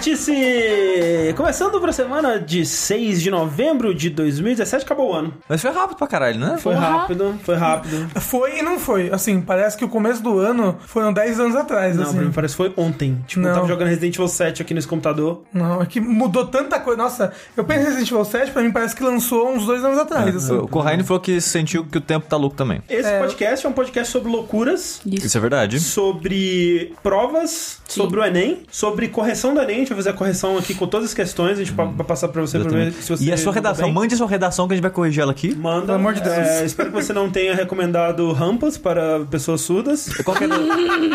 Vértice! Começando pra semana de 6 de novembro de 2017, acabou o ano. Mas foi rápido pra caralho, né? Foi Porra. rápido, foi rápido. Foi e não foi. Assim, parece que o começo do ano foram 10 anos atrás, Não, assim. pra mim parece que foi ontem. Tipo, eu Não. tava jogando Resident Evil 7 aqui nesse computador. Não, é que mudou tanta coisa. Nossa, eu penso em Resident Evil 7, pra mim parece que lançou uns dois anos atrás, assim. O Corraine falou que sentiu que o tempo tá louco também. Esse É. podcast é um podcast sobre loucuras, Isso. Isso é verdade. sobre provas, sobre o Enem, sobre correção do Enem. Gente vai fazer a correção aqui com todas as questões. A gente vai passar pra você pra ver se você. E a sua mandou redação, bem. mande a sua redação que a gente vai corrigir ela aqui. Manda. Pelo amor de Deus. É, espero que você não tenha recomendado rampas para pessoas surdas. Qual que era,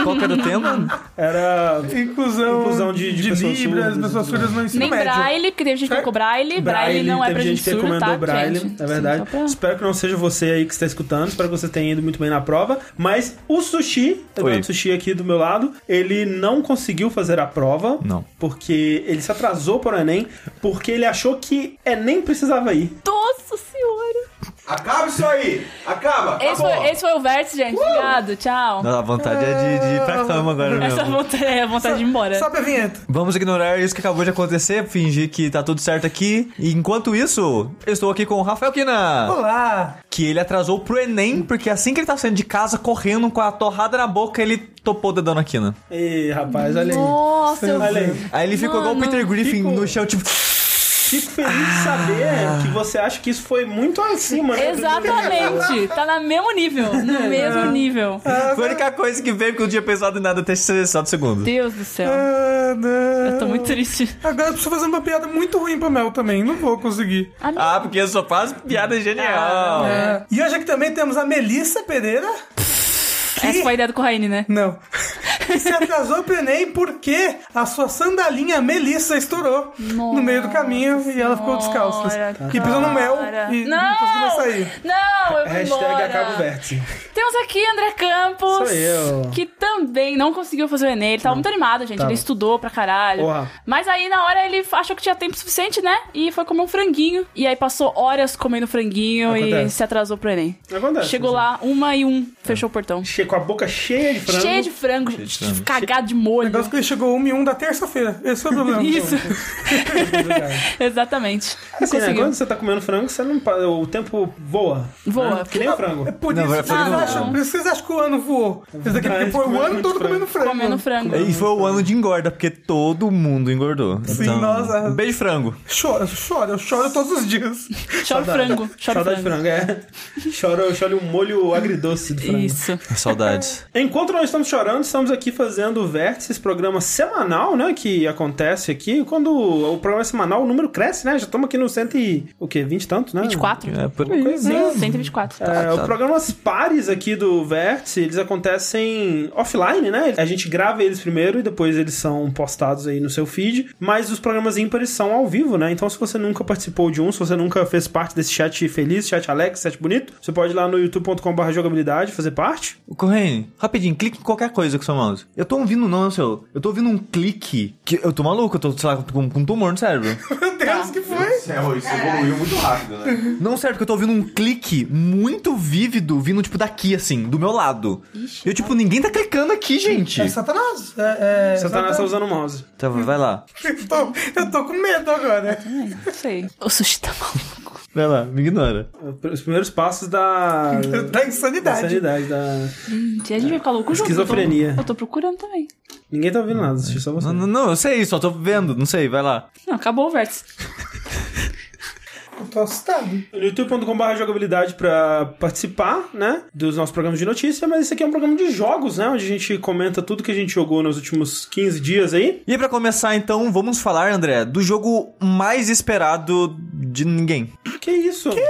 qual que era o tema? Era Inclusão, Inclusão de- de pessoas Libras, surdas, pessoas surdas no ensino Nem médio. Braille, porque teve gente que colocou Braille. Braille, não é pra gente que surda, recomendou tá, Braille, gente? é verdade. Sim, pra- Espero que não seja você aí que está escutando, espero que você tenha ido muito bem na prova. Mas o Sushi, Oi. Sushi aqui do meu lado, ele não conseguiu fazer a prova. Não. Porque ele se atrasou para o Enem, porque ele achou que Enem precisava ir. Nossa senhora. Acaba isso aí! Acaba! Esse foi, esse foi o vértice, gente. Obrigado, tchau. A vontade é de, de ir pra cama agora Essa mesmo. vontade, é a vontade de ir embora. Sobe a vinheta. Vamos ignorar isso que acabou de acontecer, fingir que tá tudo certo aqui. E enquanto isso, eu estou aqui com o Rafael Kina. Olá. Que ele atrasou pro Enem, porque assim que ele tá saindo de casa, correndo com a torrada na boca, ele topou o dedão na quina. Ih, rapaz, olha aí. Nossa, eu Olha aí. Aí ele ficou igual o. Peter Griffin Fico- no chão, tipo... Fico feliz de saber que você acha que isso foi muito acima, né? Exatamente. Tá no mesmo nível. No mesmo nível. Foi a única coisa que veio que eu não tinha pensado em nada até esse exato segundo. Deus do céu. Ah, não. Eu tô muito triste. Agora eu preciso fazer uma piada muito ruim pra Mel também. Não vou conseguir. Ah, porque eu só faço piada genial. É. E hoje aqui também temos a Melissa Pereira. Essa foi a ideia do Corraine, né? Não. Que se atrasou pro Enem porque a sua sandalinha Melissa estourou no meio do caminho e ela ficou descalça. Senhora, E pisou no mel e não, conseguiu mais Não! sair. Não, eu vou Hashtag embora. acaba o vértice. Temos aqui André Campos. Sou eu. Que também não conseguiu fazer o Enem. Ele tava muito animado, gente. Tava. Ele estudou pra caralho. Porra. Mas aí, na hora, ele achou que tinha tempo suficiente, né? E foi comer um franguinho. E aí passou horas comendo franguinho e Acontece. se atrasou pro Enem. Acontece. Chegou lá, uma e um, fechou o portão. Com a boca cheia de frango. Cheio de frango, frango. cagado de O molho. negócio que ele chegou 1 e 1 da terça-feira. Esse foi o problema. Isso, Obrigado. exatamente. Assim, né, quando você tá comendo frango, você não, o tempo voa. Voa. né? Que nem o frango. É por Não, isso vai que vocês acham, por isso que vocês acham que o ano voou. Esse daqui foi o ano todo frango. comendo frango. Comendo frango. E foi o ano de engorda, porque todo mundo engordou. Sim, então, nossa. Um beijo frango. Chora, chora, eu choro todos os dias. Chora o frango. O Saudade de frango. frango, é. Chora, chora o molho agridoce do frango. Isso. Saudades. Enquanto nós estamos chorando, estamos aqui fazendo o Vértice, esse programa semanal, né? Que acontece aqui. Quando o programa é semanal, o número cresce, né? Já estamos aqui no cento e... O quê? 20 e tantos, né? 24? É por aí. Coisinha. 124. É, tá. Os programas pares aqui do Vértice, eles acontecem offline, né? A gente grava eles primeiro e depois eles são postados aí no seu feed. Mas os programas ímpares são ao vivo, né? Então se você nunca participou de um, se você nunca fez parte desse chat feliz, chat Alex, chat bonito, você pode ir lá no youtube.com.br jogabilidade fazer parte. Corrêne, rapidinho, clique em qualquer coisa com seu mouse. Eu tô ouvindo, não, seu. Eu tô ouvindo um clique que eu tô maluco, eu tô, sei lá, com, com um tumor no cérebro. Meu Deus, que foi? Céu, isso evoluiu muito rápido, né? não, sério, porque eu tô ouvindo um clique muito vívido vindo, tipo, daqui, assim, do meu lado. eu, tipo, ninguém tá clicando aqui, gente. É Satanás. É, é, Satanás tá usando o mouse. Tá, vai lá. Eu tô, eu tô com medo agora. Não sei. O sushi tá maluco. Vai lá, me ignora. Os primeiros passos da... Da da insanidade. sanidade, da... Gente, a gente vai ficar louco junto. Esquizofrenia. Eu tô, eu tô procurando também. Ninguém tá ouvindo nada, assisti só você. Não, não, não, eu sei, só tô vendo, não sei, vai lá. Não, acabou o vértice. Eu tô assustado. No youtube.com.br jogabilidade pra participar, né, dos nossos programas de notícia, mas esse aqui é um programa de jogos, né, onde a gente comenta tudo que a gente jogou nos últimos 15 dias aí. E pra começar, então, vamos falar, André, do jogo mais esperado de ninguém. Que isso? Que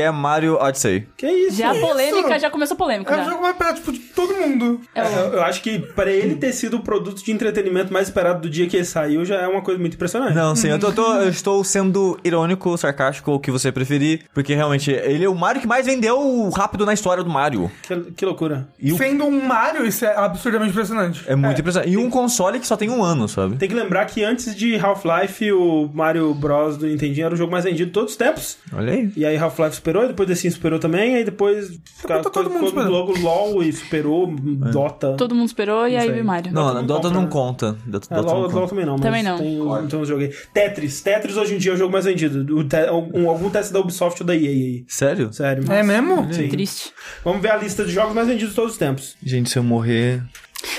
é Mario Odyssey. Que isso? Já a isso? polêmica, já começou a polêmica. É o já. jogo mais perto, tipo, de todo mundo. É o- Eu, eu acho que pra ele ter sido o produto de entretenimento mais esperado do dia que ele saiu já é uma coisa muito impressionante. Não, sim, eu, tô, tô- eu estou sendo irônico, sarcástico, o que você preferir, porque realmente ele é o Mario que mais vendeu rápido na história do Mario. Que, que loucura. E o- Sendo um Mario, isso é absurdamente impressionante. é muito impressionante. E um console que só tem um ano, sabe? Tem que lembrar que antes de Half-Life, o Mario Bros. do Nintendinho era o jogo mais vendido de todos os tempos. Olha aí. E aí Half-Life superou, e depois The Sims superou também, aí depois cara, todo mundo ficou superou. logo LOL e superou, É. Dota. Todo mundo esperou e aí Mario. Não, Dota não Dota não conta. Dota, É, Dota LOL, não LOL conta. também não, mas Também não. Tem, então eu joguei. Tetris. Tetris hoje em dia é o jogo mais vendido. O te- um- algum teste da Ubisoft ou da EA aí. Sério? Sério. É mesmo? Sim. Triste. Vamos ver a lista de jogos mais vendidos de todos os tempos. Gente, se eu morrer.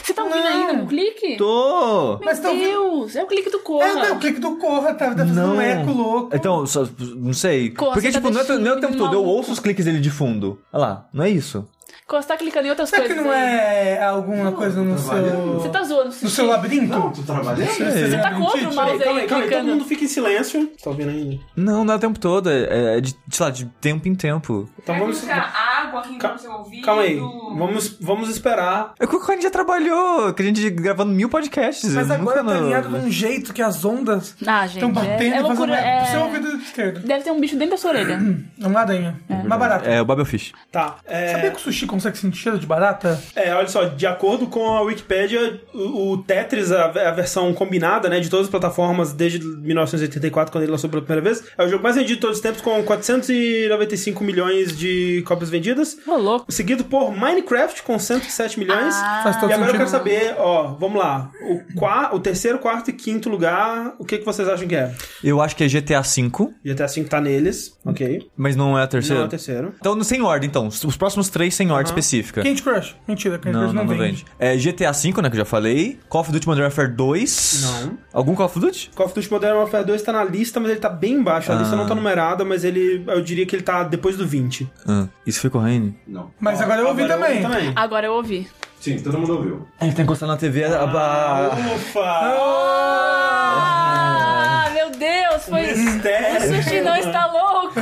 Você tá ouvindo ainda no clique? Tô! Meu Mas tá ouvindo- Deus, é o clique do É, Corra. não, o clique do Corra, tá, tá fazendo um eco louco. Então, só, não sei. Corra, Porque, tá tipo, não é, deixando não é o tempo todo. Eu maluco. ouço os cliques dele de fundo. Olha lá, não é isso. Corra, você tá clicando em outras Será que coisas não aí. é alguma coisa no seu... Você tá zoando. No seu labirinto? Não, tu trabalhando? Você tá com outro mouse Calma aí aí, calma aí. Todo clicando. mundo fica em silêncio. Você tá ouvindo ainda? Não, não é o tempo todo. É, é de, sei lá, de tempo em tempo. Então vamos... Calma aí. Vamos, vamos esperar. É que a gente já trabalhou, que a gente gravando mil podcasts. Mas agora tá alinhado de um jeito que as ondas Ah, gente. estão batendo é, é fazendo loucura. eco. É... Seu ouvido esquerdo. Deve ter um bicho dentro da sua orelha. É uma aranha. Uma barata. É, o Babelfish. Tá. É... Sabia que o sushi consegue sentir cheiro de barata? É, olha só, de acordo com a Wikipédia, o, o Tetris, a, a versão combinada, né, de todas as plataformas desde 1984, quando ele lançou pela primeira vez, é o jogo mais vendido de todos os tempos, com 495 milhões de cópias vendidas. Ô, louco. Seguido por Minecraft, com 107 milhões. Faz todo e agora eu quero sentido. saber, ó, vamos lá. O, qua, o terceiro, quarto e quinto lugar, o que, que vocês acham que é? Eu acho que é GTA V, GTA V tá neles, ok. mas não é a Não terceira. é o terceiro. Então, sem ordem, então. Os os próximos três sem ordem específica. Candy Crush. Mentira, Candy Não, Crush não, não, não vende. vende. É GTA V, né, que eu já falei. Call of Duty Modern Warfare 2. Não. Algum Call of Duty? Call of Duty Modern Warfare 2 tá na lista, mas ele tá bem embaixo. A lista não tá numerada, mas ele, eu diria que ele tá depois do 20. Ah, isso foi correndo. Não. Mas agora eu ouvi Agora também. também. Agora eu ouvi. Sim, todo mundo ouviu. Ele tá encostado na TV. a- a- Ufa! Ah, meu Deus, foi. Mistério. O sushi não está louco!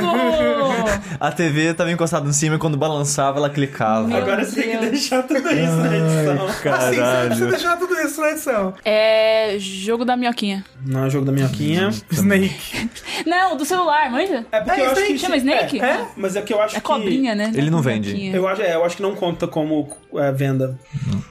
A TV tava encostada em cima e quando balançava, ela clicava. Meu Agora você tem que Deus. deixar tudo isso na edição. Assim, você Caralho. deixar tudo edição. É. Jogo da minhoquinha. Não, é jogo da minhoquinha. Snake. Não, do celular, manja? É porque É, eu acho Snake. que... Chama Snake? É, mas é que eu acho É que... cobrinha, né? Ele não vende. Eu acho, é, eu acho que não conta como é, venda.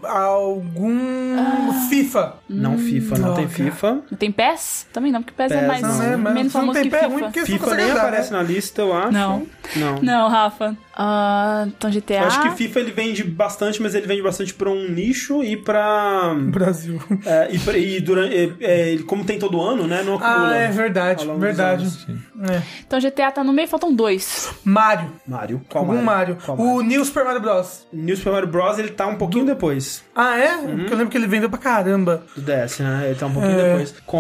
Algum Ah. FIFA. Não FIFA, não tem. FIFA. Não tem PES? Também não, porque PES, é PES mais não. É, mas menos se não famoso tem que é FIFA. FIFA nem aparece né? na lista, eu acho. Não. Não. Não, Rafa. Ah, então GTA. Eu acho que FIFA ele vende bastante, mas ele vende bastante pra um nicho e pra. Brasil. É, e, pra- e durante, é, é, ele- como tem todo ano, né? Não acumula. Ah, é verdade, dos verdade. anos. É. Então GTA tá no meio, faltam dois. Mario. Mario. Qual Algum Mario. Qual O New Super Mario Bros. New Super Mario Bros. ele tá um pouquinho depois Ah, é? Uhum. Porque eu lembro que ele vendeu pra caramba. do DS, né? Ele tá um pouquinho É. depois. Com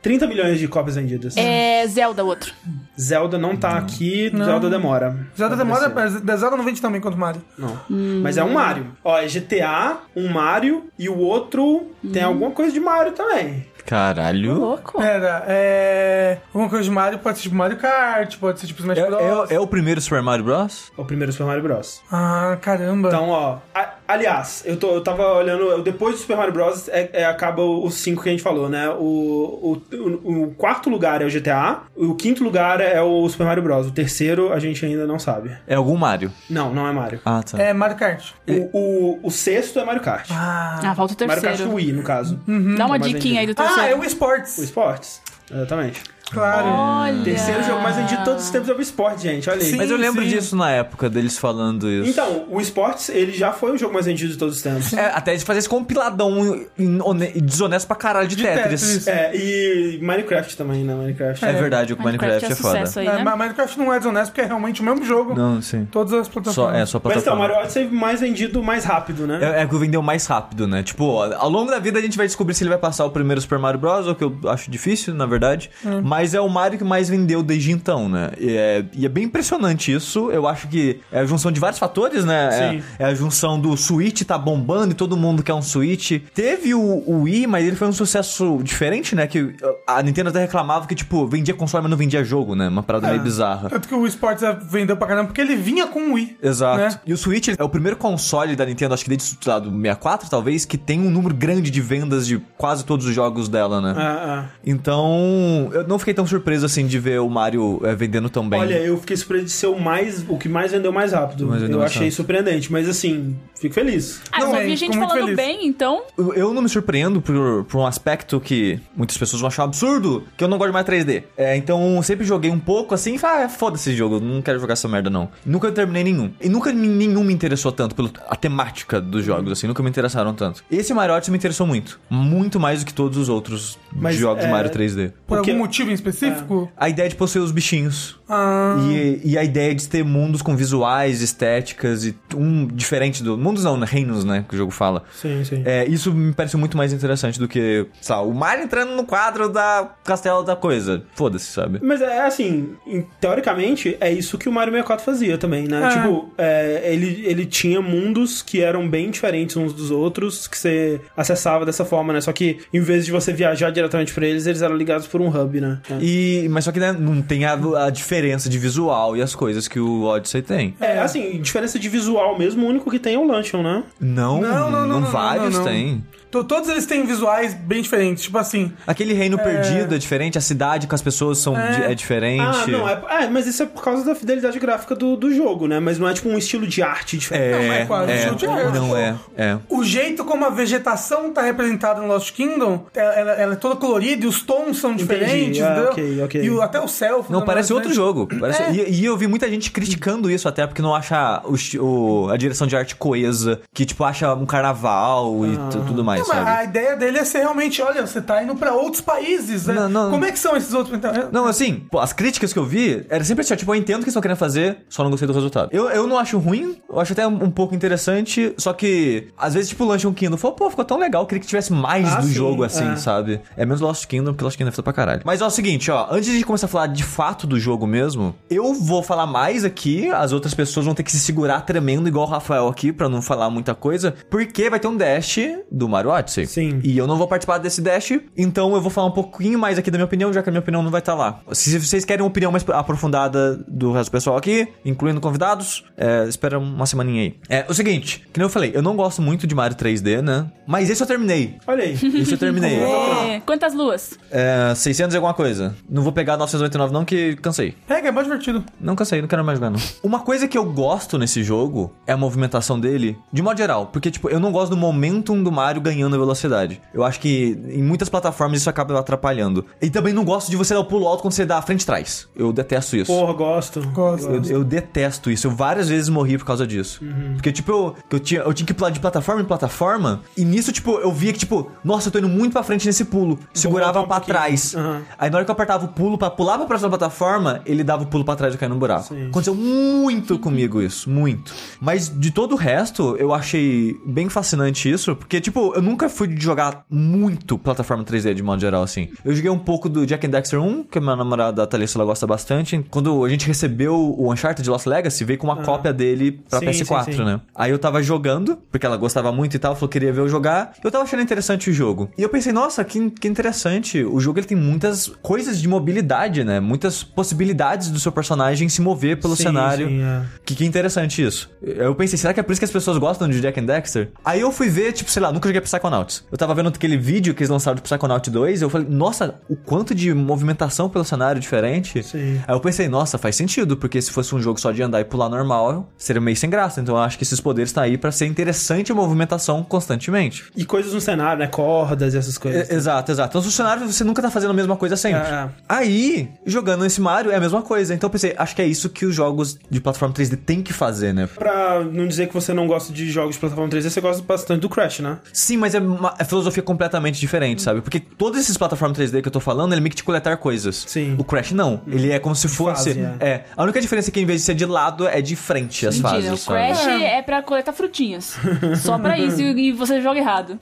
30 milhões de cópias vendidas. É Zelda, outro. Zelda não tá aqui, Zelda demora. Zelda demora, aparecer. mas Zelda não vende também quanto Mario. Não. Mas é um Mario. Ó, é GTA, um Mario e o outro tem alguma coisa de Mario também. Caralho. Louco. Pera, é. Alguma coisa de Mario pode ser tipo Mario Kart, pode ser tipo Smash É, Bros. é- é o primeiro Super Mario Bros? É o primeiro Super Mario Bros. Ah, caramba. Então, ó. a- aliás, eu, tô, eu tava olhando. Depois do Super Mario Bros. É, é- acaba os cinco que a gente falou, né? O, o, o, quarto lugar é o GTA. O quinto lugar é o Super Mario Bros. O terceiro a gente ainda não sabe. É algum Mario. Não, não é Mario. Ah, tá. É Mario Kart. O, o, o sexto é Mario Kart. Ah, Ah, falta o Mario Kart terceiro. Wii, no caso. Dá uma diquinha aí do ah é terceiro. o Esports. O Esportes. Exatamente. Claro. Olha. Terceiro jogo mais vendido de todos os tempos é o Esporte, gente. Olha aí. Sim. Mas eu lembro sim. disso na época deles falando isso. Então, o Esportes, ele já foi o jogo mais vendido de todos os tempos. É, até de fazer esse compiladão desonesto pra caralho de, De Tetris. Tetris. É, e Minecraft também, né? Minecraft. É verdade, o Minecraft, é, foda. sucesso aí, É, né? mas Minecraft não é desonesto porque é realmente o mesmo jogo. Não, sim. Todas as Só, plataformas. é, só Mas então, plataforma. Mario Odyssey mais vendido mais rápido, né? É, é que vendeu mais rápido, né? Tipo, ao longo da vida a gente vai descobrir se ele vai passar o primeiro Super Mario Bros, o que eu acho difícil, na verdade. Mas é o Mario que mais vendeu desde então, né? E é, e é bem impressionante isso. Eu acho que é a junção de vários fatores, né? Sim. É, é a junção do Switch tá bombando e todo mundo quer um Switch. Teve o, o Wii, mas ele foi um sucesso diferente, né? Que a Nintendo até reclamava que, tipo, vendia console, mas não vendia jogo, né? Uma parada meio bizarra. Tanto que o Esports vendeu pra caramba porque ele vinha com o Wii. Exato. né? E o Switch é o primeiro console da Nintendo, acho que desde lá, do 64, talvez, que tem um número grande de vendas de quase todos os jogos dela, né? Ah, ah. Então, eu não fiquei fiquei tão surpreso assim de ver o Mario é, vendendo tão bem. Olha, eu fiquei surpreso de ser o mais. O que mais vendeu mais rápido. Mais vendeu eu mais achei rápido. surpreendente, mas assim, fico feliz. Ah, eu Não, só bem, vi gente muito falando feliz. bem, então. Eu, eu não me surpreendo por, por um aspecto que muitas pessoas vão achar absurdo, que eu não gosto de mais 3D. É, então eu sempre joguei um pouco assim e falei, ah, foda-se esse jogo, eu não quero jogar essa merda não. Nunca terminei nenhum. E nunca nenhum me interessou tanto pela temática dos jogos, assim, nunca me interessaram tanto. Esse Mario Odyssey me interessou muito. Muito mais do que todos os outros Mas, jogos é, Mario 3D. Por Porque- algum motivo em específico? A ideia de possuir os bichinhos. Ah, E, e a ideia de ter mundos com visuais, estéticas e um diferente do. Mundos não, né? reinos, né? Que o jogo fala. Sim, sim. É, isso me parece muito mais interessante do que, sei lá, o Mario entrando no quadro da castelo da coisa. Foda-se, sabe? Mas é assim, teoricamente, é isso que o Mario 64 fazia também, né? É. Tipo, é, ele, ele tinha mundos que eram bem diferentes uns dos outros, que você acessava dessa forma, né? Só que em vez de você viajar diretamente pra eles, eles eram ligados por um hub, né? E, mas só que né, não tem a, a diferença de visual e as coisas que o Odyssey tem. É, assim, diferença de visual mesmo, o único que tem é o Luncheon, né? Não, Não, não, não, não, vários não, não. tem. To- todos eles têm visuais bem diferentes. Tipo assim, Aquele reino perdido é diferente, a cidade com as pessoas são di- é, diferente. Ah, não, é, é, mas isso é por causa da fidelidade gráfica do, do jogo, né? Mas não é tipo um estilo de arte diferente. Não, é quase é, estilo de arte, não é, é. o jeito como a vegetação tá representada no Lost Kingdom, ela, ela- ela é toda colorida e os tons são diferentes, ah, entendeu? ok, ok. E o- até o céu. Não, parece outro jogo. Parece- É. E, e eu vi muita gente criticando isso até, porque não acha o, o- a direção de arte coesa, que tipo, acha um carnaval e tu- tudo mais, Não, mas sabe? a ideia dele é ser realmente, olha, você tá indo pra outros países, né? Não, não. Como é que são esses outros? Então, Não, assim, pô, as críticas que eu vi era sempre assim, ó, tipo, eu entendo o que estão querendo fazer, só não gostei do resultado. Eu, eu não acho ruim, eu acho até um, um pouco interessante, só que, às vezes, tipo, o Luncheon Kingdom, falou, pô, ficou tão legal, eu queria que tivesse mais Ah, do sim, jogo, assim, é. sabe? É menos Lost Kingdom, porque Lost Kingdom é feito pra caralho. Mas, ó, é o seguinte, ó, antes de começar a falar de fato do jogo mesmo, eu vou falar mais aqui, as outras pessoas vão ter que se segurar tremendo, igual o Rafael aqui, pra não falar muita coisa, porque vai ter um dash do Mario Odyssey. Sim. E eu não vou participar desse dash, então eu vou falar um pouquinho mais aqui da minha opinião, já que a minha opinião não vai estar lá. Se vocês querem uma opinião mais aprofundada do resto do pessoal aqui, incluindo convidados, é, espera uma semaninha aí. É o seguinte, que nem eu falei, eu não gosto muito de Mario 3D, né? Mas esse eu terminei. Olha aí. Esse eu terminei. É, Quantas luas? É, 600 e alguma coisa. Não vou pegar 999 não, que cansei. Pega, é mais divertido. Não cansei, não quero mais jogar, não. Uma coisa que eu gosto nesse jogo é a movimentação dele, de modo geral. Porque, tipo, eu não gosto do momentum do Mario ganhando velocidade. Eu acho que em muitas plataformas isso acaba atrapalhando. E também não gosto de você dar o pulo alto quando você dá a frente e trás. Eu detesto isso. Porra, gosto. Gosto. Eu, eu detesto isso. Eu várias vezes morri por causa disso. Porque, tipo, eu, que eu, tinha, eu tinha que pular de plataforma em plataforma. E nisso, tipo, eu via que, tipo, nossa, eu tô indo muito pra frente nesse pulo. Segurava um pra pouquinho. trás. Aham. Aí na hora que eu apertava o pulo pra pular pra próxima plataforma, ele dava o pulo pra trás e caía no buraco. Sim. Aconteceu muito comigo isso, muito. Mas de todo o resto, eu achei bem fascinante isso, porque, tipo, eu nunca fui de jogar muito plataforma 3D de modo geral, assim. Eu joguei um pouco do Jack and Dexter 1, que a minha namorada a Thalissa ela gosta bastante. Quando a gente recebeu o Uncharted Lost Legacy, veio com uma cópia dele pra Sim, PS4, sim, sim. né? Aí eu tava jogando, porque ela gostava muito e tal, falou que queria ver eu jogar. Eu tava achando interessante o jogo. E eu pensei, nossa, que, que interessante. O jogo ele tem muitas coisas de mobilidade, né? Muitas possibilidades do seu personagem se mover pelo cenário. é. Que, que interessante isso. Eu pensei, será que é por isso que as pessoas gostam de Jack and Dexter? Aí eu fui ver, tipo, sei lá, nunca joguei Psychonauts. Eu tava vendo aquele vídeo que eles lançaram do Psychonauts 2, eu falei, nossa, o quanto de movimentação pelo cenário diferente. Sim. Aí eu pensei, nossa, faz sentido, porque se fosse um jogo só de andar e pular normal, seria meio sem graça. Então eu acho que esses poderes estão aí pra ser interessante a movimentação constantemente. E coisas no cenário, né? Cordas e essas coisas. E- exato, exato. Então, no cenário, você nunca tá fazendo a mesma coisa sempre. É, é. Aí, jogando esse Mario, é a mesma coisa. Então, eu pensei, acho que é isso que os jogos de plataforma 3D têm que fazer, né? Pra não dizer que você não gosta de jogos de plataforma 3D, você gosta bastante do Crash, né? Sim, mas é uma é filosofia completamente diferente, sabe? Porque todos esses plataformas 3D que eu tô falando, ele é meio que de coletar coisas. Sim. O Crash não. Ele é como se fosse. fase, é. A única diferença é que em vez de ser de lado, é de frente as Mentira, fases. o sabe? Crash é. pra coletar frutinhas. Só pra isso, e você joga errado.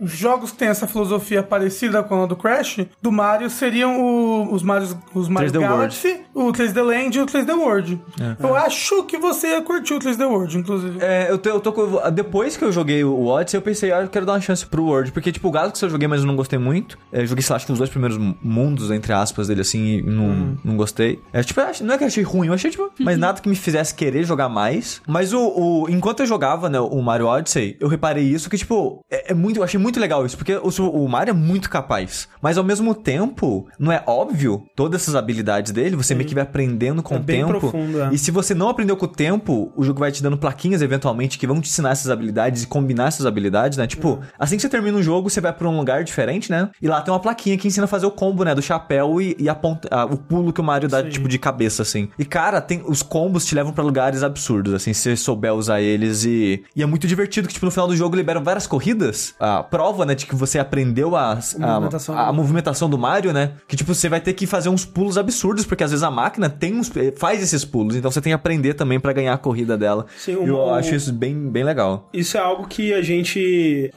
Os jogos que têm essa filosofia parecida com a do Crash, do Mario, seriam o- os Mario, os Mario 3D Galaxy, o 3D Land e o 3D World. É. Eu acho que você curtiu o 3D World, inclusive. É, eu tô, eu tô com- Depois que eu joguei o Odyssey, eu pensei, ah, eu quero dar uma chance pro World. Porque, tipo, o Galaxy eu joguei, mas eu não gostei muito. É, eu joguei, sei lá, acho que os dois primeiros mundos, entre aspas, dele, assim, e não, não gostei. É, tipo, não é que eu achei ruim, eu achei, tipo, mas nada que me fizesse querer jogar mais. Mas o, o- enquanto eu jogava, né, o Mario Odyssey, eu reparei isso que, tipo, é, é muito, eu achei muito legal isso, porque o, o Mario é muito capaz. Mas ao mesmo tempo, não é óbvio todas essas habilidades dele, você meio que vai aprendendo com É o tempo. profundo, é. E se você não aprendeu com o tempo, o jogo vai te dando plaquinhas eventualmente que vão te ensinar essas habilidades e combinar essas habilidades, né? Tipo, assim que você termina um jogo, você vai pra um lugar diferente, né? E lá tem uma plaquinha que ensina a fazer o combo, né? Do chapéu e, e a ponta, a- o pulo que o Mario dá, tipo, de cabeça, assim. E, cara, tem os combos te levam pra lugares absurdos, assim, se você souber usar eles e... E é muito divertido que, tipo, no final do jogo liberam várias corridas. A prova, né, de que você aprendeu a, a, movimentação. a, a movimentação do Mario, né? Que, tipo, você vai ter que fazer uns pulos absurdos, porque às vezes a máquina tem uns, faz esses pulos, então você tem que aprender também pra ganhar a corrida dela. Sim, E o- eu acho isso bem, bem legal. Isso é algo que a gente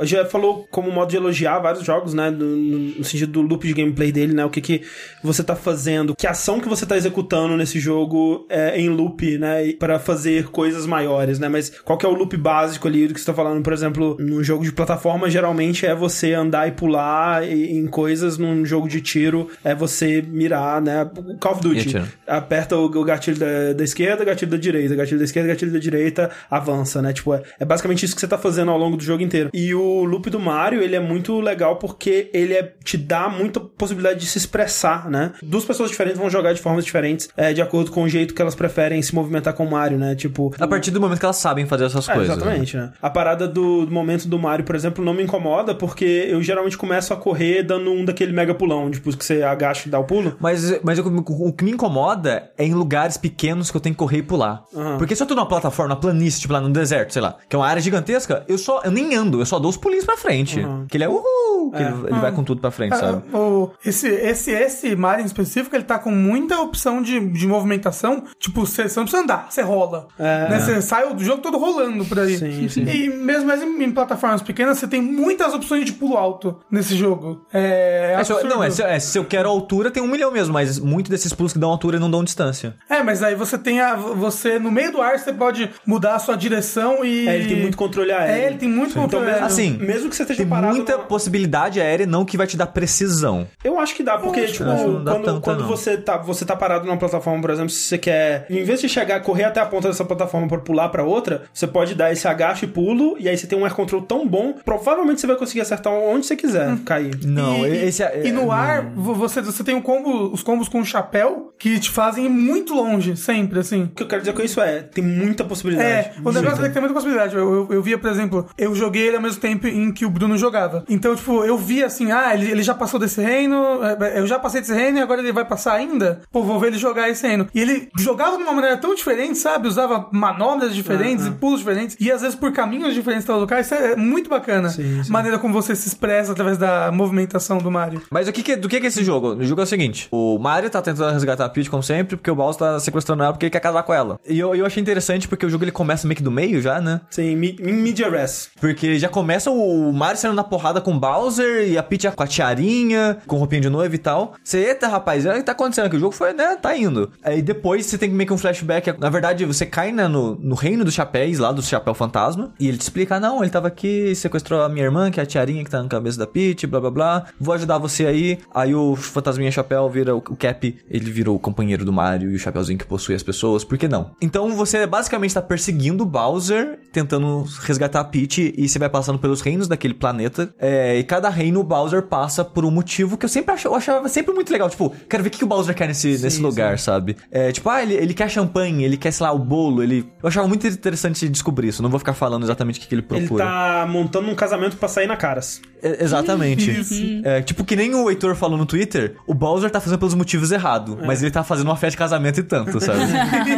já falou como modo de elogiar vários jogos, né? No, no sentido do loop de gameplay dele, né? O que, que você tá fazendo, que ação que você tá executando nesse jogo é em loop, né? Pra fazer coisas maiores, né? Mas qual que é o loop básico ali do que você tá falando? Por exemplo, num jogo de plataforma, geralmente é você andar e pular em coisas. Num jogo de tiro, é você mirar, né? Call of Duty. Aperta o, o gatilho da, da esquerda, gatilho da direita, gatilho da esquerda, gatilho da direita, avança, né? Tipo, é, é basicamente isso que você tá fazendo ao longo do jogo inteiro. E o loop do Mario, ele é muito legal porque ele é, te dá muita possibilidade de se expressar, né? Duas pessoas diferentes vão jogar de formas diferentes, é, de acordo com o jeito que elas preferem se movimentar com o Mario, né? Tipo. A partir do momento que elas sabem fazer essas É, coisas. né? exatamente, né? A parada do, do momento do Mario, por exemplo, não me incomoda porque eu geralmente começo a correr dando um daquele mega pulão, tipo, que você agacha e dá o pulo. Mas, mas o, o que me incomoda é em lugares pequenos que eu tenho que correr e pular. Aham. Porque se eu tô numa plataforma, planície, tipo lá no deserto, sei lá, que é uma área gigantesca, eu só eu nem ando, eu só dou os pulinhos pra frente. Que ele é uhul, que ele, ele vai com tudo pra frente, sabe? Ah, o- esse, esse, esse Mario em específico, ele tá com muita opção de, de movimentação. Tipo, você não precisa andar, você rola. né? Você sai do jogo todo rolando por aí. Sim, sim. E mesmo, mesmo em plataformas pequenas, você tem muitas opções de pulo alto nesse jogo. É, É, se eu- não, é se, é, se eu quero altura, tem um milhão mesmo, mas muito desses pulos que dão altura não dão distância. É, mas aí você tem a. Você, no meio do ar, você pode mudar a sua direção e. É, ele tem muito controle aéreo. É, ele tem muito Então, controle mesmo, aéreo. Assim, mesmo que você esteja Tem parado muita numa- possibilidade aérea não que vai te dar precisão. Eu acho que dá, porque, acho tipo, quando, tanto, quando você, tá, você tá parado numa plataforma, por exemplo, se você quer, em vez de chegar, correr até a ponta dessa plataforma pra pular pra outra, você pode dar esse agacho e pulo, e aí você tem um air control tão bom, provavelmente você vai conseguir acertar onde você quiser cair. Não, e, esse é, e no é- ar, vo- você, você tem um combo, os combos com chapéu que te fazem ir muito longe, sempre, assim. O que eu quero dizer com isso é, tem muita possibilidade. É, o negócio é que tem muita possibilidade. Eu, eu, eu via, por exemplo, eu joguei ele ao mesmo tempo em que o Bruno jogava. Então, tipo, eu via assim, ah, ele, ele já passou desse reino, é, eu já passei desse reino e agora ele vai passar ainda? Pô, vou ver ele jogar esse reino. E ele jogava de uma maneira tão diferente, sabe? Usava manobras diferentes e pulos diferentes, e às vezes por caminhos diferentes pelo lugar. Isso é muito bacana. Sim, sim. Maneira como você se expressa através da movimentação do Mario. Mas o que que, do que que é esse jogo? O jogo é o seguinte: o Mario tá tentando resgatar a Peach, como sempre, porque o Bowser tá sequestrando ela porque ele quer casar com ela. E eu, eu achei interessante porque o jogo ele começa meio que do meio já, né? Sim, mi- em media res. Porque já começa o Mario saindo na porrada com o Bowser e a Peach com a tiarinha, com roupinha de noiva e tal. Você, eita, rapaz, o que tá acontecendo aqui? O jogo foi, né? Tá indo. Aí depois você tem meio que um flashback. Na verdade, você cai né, no, no reino dos chapéus, lá do chapéu fantasma, e ele te explica: ah, não, ele tava aqui, sequestrou a minha irmã, que é a tiarinha que tá na cabeça da Peach, blá blá blá. Vou ajudar você aí. Aí o fantasminha chapéu vira o, o Cap, ele virou o companheiro do Mario e o chapéuzinho que possui as pessoas, por que não? Então você basicamente tá perseguindo o Bowser, tentando resgatar a Peach, e você vai passando pelos reinos daquele planeta. É, e cada reino o Bowser passa por um motivo que eu sempre ach, eu achava sempre muito legal. Tipo, quero ver o que, que o Bowser quer nesse, nesse lugar, sabe? É, tipo, ah, ele, ele quer champanhe, ele quer, sei lá, o bolo, ele. Eu achava muito interessante descobrir isso. Não vou ficar falando exatamente o que, que ele Ele procura. tá montando um casamento pra sair na caras. É, exatamente. É, tipo, que nem o Heitor falou no Twitter, o Bowser tá fazendo pelos motivos errados, mas ele tá fazendo uma festa de casamento e tanto, sabe?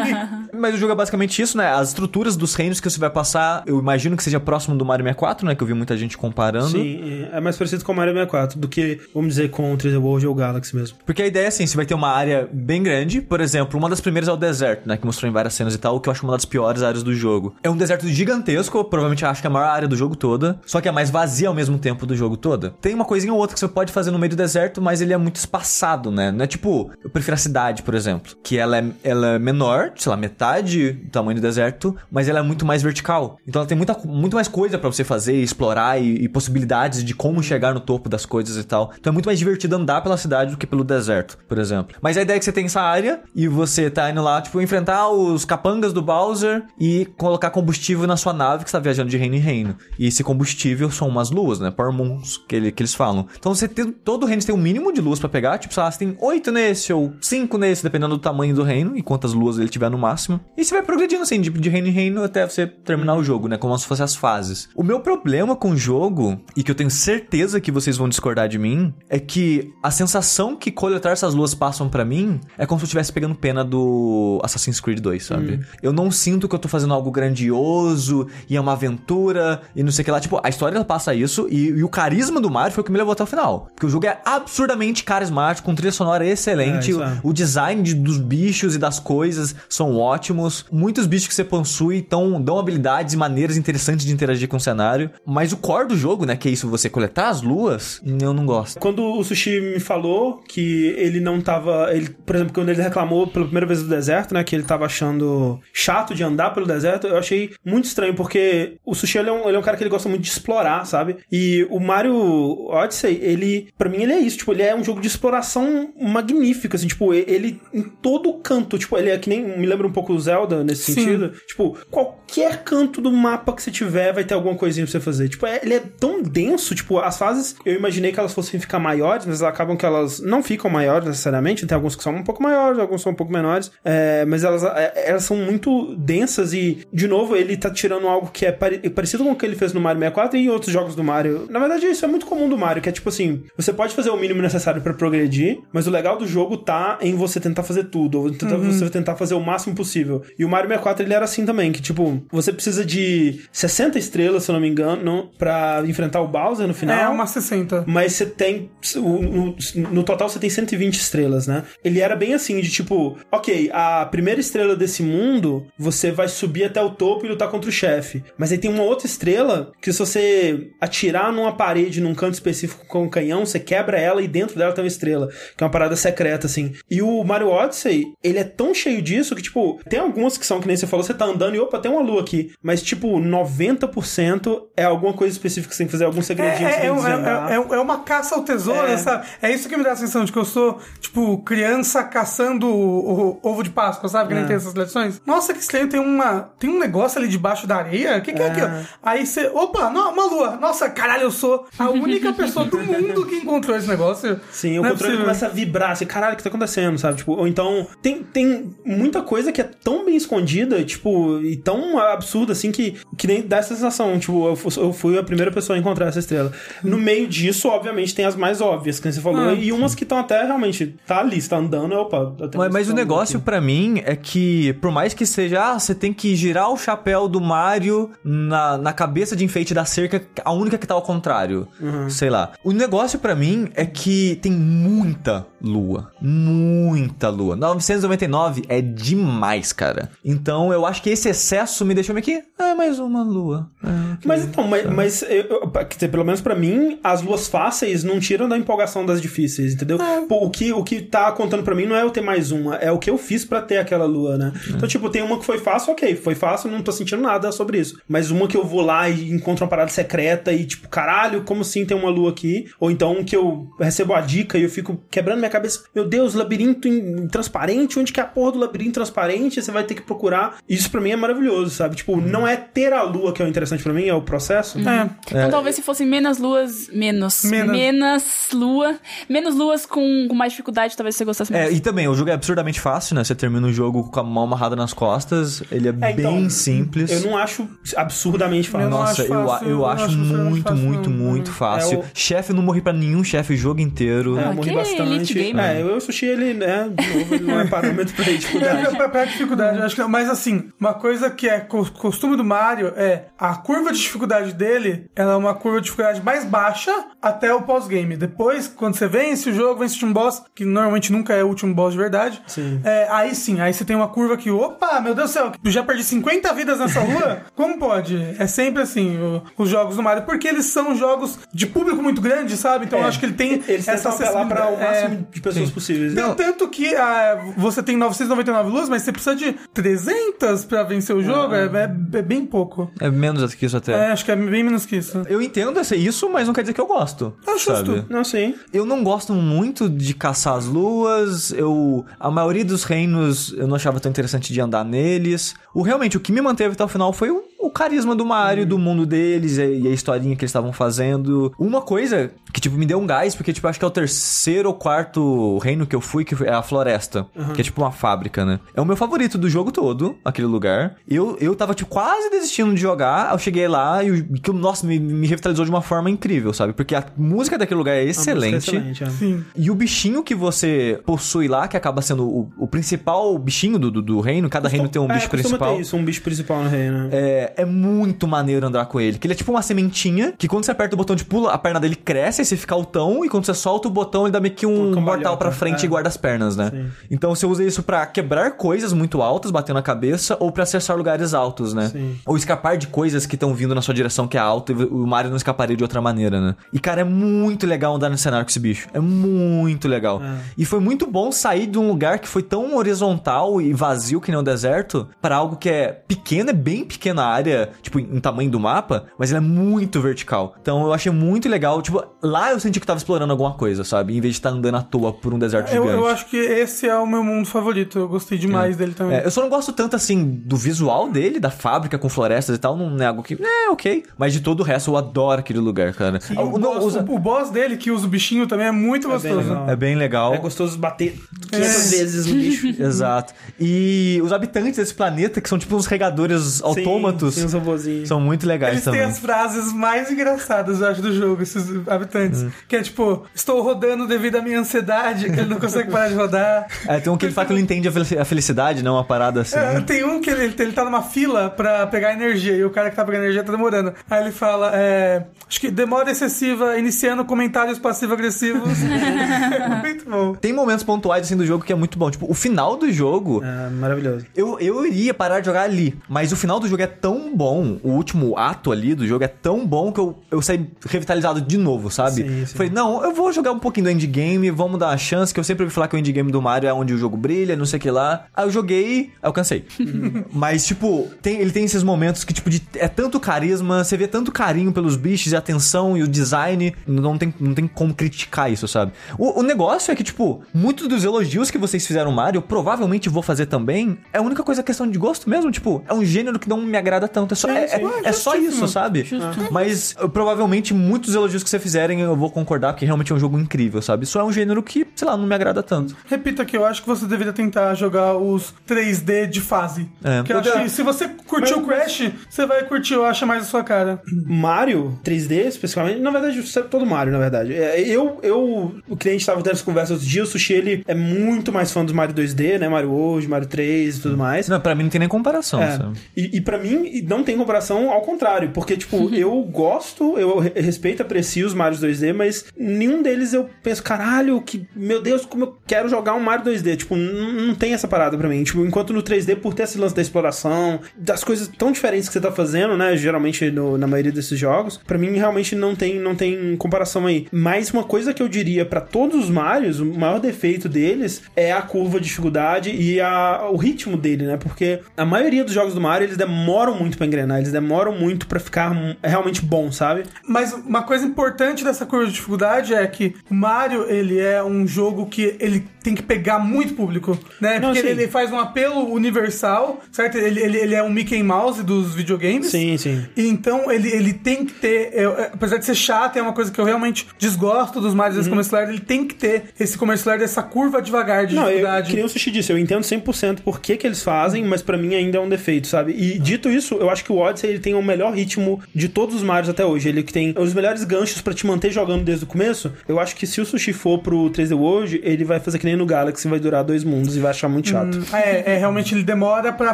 mas o jogo é basicamente isso, né? As estruturas dos reinos que você vai passar, eu imagino que seja próximo do Mario 64, né? Que eu vi muita gente comparando. Sim, é mais parecido com o Mario 64 do que, vamos dizer, com o 3D World ou o Galaxy mesmo. Porque a ideia é assim, você vai ter uma área bem grande, por exemplo, uma das primeiras é o deserto, né, que mostrou em várias cenas e tal, que eu acho uma das piores áreas do jogo. É um deserto gigantesco, provavelmente acho que é a maior área do jogo toda, só que é mais vazia ao mesmo tempo do jogo toda. Tem uma coisinha ou outra que você pode fazer no meio do deserto, mas ele é muito espaçado, né? Não é tipo, eu prefiro a cidade, por exemplo, que ela é, ela é menor, sei lá, metade do tamanho do deserto, mas ela é muito mais vertical. Então ela tem muita, muito mais coisa pra você fazer, explorar e, e possibilidades de como chegar no topo das coisas e tal. Então é muito mais divertido andar pela cidade do que pelo deserto, por exemplo. Mas a ideia é que você tem essa área e você tá indo lá, tipo, enfrentar os capangas do Bowser e colocar combustível na sua nave que está viajando de reino em reino. E esse combustível são umas luas, né? Power Moons, que, ele, que eles falam. Então você tem, todo reino tem um mínimo de luas pra pegar, tipo, sei lá, você tem oito nesse ou cinco nesse, dependendo do tamanho do reino e quantas luas ele tiver no máximo. E você vai progredindo assim, de, de reino em reino até você terminar o jogo, né? Como se fossem as fases. O meu problema com o jogo, e que eu tenho certeza que vocês vão discordar de mim, é que a sensação que coletar essas luas passam pra mim é como se eu estivesse pegando pena do Assassin's Creed 2, sabe? Eu não sinto que eu tô fazendo algo grandioso e é uma aventura e não sei o que lá. Tipo, a história ela passa isso e, e o carisma do Mario foi o que me levou até o final. Porque o jogo é absurdamente carismático, com trilha sonora excelente, É, isso é. o design de- dos bichos e das coisas são ótimos. Muitos bichos que você possui tão, dão habilidades e maneiras interessantes de interagir com o cenário. Mas o core do jogo, né, que é isso, você coletar as luas, eu não gosto. Quando o Sushi me falou que ele não tava. Ele, por exemplo, quando ele reclamou pela primeira vez do deserto, né? Que ele tava achando chato de andar pelo deserto, eu achei muito estranho, porque o Sushi ele é, um, ele é um cara que ele gosta muito de explorar, sabe? E o Mario Odyssey, ele. pra mim, ele é isso. Tipo, ele é um jogo de exploração magnífico, assim, tipo, ele em todo canto, tipo, ele é que nem. Me lembra um pouco o Zelda nesse Sim. sentido. Tipo, qualquer canto do mapa que você tiver vai ter alguma coisinha pra você fazer. Tipo, é- ele é tão denso, tipo, as fases, eu imaginei que elas fossem ficar maiores, mas elas acabam que elas não ficam maiores necessariamente. Tem alguns que são um pouco maiores, alguns são um pouco menores. É, mas elas, é, elas são muito densas e, de novo, ele tá tirando algo que é pare- parecido com o que ele fez no Mario 64 e em outros jogos do Mario. Na verdade, isso é muito comum do Mario, que é tipo assim, você pode fazer o mínimo necessário pra progredir, mas o legal do jogo tá em você tentar fazer tudo, ou tentar, você tentar fazer o máximo possível. E o Mario 64 ele era assim também, que tipo, você precisa de 60 estrelas, se eu não me engano, pra enfrentar o Bowser no final. É, uma 60. Mas você tem. No, no total você tem 120 estrelas, né? Ele era bem assim, de tipo, ok, a primeira estrela desse mundo, você vai subir até o topo e lutar contra o chefe. Mas aí tem uma outra estrela que se você atirar numa parede num canto específico com um canhão, você quebra ela e dentro dela tem uma estrela. Que é uma parada secreta, assim. E o Mario Odyssey, ele é tão cheio disso que, tipo, tem algumas que são, que nem você falou, você tá andando e opa, tem uma lua aqui. Mas, tipo, 90% é alguma coisa específica que você tem que fazer, algum segredinho que É, é, tem é, é, é- é uma caça ao tesouro, É. sabe? É isso que me dá a sensação de que eu sou, tipo, criança caçando o, o ovo de Páscoa, sabe? Que nem É. tem essas tradições. Nossa, que estranho, tem, uma, tem um negócio ali debaixo da areia. O que, que é, aquilo? Aí você, opa, não, uma lua. Nossa, caralho, eu sou a única pessoa do mundo que encontrou esse negócio. Sim, o Não é controle começa a vibrar, assim, caralho, o que tá acontecendo, sabe? Tipo, ou então, tem, tem muita coisa que é tão bem escondida, tipo, e tão absurda, assim, que, que nem dá essa sensação, tipo, eu, fu- eu fui a primeira pessoa a encontrar essa estrela. No meio disso, obviamente, tem as mais óbvias, que você falou, Ah. e umas que estão até, realmente, tá ali, você tá andando, opa... Mas, mas o negócio aqui. pra mim é que, por mais que seja, ah, você tem que girar o chapéu do Mario na, na cabeça de enfeite da cerca, a única que tá ao contrário. Sei lá. O negócio pra mim é que tem muita lua. Muita lua. 999 é demais, cara. Então eu acho que esse excesso me deixou meio que. Ah, mais uma lua. É, Mas então, mas, mas eu- quer dizer, pelo menos pra mim, as luas fáceis não tiram da empolgação das difíceis, entendeu? Pô, o, que, o que tá contando pra mim não é eu ter mais uma, é o que eu fiz pra ter aquela lua, né? Então, tipo, tem uma que foi fácil, ok, foi fácil, não tô sentindo nada sobre isso. Mas uma que eu vou lá e encontro uma parada secreta e, tipo, caralho, como assim tem uma lua aqui? Ou então que eu recebo a dica e eu fico quebrando minha cabeça, meu Deus, labirinto in- transparente, onde que é a porra do labirinto transparente? Você vai ter que procurar. Isso pra mim é maravilhoso, sabe? Tipo, não é ter a lua que é o interessante pra mim, é o processo. É. Então talvez se fossem menos luas, menos. Menos. Menos lua. Menos luas com, com mais dificuldade, talvez você gostasse mais. É, e também, o jogo é absurdamente fácil, né? Você termina o jogo com a mão amarrada nas costas, ele é, É, então, bem simples. Eu não acho absurdamente fácil. Eu Nossa, acho eu, fácil, eu eu acho acho muito, fácil, muito, não. muito fácil. É o- Chefe, eu não morri pra nenhum chefe o jogo inteiro. É, Ah, eu morri que bastante. elite gamer. É, eu, sushi, ele, né, de novo, ele não é parâmetro pra dificuldade. É, pra, pra dificuldade, eu acho que não. Mas assim, uma coisa que é co- costume do Mario é a curva de dificuldade dele, ela é uma curva de dificuldade mais baixa até o pós-game. Depois, quando você vence o jogo, vence o último boss, que normalmente nunca é o último boss de verdade. Sim. é, aí sim, aí você tem uma curva que, opa, meu Deus do céu, eu já perdi 50 vidas nessa lua? Como pode? É sempre assim, o- os jogos do Mario, porque eles são jogos de público muito grande, sabe? Então eu acho que ele tem Eles essa apelar pra o. É. máximo de pessoas possíveis. Tanto que ah, você tem 999 luz, mas você precisa de 300 pra vencer o jogo, é, é- é bem pouco. É menos do que isso até. É, acho que é bem menos que isso. Eu entendo isso, mas não quer dizer que eu gosto. É justo. sabe? Não, sim. Eu não gosto muito de caçar as luas. Eu a maioria dos reinos eu não achava tão interessante de andar neles. O realmente o que me manteve até o final foi o, o carisma do Mario, do mundo deles e, e a historinha que eles estavam fazendo. Uma coisa que tipo me deu um gás porque tipo acho que é o terceiro ou quarto reino que eu fui que é a floresta, que é tipo uma fábrica, né? É o meu favorito do jogo todo, aquele lugar. Eu eu tava tipo quase desistindo de jogar. Eu cheguei lá e o- que nossa me, me revitalizou de uma forma incrível, sabe? Porque a música daquele lugar é A música é excelente. excelente, é. Sim. E o bichinho que você possui lá, que acaba sendo o, o principal bichinho do, do, do reino, cada reino tem um É, bicho principal. ter isso, um bicho principal no reino. É, é muito maneiro andar com ele. Que ele é tipo uma sementinha, que quando você aperta o botão de pula, a perna dele cresce, aí você fica altão, e quando você solta o botão, ele dá meio que um mortal pra frente é. e guarda as pernas, né? Sim. Então você usa isso pra quebrar coisas muito altas, batendo na cabeça, ou pra acessar lugares altos, né? Sim. Ou escapar de coisas que estão vindo na sua direção que é alta, e o Mario não escaparia de outra maneira, né? E cara, é muito legal andar nesse cenário com esse bicho. É muito legal. É. E foi muito bom sair de um lugar que foi tão horizontal e vazio que nem o deserto para algo que é pequeno, é bem pequena a área, tipo, em tamanho do mapa, mas ele é muito vertical. Então eu achei muito legal. Tipo, lá eu senti que eu tava explorando alguma coisa, sabe? Em vez de estar andando à toa por um deserto Eu, gigante. eu acho que esse é o meu mundo favorito. Eu gostei demais dele também. É, eu só não gosto tanto assim do visual dele, da fábrica com florestas e tal, não é algo que. É, ok. Mas de todo o resto, eu adoro aquele lugar, cara. E Ah, o, não, boss, usa- o boss dele, que usa o bichinho, também é muito bem gostoso. legal. É bem legal. É gostoso bater 500 É. vezes no bicho. Exato. E os habitantes desse planeta, que são tipo uns regadores autômatos, Sim, os robozinhos. são muito legais Eles também. têm as frases mais engraçadas, eu acho, do jogo, esses habitantes. Hum. Que é tipo, estou rodando devido à minha ansiedade, que ele não consegue parar de rodar. É, tem um que ele fala que ele entende a felicidade, não? Uma parada assim. É, tem um que ele, ele tá numa fila pra pegar energia e o cara que tá pegando energia tá demorando. Aí ele fala, é, acho que demora excessiva iniciando comentários passivo-agressivos. muito bom. Tem momentos pontuais assim do jogo que é muito bom. Tipo, o final do jogo. É, maravilhoso. Eu, eu iria parar de jogar ali, mas o final do jogo é tão bom, o último ato ali do jogo é tão bom que eu, eu saí revitalizado de novo, sabe? Sim, sim. Falei, não, eu vou jogar um pouquinho do endgame, vamos dar uma chance, que eu sempre ouvi falar que o endgame do Mario é onde o jogo brilha, não sei o que lá. Aí eu joguei, eu cansei. mas, tipo, tem, ele tem esses momentos que, tipo, de, é tanto carisma, você vê tanto carinho pelos bichos e a atenção e o design, não tem, não tem como criticar isso, sabe? O, o negócio é que, tipo, muitos dos elogios que vocês fizeram Mario, eu provavelmente vou fazer também. É a única coisa questão de gosto mesmo. Tipo, é um gênero que não me agrada tanto. É só, é, é- é só isso, sabe? Mas eu, provavelmente muitos elogios que você fizerem eu vou concordar, porque realmente é um jogo incrível, sabe? Isso é um gênero que, sei lá, não me agrada tanto. Repita que eu acho que você deveria tentar jogar os 3D de fase. É. Porque eu acho que se você curtiu o Crash, você vai curtir, eu acho, mais a sua cara. Mario 3D, especificamente, na verdade, todo Mario, na verdade. É, Eu, eu, o cliente estava tendo essa conversa outros dias, o Sushi, ele é muito mais fã dos Mario 2D, né? Mario World, Mario 3 e tudo mais. Não, pra mim não tem nem comparação, É. sabe? E, e para mim não tem comparação ao contrário, porque tipo, eu gosto, eu re- respeito, aprecio os Marios 2D, mas nenhum deles eu penso, caralho, que meu Deus, como eu quero jogar um Mario 2D, tipo, não tem essa parada pra mim. Tipo, enquanto no 3D por ter esse lance da exploração, das coisas tão diferentes que você tá fazendo, né, geralmente no- na maioria desses jogos, pra mim realmente não tem não tem comparação aí. Mas uma coisa que eu diria pra todos os Marios, o maior defeito deles é a curva de dificuldade e a, o ritmo dele, né? Porque a maioria dos jogos do Mario, eles demoram muito pra engrenar, eles demoram muito pra ficar realmente bom, sabe? Mas uma coisa importante dessa curva de dificuldade é que o Mario, ele é um jogo que ele tem que pegar muito público, né? Não, Porque ele, ele faz um apelo universal, certo? Ele, ele, ele é um Mickey Mouse dos videogames. Sim, sim. E Então ele, ele tem que ter, é, apesar de ser chato, é uma coisa que eu realmente desgosto dos Marios desse comercial, ele tem que ter esse comercial dessa curva devagar de Não, eu, que nem o Sushi disse, eu entendo 100% por que, que eles fazem, mas pra mim ainda é um defeito, sabe? E dito isso, eu acho que o Odyssey ele tem o melhor ritmo de todos os Marios até hoje. Ele que tem os melhores ganchos pra te manter jogando desde o começo. Eu acho que se o Sushi for pro 3D World, ele vai fazer que nem no Galaxy, vai durar dois mundos e vai achar muito chato. É, é, realmente ele demora pra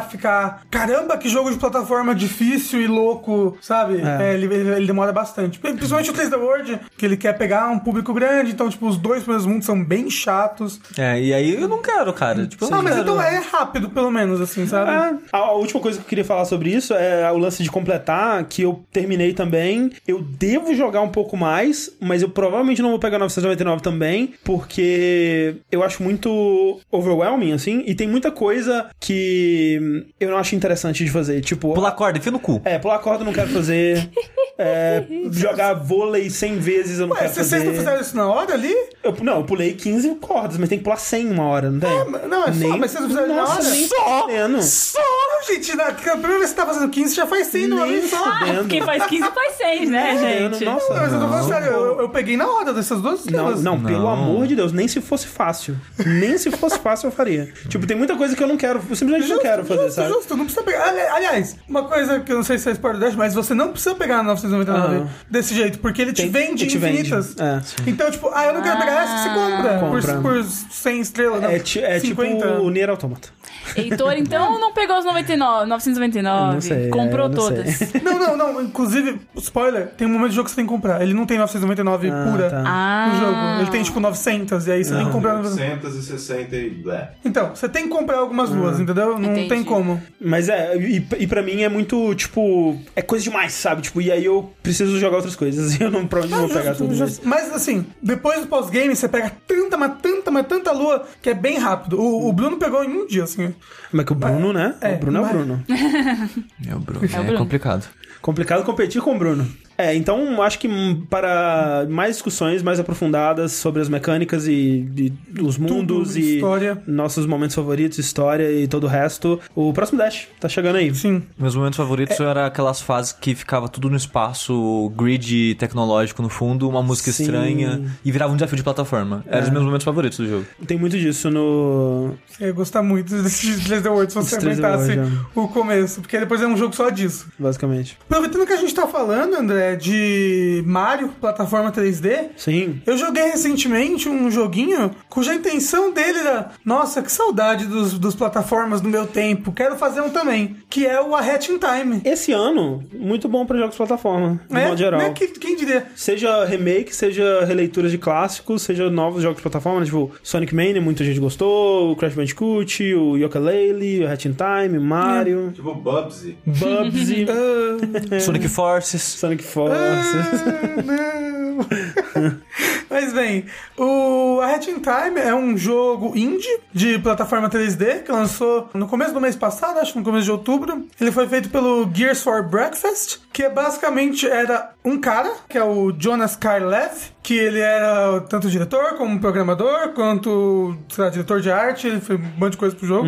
ficar. Caramba, que jogo de plataforma difícil e louco, sabe? É, ele, ele- ele demora bastante. Principalmente o 3D World, que ele quer pegar um público grande, então, tipo, os dois primeiros mundos são bem chatos. É, e aí eu não quero, cara. Tipo, Ah, não mas quero. então é rápido, pelo menos, assim, sabe? Ah, a, a última coisa que eu queria falar sobre isso é o lance de completar, que eu terminei também. Eu devo jogar um pouco mais, mas eu provavelmente não vou pegar 999 também, porque eu acho acho muito overwhelming, assim, e tem muita coisa que eu não acho interessante de fazer. Tipo, Pular corda, enfia no cu. é, pular corda eu não quero fazer. É, jogar vôlei 100 vezes eu não Ué, quero vocês fazer. não fizeram isso na hora ali? Eu, não, eu pulei 15 cordas, mas tem que pular 100 uma hora, não tem? Não, é só, mas vocês não fizeram na Nossa, hora? nem Só! fudendo. Só, gente, na, a primeira vez que você tá fazendo 15, já faz 100 numa Nem vez só. Quem faz 15 faz 6, né, gente? Nossa, Não, mas eu tô falando sério, eu, eu peguei na hora dessas duas Não, estrelas. não, pelo Não. amor de Deus, nem se fosse fácil. Nem se fosse fácil eu faria. Tipo, tem muita coisa que eu não quero, eu simplesmente não quero fazer, justo, sabe? Justo, não precisa pegar. Ali- Aliás, uma coisa que eu não sei se é spoiler dash, mas você não precisa pegar a 999 Aham. desse jeito, porque ele te Tem- vende te vende, infinitas. é. Então, tipo, ah, eu não quero pegar essa, você compra. Compra. Por, por 100 estrelas, não. É, é tipo 50. o Nier Automata. Heitor, então, não pegou os 99, 999. Não sei, comprou é, não todas. sei. Não, não, não. Inclusive, spoiler, tem um momento de jogo que você tem que comprar. Ele não tem 999 Ah, pura tá. Ah. no jogo. Ele tem, tipo, 900, e aí você tem que comprar... 960 e blé. Então, você tem que comprar algumas duas, entendeu? Não Entendi. tem como. Mas é, e, e pra mim é muito, tipo, é coisa demais, sabe? Tipo, e aí eu preciso jogar outras coisas e eu não provavelmente não vou pegar Justo, tudo. Mas... Mas assim, depois do pós-game, você pega tanta, mas tanta, mas tanta lua que é bem rápido. O, o Bruno pegou em um dia, assim. Mas que o Bruno, né? É, o Bruno é o Bruno. É o Bruno. É, Bruno. complicado. Complicado competir com o Bruno. É, então acho que hum, para mais discussões mais aprofundadas sobre as mecânicas e, e os mundos e história. nossos momentos favoritos, história e todo o resto, o próximo Dash tá chegando aí. Sim. Meus momentos favoritos eram aquelas fases que ficava tudo no espaço, grid tecnológico no fundo, uma música Sim. estranha e virava um desafio de plataforma. Eram os meus momentos favoritos do jogo. Tem muito disso no. Você ia gostar muito desse 3D World se você Esse 3D aguentasse o começo, porque depois é um jogo só disso. Basicamente. Aproveitando que a gente tá falando, André, de Mario, plataforma 3D, Sim. eu joguei recentemente um joguinho cuja intenção dele era, nossa, que saudade dos, dos plataformas do meu tempo, quero fazer um também, que é o A Hat in Time. Esse ano, muito bom pra jogos de plataforma, de modo geral. né? Que- quem diria? Seja remake, seja releituras de clássicos, seja novos jogos de plataforma, tipo Sonic Mania, muita gente gostou, o Crash Bandicoot, o Yooka-Laylee, o Hat in Time, Mario, Tipo Bubsy. Bubsy, Ah, Sonic Forces. Sonic Ah, não. Mas bem, o A Hat in Time é um jogo indie de plataforma 3D que lançou no começo do mês passado, acho no começo de outubro. Ele foi feito pelo Gears for Breakfast, que basicamente era um cara, que é o Jonas Karlev, que ele era tanto diretor como programador, quanto sei lá, diretor de arte, ele fez um monte de coisa pro jogo.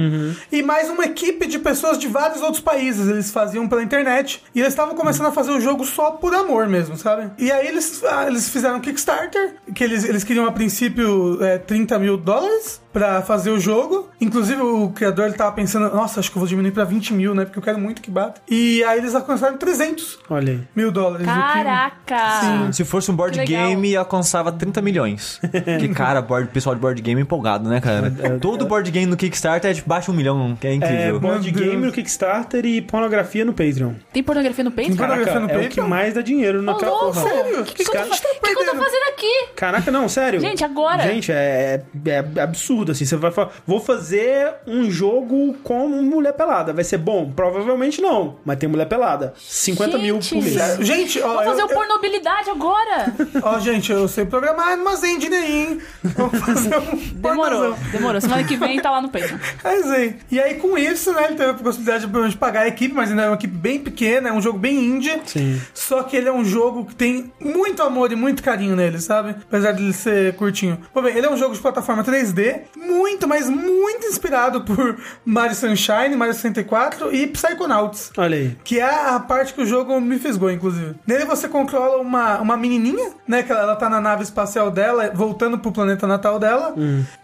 E mais uma equipe de pessoas de vários outros países, eles faziam pela internet. E eles estavam começando a fazer o jogo só por amor mesmo, sabe? E aí eles, ah, eles fizeram um Kickstarter, que eles, eles queriam a princípio é, 30 mil dólares pra fazer o jogo. Inclusive o criador ele tava pensando, nossa, acho que eu vou diminuir pra 20 mil, né? Porque eu quero muito que bata. E aí eles alcançaram 300 Olha aí. mil dólares. Caraca! Se fosse um board game, alcançava 30 milhões. que, cara, board, pessoal de board game é empolgado, né, cara? Todo board game no Kickstarter é de baixo um milhão, que é É, incrível. board Meu game Deus. no Kickstarter e pornografia no Patreon. Tem pornografia no peito? Tem Caraca, Pornografia no é o que Patreon? mais dá dinheiro louco! porra. Sério? O que, que, que que eu tô fazendo aqui? Caraca, não, sério. Gente, agora. Gente, é, é absurdo, assim. Você vai falar, vou fazer um jogo com mulher pelada. Vai ser bom? Provavelmente não. Mas tem mulher pelada. 50 mil por Gente. mês. Gente, ó, Vou fazer eu- o pornobilidade agora. Ó, gente, eu sei programar umas engine aí, hein? Vamos fazer um Demorou, demorou. Semana que vem tá lá no Patreon. Mas aí, e aí com isso, né, ele teve a possibilidade de pagar a equipe, mas ainda é uma equipe bem pequena, é um jogo bem indie. Sim. Só que ele é um jogo que tem muito amor e muito carinho nele, sabe? Apesar de ele ser curtinho. Bom, bem, ele é um jogo de plataforma 3D, muito, mas muito inspirado por Mario Sunshine, Mario 64 e Psychonauts. Olha aí. Que é a parte que o jogo me fisgou, inclusive. Nele você controla uma, uma menininha, né? Que ela, ela tá na nave espacial dela, voltando pro planeta natal dela.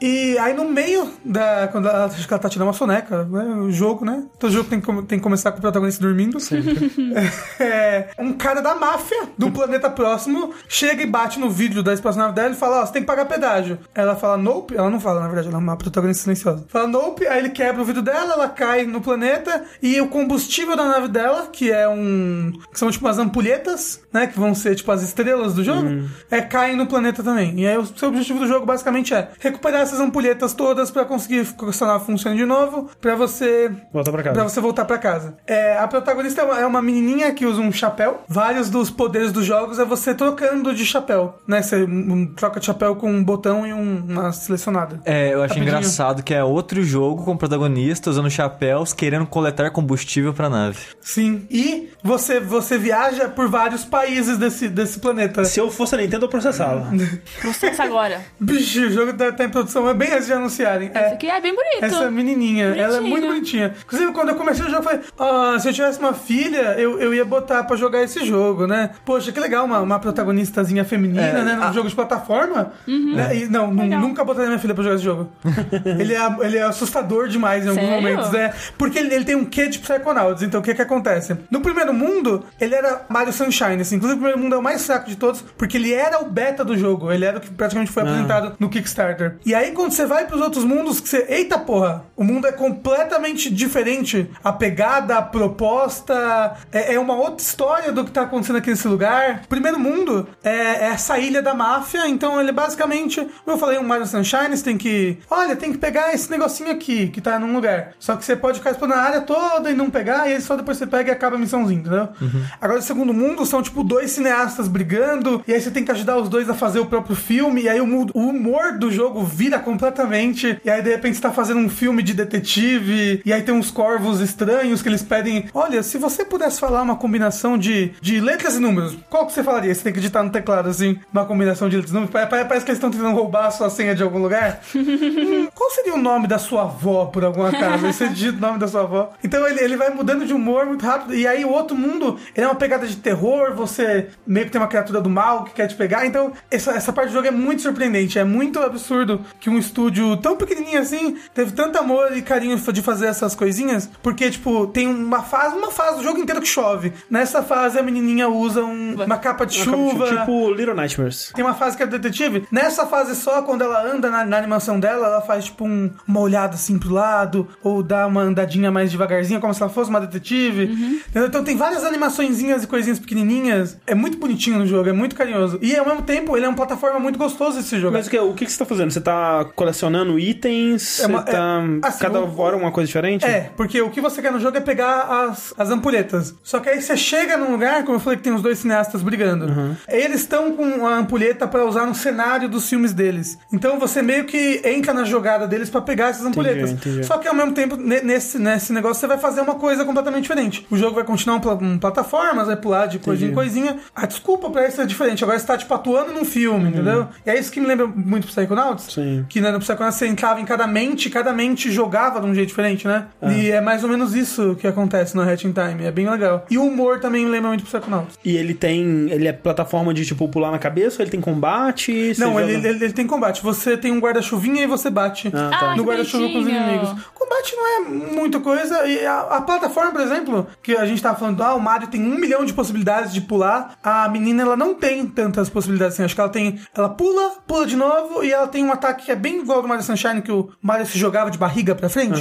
E aí no meio da... Quando ela, acho que ela tá tirando uma soneca, né? O jogo, né? Todo jogo tem que, tem que começar com o protagonista dormindo. É, um cara da máfia do planeta próximo chega e bate no vidro da espaçonave dela e fala, ó, você tem que pagar pedágio. Ela fala, nope. Ela não fala, na verdade, ela é uma protagonista silenciosa. Fala, nope. Aí ele quebra o vidro dela, ela cai no planeta e o combustível da nave dela, que é um... que são tipo umas ampulhetas, né? Que vão ser tipo as estrelas do jogo, é, caem no planeta também. E aí o seu objetivo do jogo basicamente é recuperar essas ampulhetas todas pra conseguir que a nave funcione de novo, pra você Volta pra Pra casa. você voltar pra casa. É, a protagonista é uma, é uma menininha que usa um chapéu. Vários dos poderes dos jogos é você trocando de chapéu, né? Você troca de chapéu com um botão e um- uma selecionada. É, É, eu achei Rapidinho. engraçado que é outro jogo com protagonista usando chapéus querendo coletar combustível pra nave. Sim. E você, você viaja por vários países desse, desse planeta. Se eu fosse a Nintendo, eu processava. Processa agora. Bicho, o jogo tá, tá em produção, é bem antes de anunciarem. Esse É. aqui é bem bonito. Essa menininha, ela é muito bonitinha. Inclusive, quando eu comecei o jogo, eu falei: ah, se eu tivesse uma filha, eu, eu ia botar pra jogar esse jogo, né? Poxa, que legal, uma, uma protagonistazinha feminina, É, né? Num a- jogo de plataforma. Né? E, não, Legal. nunca botaria minha filha pra jogar esse jogo. ele, é, ele é assustador demais em alguns Sério? momentos. É, porque ele, ele tem um quê de Psychonauts. Então, o que que acontece? No primeiro mundo, ele era Mario Sunshine. Assim. Inclusive, o primeiro mundo é o mais fraco de todos, porque ele era o beta do jogo. Ele era o que praticamente foi apresentado no Kickstarter. E aí, quando você vai pros outros mundos, que você. Eita porra! O mundo é completamente diferente. A pegada, a proposta. É, é uma outra história do que tá acontecendo aqui nesse lugar. O primeiro mundo é, é essa ilha da máfia. Então, ele é basicamente. Como eu falei, um Mario Sunshine, você tem que. Olha, tem que pegar esse negocinho aqui, que tá num lugar. Só que você pode ficar explorando a área toda e não pegar, e aí só depois você pega e acaba a missãozinha, entendeu? Agora, o segundo mundo são, tipo, dois cineastas brigando, e aí você tem que ajudar os dois a fazer o próprio filme, e aí o, o humor do jogo vira completamente, e aí de repente você tá fazendo um filme de detetive, e aí tem uns corvos estranhos que eles pedem: Olha, se você pudesse falar uma combinação de, de letras e números, qual que você falaria? Você tem que digitar no teclado, assim, uma combinação de letras e números. Pa- pa- Parece que eles estão tentando roubar a sua senha de algum lugar. Qual seria o nome da sua avó, por algum acaso? Aí você digita o nome da sua avó. Então ele, ele vai mudando de humor muito rápido. E aí o outro mundo, ele é uma pegada de terror, você meio que tem uma criatura do mal que quer te pegar. Então essa, essa parte do jogo é muito surpreendente. É muito absurdo que um estúdio tão pequenininho assim teve tanto amor e carinho de fazer essas coisinhas. Porque, tipo, tem uma fase, uma fase do jogo inteiro que chove. Nessa fase a menininha usa um- uma capa de chuva. Tipo Little Nightmares. Tem uma fase que é detetive. Nessa fase só, quando ela anda na, na animação dela, ela faz tipo um- uma olhada assim pro lado, ou dá uma andadinha mais devagarzinha, como se ela fosse uma detetive. Entendeu? Então tem várias animaçõezinhas e coisinhas pequenininhas. É muito bonitinho no jogo, é muito carinhoso. E ao mesmo tempo, ele é uma plataforma muito gostoso esse jogo. Mas o que, o que que você tá fazendo? Você tá colecionando itens? É uma- você tá. é, assim, cada o- hora uma coisa diferente? É, porque o que você quer no jogo é pegar as, as ampulhetas. Só que aí você chega num lugar, como eu falei que tem os dois cineastas brigando. Eles estão com a ampulheta pra usar no cenário dos filmes deles. Então você meio que entra na jogada deles pra pegar essas ampulhetas. entendi. Só que ao mesmo tempo, ne- nesse, nesse negócio, você vai fazer uma coisa completamente diferente. O jogo vai continuar um, pla- plataformas, vai pular de coisinha em coisinha. A desculpa pra isso é diferente. Agora você tá, tipo, atuando num filme, entendeu? E é isso que me lembra muito Psychonauts. Sim. Que né, no Psychonauts você entrava em cada mente, cada mente jogava de um jeito diferente, né? E é mais ou menos isso que acontece no Hatching Time. É bem legal. E o humor também me lembra muito Psychonauts. E ele tem. Ele é plataforma de tipo pular na cabeça ou ele tem combate? Não, ele, ele, ele tem combate. Você tem um guarda-chuvinha e você bate Ah, tá. Ah, no guarda-chuva com os inimigos. Combate não é muita coisa. E a, a plataforma, por exemplo, que a gente tava falando, ah, o Mario tem um milhão de possibilidades de pular. A menina, ela não tem tantas possibilidades assim. Acho que ela tem. Ela pula, pula de novo e ela tem um ataque que é bem igual ao do Mario Sunshine, que o Mario se jogava de barriga pra frente.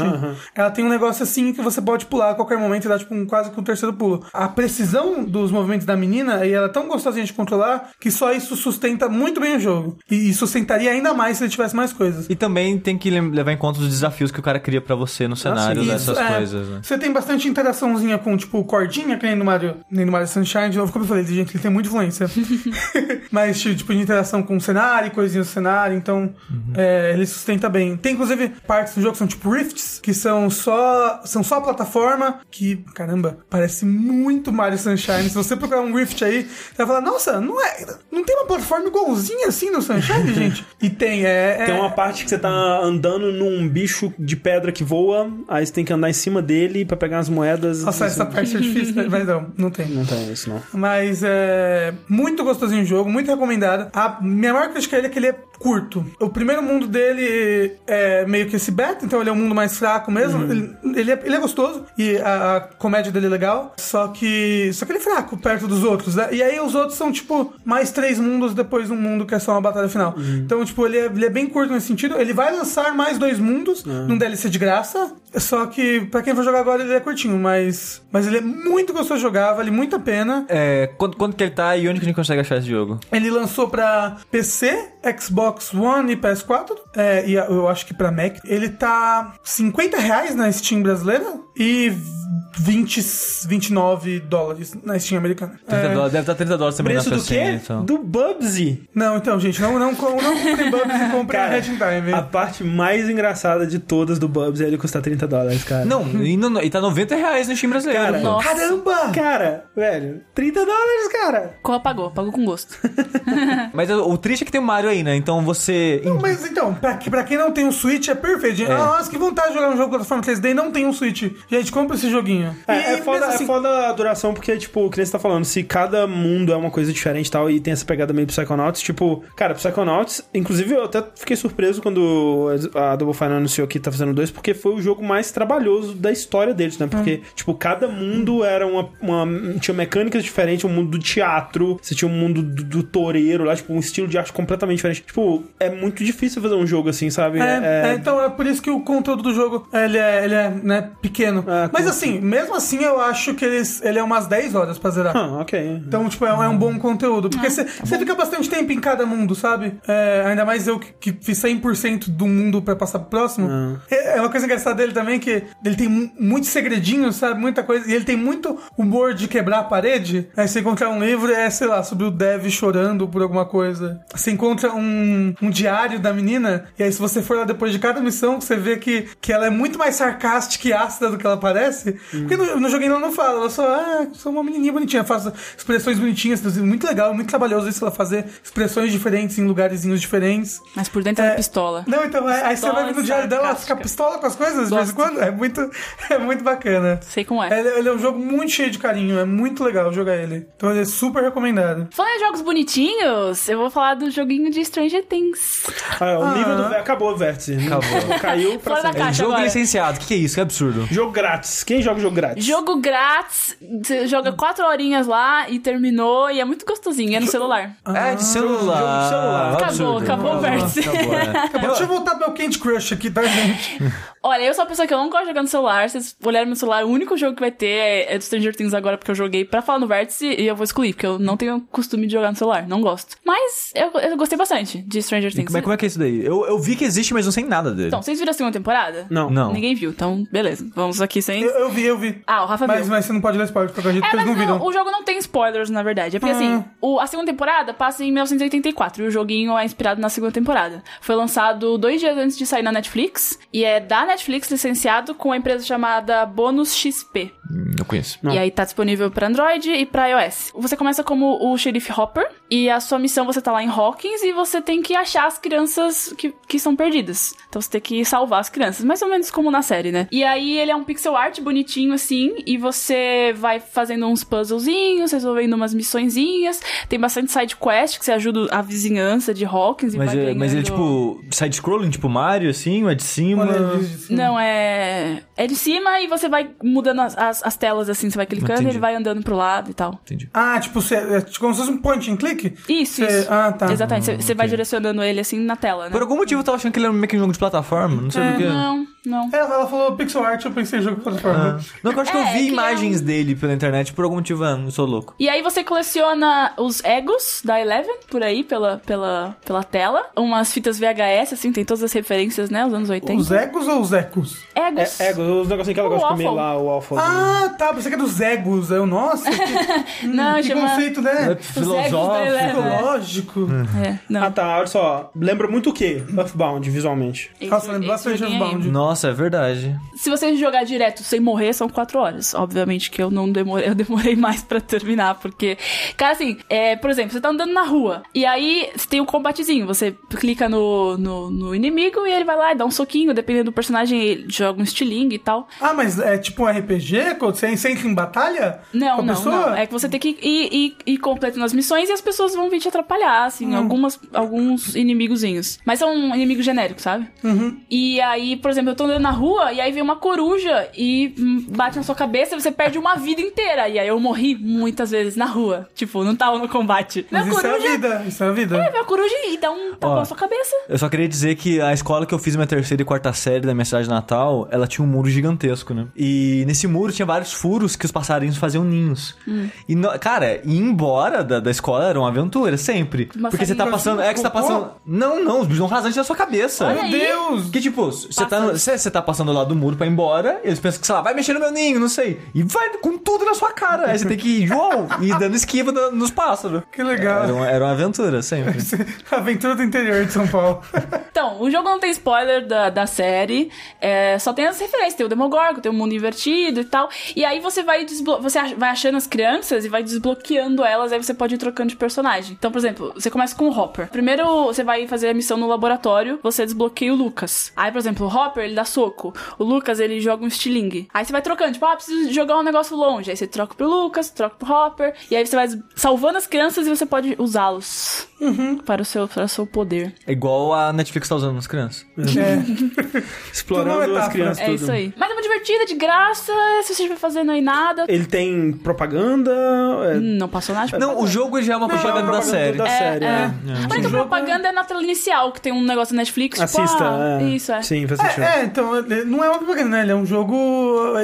Ela tem um negócio assim que você pode pular a qualquer momento e dar tipo um, quase que um terceiro pulo. A precisão dos movimentos da menina, e ela é tão gostosinha de controlar que só isso sustenta muito bem o jogo. E sustentaria ainda mais se ele tivesse mais coisas. E também tem que levar em conta os desafios que o cara cria pra você no cenário sim. dessas é. coisas, né? Você tem bastante interaçãozinha com, tipo, cordinha, que nem no Mario, nem no Mario Sunshine. De novo, como eu falei, gente, ele tem muita influência. Mas, tipo, de interação com o cenário, coisinhas do cenário, então é, ele sustenta bem. Tem, inclusive, partes do jogo que são, tipo, rifts, que são só, são só plataforma, que, caramba, parece muito Mario Sunshine. Se você procurar um rift aí, você vai falar, nossa, não é, não tem uma plataforma igualzinha assim no Sunshine, gente? E tem, é... é- Tem uma parte que você tá andando num bicho de pedra que voa, aí você tem que andar em cima dele pra pegar as moedas. Nossa, essa parte é difícil, né? mas não, não tem. Não tem isso, não. Mas é muito gostosinho o jogo, muito recomendado. A minha maior crítica é que ele é curto. O primeiro mundo dele é meio que esse beta, então ele é um mundo mais fraco mesmo. Ele, ele é, ele é gostoso e a, a comédia dele é legal, só que só que ele é fraco perto dos outros, né? E aí os outros são tipo mais três mundos depois um mundo que é só uma batalha final. Então, tipo, ele é, ele é bem curto nesse sentido. Ele vai lançar mais dois mundos num DLC de graça, só que pra quem for jogar agora ele é curtinho, mas mas ele é muito gostoso de jogar, vale muito a pena. É, quanto, quanto que ele tá e onde que a gente consegue achar esse jogo? Ele lançou pra PC, Xbox One e PS4. É, e eu acho que pra Mac. Ele tá 50 reais na Steam brasileira e 20, 29 dólares na Steam americana. 30 É, dólares, deve estar 30 dólares também Preço na do quê? Então. Do Bubsy. Não, então, gente, não, não, com- não comprem Bubs e comprem a Red Time. a parte mais engraçada de todas do Bubsy é ele custar 30 dólares, cara. Não, e, não- e tá 90 reais no Steam brasileiro. Cara. Nossa. Caramba! Cara, velho, 30 dólares, cara. Corra pagou, pagou com gosto. Mas o, o triste é que tem o Mario aí, né? Então você. Não, Mas então, pra, que- pra quem não tem um Switch, é perfeito. É. Nossa, que vontade de jogar um jogo com plataforma 3D e não tem um Switch. Gente, compra esse joguinho. É, é, foda, mesmo assim- é foda a duração, porque, tipo, o que você tá falando, se cada mundo é uma coisa diferente e tal, e tem essa pegada meio Psychonauts, tipo, cara, Psychonauts, inclusive eu até fiquei surpreso quando a Double Fine anunciou que tá fazendo dois, porque foi o jogo mais trabalhoso da história deles, né? Porque, tipo, cada mundo era uma, uma- tinha mecânicas diferentes, um mundo do teatro, você tinha um mundo do, do toureiro lá, tipo, um estilo de arte completamente diferente. Tipo, é muito difícil fazer um jogo assim, sabe? É, é, então é por isso que o conteúdo do jogo ele é, ele é né, pequeno. É, Mas curto. Assim, mesmo assim, eu acho que eles, ele é umas 10 horas pra zerar. Ah, ok. Então, tipo, é, é um bom conteúdo. Porque você você fica bastante tempo em cada mundo, sabe? É, ainda mais eu que, que fiz 100% do mundo pra passar pro próximo. É, é uma coisa engraçada dele também que ele tem mu- muitos segredinhos, sabe? Muita coisa. E ele tem muito humor de quebrar a parede. Aí você encontra um livro, é, sei lá, sobre o Dev chorando por alguma coisa. Você encontra um, um diário da menina. E aí, se você for lá depois de cada missão, você vê que, que ela é muito mais sarcástica e ácida do que ela parece. Porque no, no joguinho ela não fala, ela só, ah, sou uma menininha bonitinha, faço expressões bonitinhas, muito legal, muito trabalhoso isso ela fazer expressões diferentes em lugarzinhos diferentes. Mas por dentro é, uma pistola. Não, então, aí aí você vai ver no diário dela, ela fica pistola com as coisas de vez em quando. É muito, é muito bacana. Sei como é. Ele, ele é um jogo muito cheio de carinho, é muito legal jogar ele. Então ele é super recomendado. Falando em jogos bonitinhos, eu vou falar do joguinho de Stranger Things. Ah, o Ah. nível do. Acabou o vértice. Acabou. Caiu pra Fora da jogo agora. licenciado. O que, que é isso? Que absurdo. Jogo grátis. Quem joga jogo grátis? Jogo grátis, você joga quatro horinhas lá e terminou, e é muito gostosinho, é no celular. é, de celular. jogo de celular. Acabou, Absurdo. acabou o vértice. Acabou, é. Deixa eu voltar pro meu Candy Crush aqui, tá, gente? Olha, eu sou uma pessoa que eu não gosto de jogar no celular. Vocês olharem no celular, o único jogo que vai ter é, é do Stranger Things agora, porque eu joguei pra falar no vértice e eu vou excluir, porque eu não tenho costume de jogar no celular, não gosto. Mas eu, eu gostei bastante de Stranger Things. Mas como é que é isso daí? Eu, eu vi que existe, mas não sei nada dele. Então, vocês viram a segunda temporada? Não. Não. Ninguém viu, então beleza. Vamos aqui sem. Eu, eu vi, eu vi. Ah, o Rafa Mas, viu. mas você não pode ler spoiler, porque eu acredito É, não não, viram. o jogo não tem spoilers, na verdade. É porque, Ah. assim, o- a segunda temporada passa em 1984 e o joguinho é inspirado na segunda temporada. Foi lançado dois dias antes de sair na Netflix e é da Netflix licenciado com a empresa chamada Bônus XP. Hum, Eu conheço. E aí tá disponível pra Android e pra iOS. Você começa como o xerife Hopper e a sua missão você tá lá em Hawkins e você tem que achar as crianças que, que são perdidas. Então você tem que salvar as crianças, mais ou menos como na série, né? E aí ele é um pixel art bonitinho assim e você vai fazendo uns puzzlezinhos, resolvendo umas missõezinhas. Tem bastante side quest que você ajuda a vizinhança de Hawkins e Mas, vai é, mas ele é ganhando- tipo side-scrolling, tipo Mario, assim, ou é de cima? Olha, Não, é. É de cima e você vai mudando as, as, as telas assim, você vai clicando e Entendi. ele vai andando pro lado e tal. Entendi. Ah, tipo, você, é como se fosse um point and click? Isso, Você- isso. Ah, tá. Exatamente. Você- Você vai direcionando ele assim na tela, né? Por algum motivo eu tava achando que ele era meio que um jogo de plataforma, não sei É, porquê. Não, não. É, ela falou pixel art, eu pensei em jogo plataforma. Não, que eu acho que eu É, vi que é imagens dele pela internet, por algum motivo, ah, eu sou louco. E aí você coleciona os egos da Eleven, por aí, pela, pela, pela tela. Umas fitas VHS, assim, tem todas as referências, né? Os anos 80. Os ecos ou os ecos? Egos. É, é, os negocinhos que ela O gosta de comer waffle. lá, o waffle. Ah, tá, pensei que é dos egos. Eu, nossa, que, Não, que chama... conceito, É né? Egos da filosófico. Psicológico. É, não. Ah, tá, olha só. Lembra muito o quê? Earthbound, visualmente. Esse- Nossa, lembra bastante. Earthbound. Nossa, é verdade. Se você jogar direto sem morrer, são quatro horas. Obviamente que eu não demorei, eu demorei mais pra terminar, porque. Cara, assim, é, por exemplo, você tá andando na rua, e aí você tem um combatezinho. Você clica no, no, no inimigo e ele vai lá e dá um soquinho, dependendo do personagem, ele joga um estilingue e tal. Ah, mas é tipo um RPG? Quando você entra em batalha? Não, não, não. É que você tem que ir, ir, ir completando as missões e as pessoas vão vir te atrapalhar, assim, Hum. algumas, alguns inimigozinhos. Mas são inimigos genéricos, sabe? Uhum. E aí, por exemplo, eu tô andando na rua e aí vem uma coruja e hum, bate na sua cabeça e você perde uma vida inteira. E aí eu morri muitas vezes na rua. Tipo, não tava no combate. Mas isso é a vida, isso é a vida. É, vem a coruja e dá um tapão Ó. na sua cabeça. Eu só queria dizer que a escola que eu fiz minha terceira e quarta série da minha cidade natal, ela tinha um muro gigantesco, né? E nesse muro tinha vários furos que os passarinhos faziam ninhos. E, no- cara, ir embora da, da escola era uma aventura, sempre. Uma Porque você tá passando. É que você tá passando. Não, não, os bichos vão rasante na sua cabeça. Meu. Deus! Que tipo, você tá. Pássaros. Você você, tá passando lá do muro pra ir embora, eles pensam que, sei lá, vai mexer no meu ninho, não sei. E vai com tudo na sua cara. Aí você tem que ir, João, e ir dando esquiva no- nos pássaros. Que legal. Era uma, era uma aventura, sempre. Aventura do interior de São Paulo. Então, o jogo não tem spoiler da, da série, é, só tem as referências. Tem o Demogorgon, tem o mundo invertido e tal. E aí você vai você ach- vai achando as crianças e vai desbloqueando elas, aí você pode ir trocando de personagem. Então, por exemplo, você começa com o Hopper. Primeiro você vai fazer a missão no laboratório, você desbloqueia o Lucas. Aí, por exemplo, o Hopper, ele dá soco. O Lucas, ele joga um estilingue. Aí você vai trocando, tipo, ah, preciso jogar um negócio longe. Aí você troca pro Lucas, troca pro Hopper. E aí você vai salvando as crianças e você pode usá-los para, o seu, para o seu poder. É igual a Netflix tá usando nas crianças. É. Explorando uma as crianças. É tudo. isso aí. Mas é uma divertida, de graça, se você estiver fazendo aí nada. Ele tem propaganda. é, Não passou nada. Não, o jogo já é uma propaganda da série. da É, é. né? A única propaganda é na tela inicial, que tem um negócio na Netflix. Tipo, Assista. ah, é. Isso, é. Sim, faz sentido. É, é, então, não é uma propaganda, né? Ele é um jogo.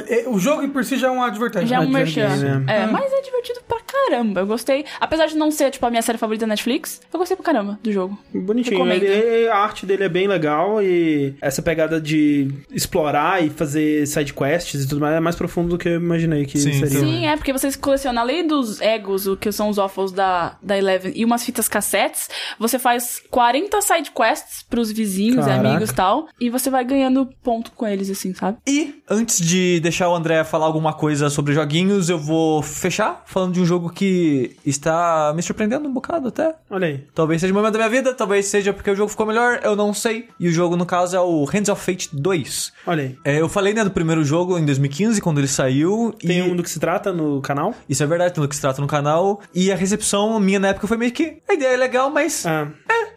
é- O jogo em por si já é um advertising. Já é um Advertising, merchan. né? É, mas é divertido pra caramba. Eu gostei. Apesar de não ser, tipo, a minha série favorita da Netflix, eu gostei pra caramba do jogo. Bonitinho. Recomendo. Ele- ele- a arte dele é bem legal e essa pegada de explorar e fazer side quests e tudo mais é mais profundo do que eu imaginei que Sim, seria. Sim, é, porque vocês colecionam, além dos egos, o que são os waffles da, da Eleven, e umas fitas cassetes, você faz 40 side quests pros vizinhos, Caraca. amigos e tal, e você vai ganhando ponto com eles, assim, sabe? E antes de deixar o André falar alguma coisa sobre joguinhos, eu vou fechar falando de um jogo que está me surpreendendo um bocado até. Olha aí. Talvez seja o momento da minha vida, talvez seja porque o jogo ficou melhor, eu não sei. E o jogo, no caso, é o Hands of Fate 2. Olha aí. É, eu falei, né, do primeiro jogo em 2015, quando ele saiu. Tem e... um do que se trata no canal? Isso é verdade, tem do que se trata no canal. E a recepção minha na época foi meio que. A ideia é legal, mas. Ah.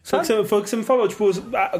Foi o, que você, foi o que você me falou, tipo,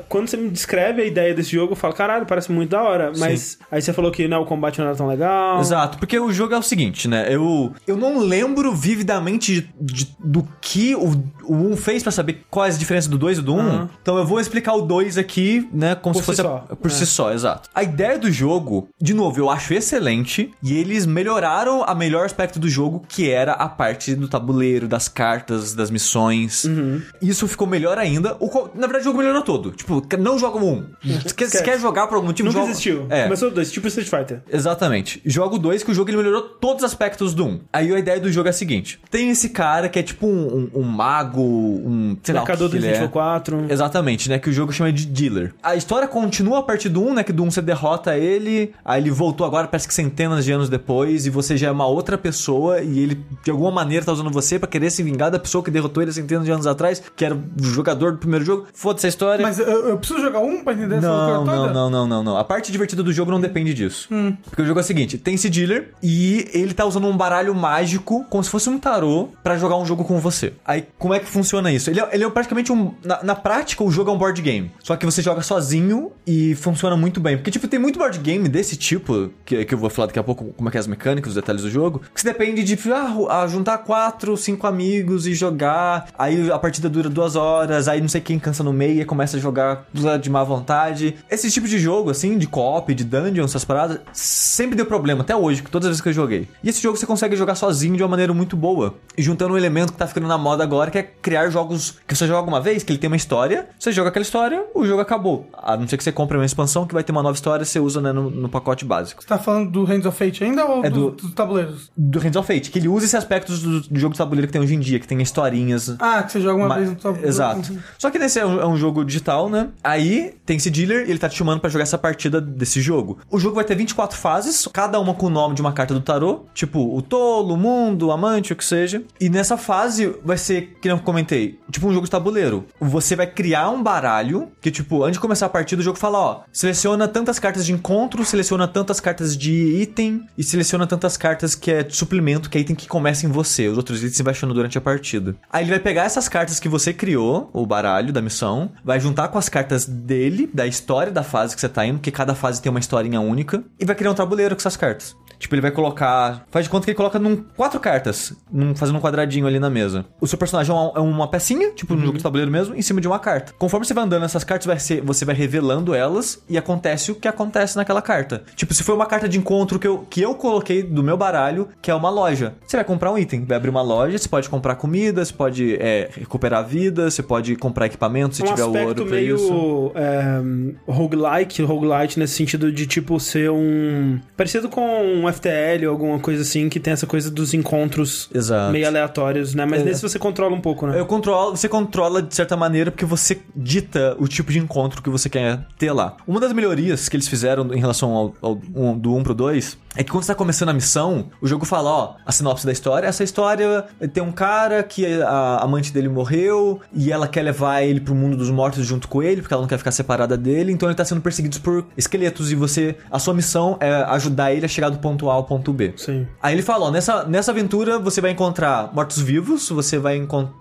quando você me descreve a ideia desse jogo, eu falo, caralho, parece muito da hora. Mas aí você falou que né, o combate não era tão legal. Exato, porque o jogo é o seguinte, né? Eu, eu não lembro vividamente de- de- do que o, o 1 fez pra saber quais as diferenças do 2 e do 1. Aham. Então eu vou explicar o 2 aqui, né? Como Por se fosse. si a- só. por É. si só, exato. A ideia do jogo, de novo, eu acho excelente. E eles melhoraram a melhor aspecto do jogo, que era a parte do tabuleiro, das cartas, das missões. Uhum. Isso ficou melhor ainda. O, na verdade, o jogo melhorou todo. Tipo, não joga o 1. Se quer, jogar por algum motivo, Nunca joga. existiu. É. Começou dois, tipo Street Fighter. Exatamente. Jogo 2, que o jogo ele melhorou todos os aspectos do 1. Aí a ideia do jogo é a seguinte: tem esse cara que é tipo um, um- um mago, um. Sei lá, o Marcador que do que ele Resident é. Evil 4. Exatamente, né? Que o jogo chama de dealer. A história continua a partir do 1, né? Que do 1 você derrota ele, aí ele voltou agora, parece que centenas de anos depois, e você já é uma outra pessoa, e ele de alguma maneira tá usando você pra querer se vingar da pessoa que derrotou ele centenas de anos atrás, que era o jogador do primeiro jogo. Foda-se a história. Mas eu, eu preciso jogar um pra entender essa Não, não, toda? não, não, não, não. A parte divertida do jogo não depende disso. Porque o jogo é o seguinte: tem esse dealer e ele tá usando um baralho mágico, como se fosse um tarô, pra jogar um jogo com você. Aí, como é que funciona isso? Ele é, ele é praticamente um. Na, na prática, o jogo é um board game. Só que você joga sozinho e funciona muito bem. Porque, tipo, tem muito board game desse tipo, que, que eu vou falar daqui a pouco como é que é as mecânicas, os detalhes do jogo, que se depende de ah, ah, juntar quatro, cinco amigos e jogar. Aí a partida dura duas horas, aí não sei quem cansa no meio e começa a jogar de má vontade. Esse tipo de jogo, assim, de co-op, de dungeon, essas paradas, sempre deu problema, até hoje, todas as vezes que eu joguei. E esse jogo você consegue jogar sozinho de uma maneira muito boa. E juntando um elemento que tá ficando na moda agora, que é criar jogos que você joga uma vez, que ele tem uma história, você joga aquela história, o jogo acabou. A não ser que você compre uma expansão que vai ter uma nova história, você usa né, no, no pacote básico. Você tá falando do Hands of Fate ainda ou É do- do- dos tabuleiros? Do Hands of Fate, que ele usa esses aspectos do, do jogo de tabuleiro que tem hoje em dia, que tem historinhas. Ah, que você joga uma Ma- vez no tabuleiro. Exato. Só que nesse é um, é um jogo digital, né? Aí tem esse dealer e ele tá te chamando pra jogar essa partida desse jogo. O jogo vai ter 24 fases, cada uma com o nome de uma carta do tarô, tipo o tolo, o mundo, o amante, o que seja. E nessa fase vai ser, que eu comentei, tipo um jogo de tabuleiro. Você vai criar um baralho que, tipo, antes de começar a partida, o jogo fala: ó, seleciona tantas cartas de encontro, seleciona tantas cartas de item e seleciona tantas cartas que é suplemento, que é item que começa em você. Os outros itens você vai durante a partida. Aí ele vai pegar essas cartas que você criou, o baralho da missão, vai juntar com as cartas dele, da história da fase que você tá indo, porque cada fase tem uma historinha única, e vai criar um tabuleiro com essas cartas. Tipo, ele vai colocar. Faz de conta que ele coloca num quatro cartas, num, fazendo um quadradinho ali na mesa. O seu personagem é uma, é uma pecinha, tipo no jogo de tabuleiro mesmo, em cima de uma carta. Conforme você vai andando nessas cartas, vai ser, você vai revelando elas e acontece o que acontece naquela carta. Tipo, se foi uma carta de encontro que eu, que eu coloquei do meu baralho, que é uma loja. Você vai comprar um item, vai abrir uma loja, você pode comprar comida, você pode é, recuperar vida, você pode comprar equipamento se um tiver o ouro pra meio isso. é, roguelike, roguelite nesse sentido de tipo ser um. parecido com um FTL ou alguma coisa assim, que tem essa coisa dos encontros Exato. meio aleatórios, né? Mas É. nesse você controla um pouco, né? Eu controlo, você controla de certa maneira porque você dita o tipo de encontro que você quer ter lá. Uma das melhorias que eles fizeram em relação ao, ao um- do 1 pro 2 é que quando você tá começando a missão, o jogo fala, ó, a sinopse da história, essa história tem um cara que a amante dele morreu e ela quer levar ele pro mundo dos mortos junto com ele, porque ela não quer ficar separada dele, então ele tá sendo perseguido por esqueletos e você, a sua missão é ajudar ele a chegar do ponto A ao ponto B. Sim. Aí ele fala, ó, nessa, nessa aventura você vai encontrar mortos-vivos, você vai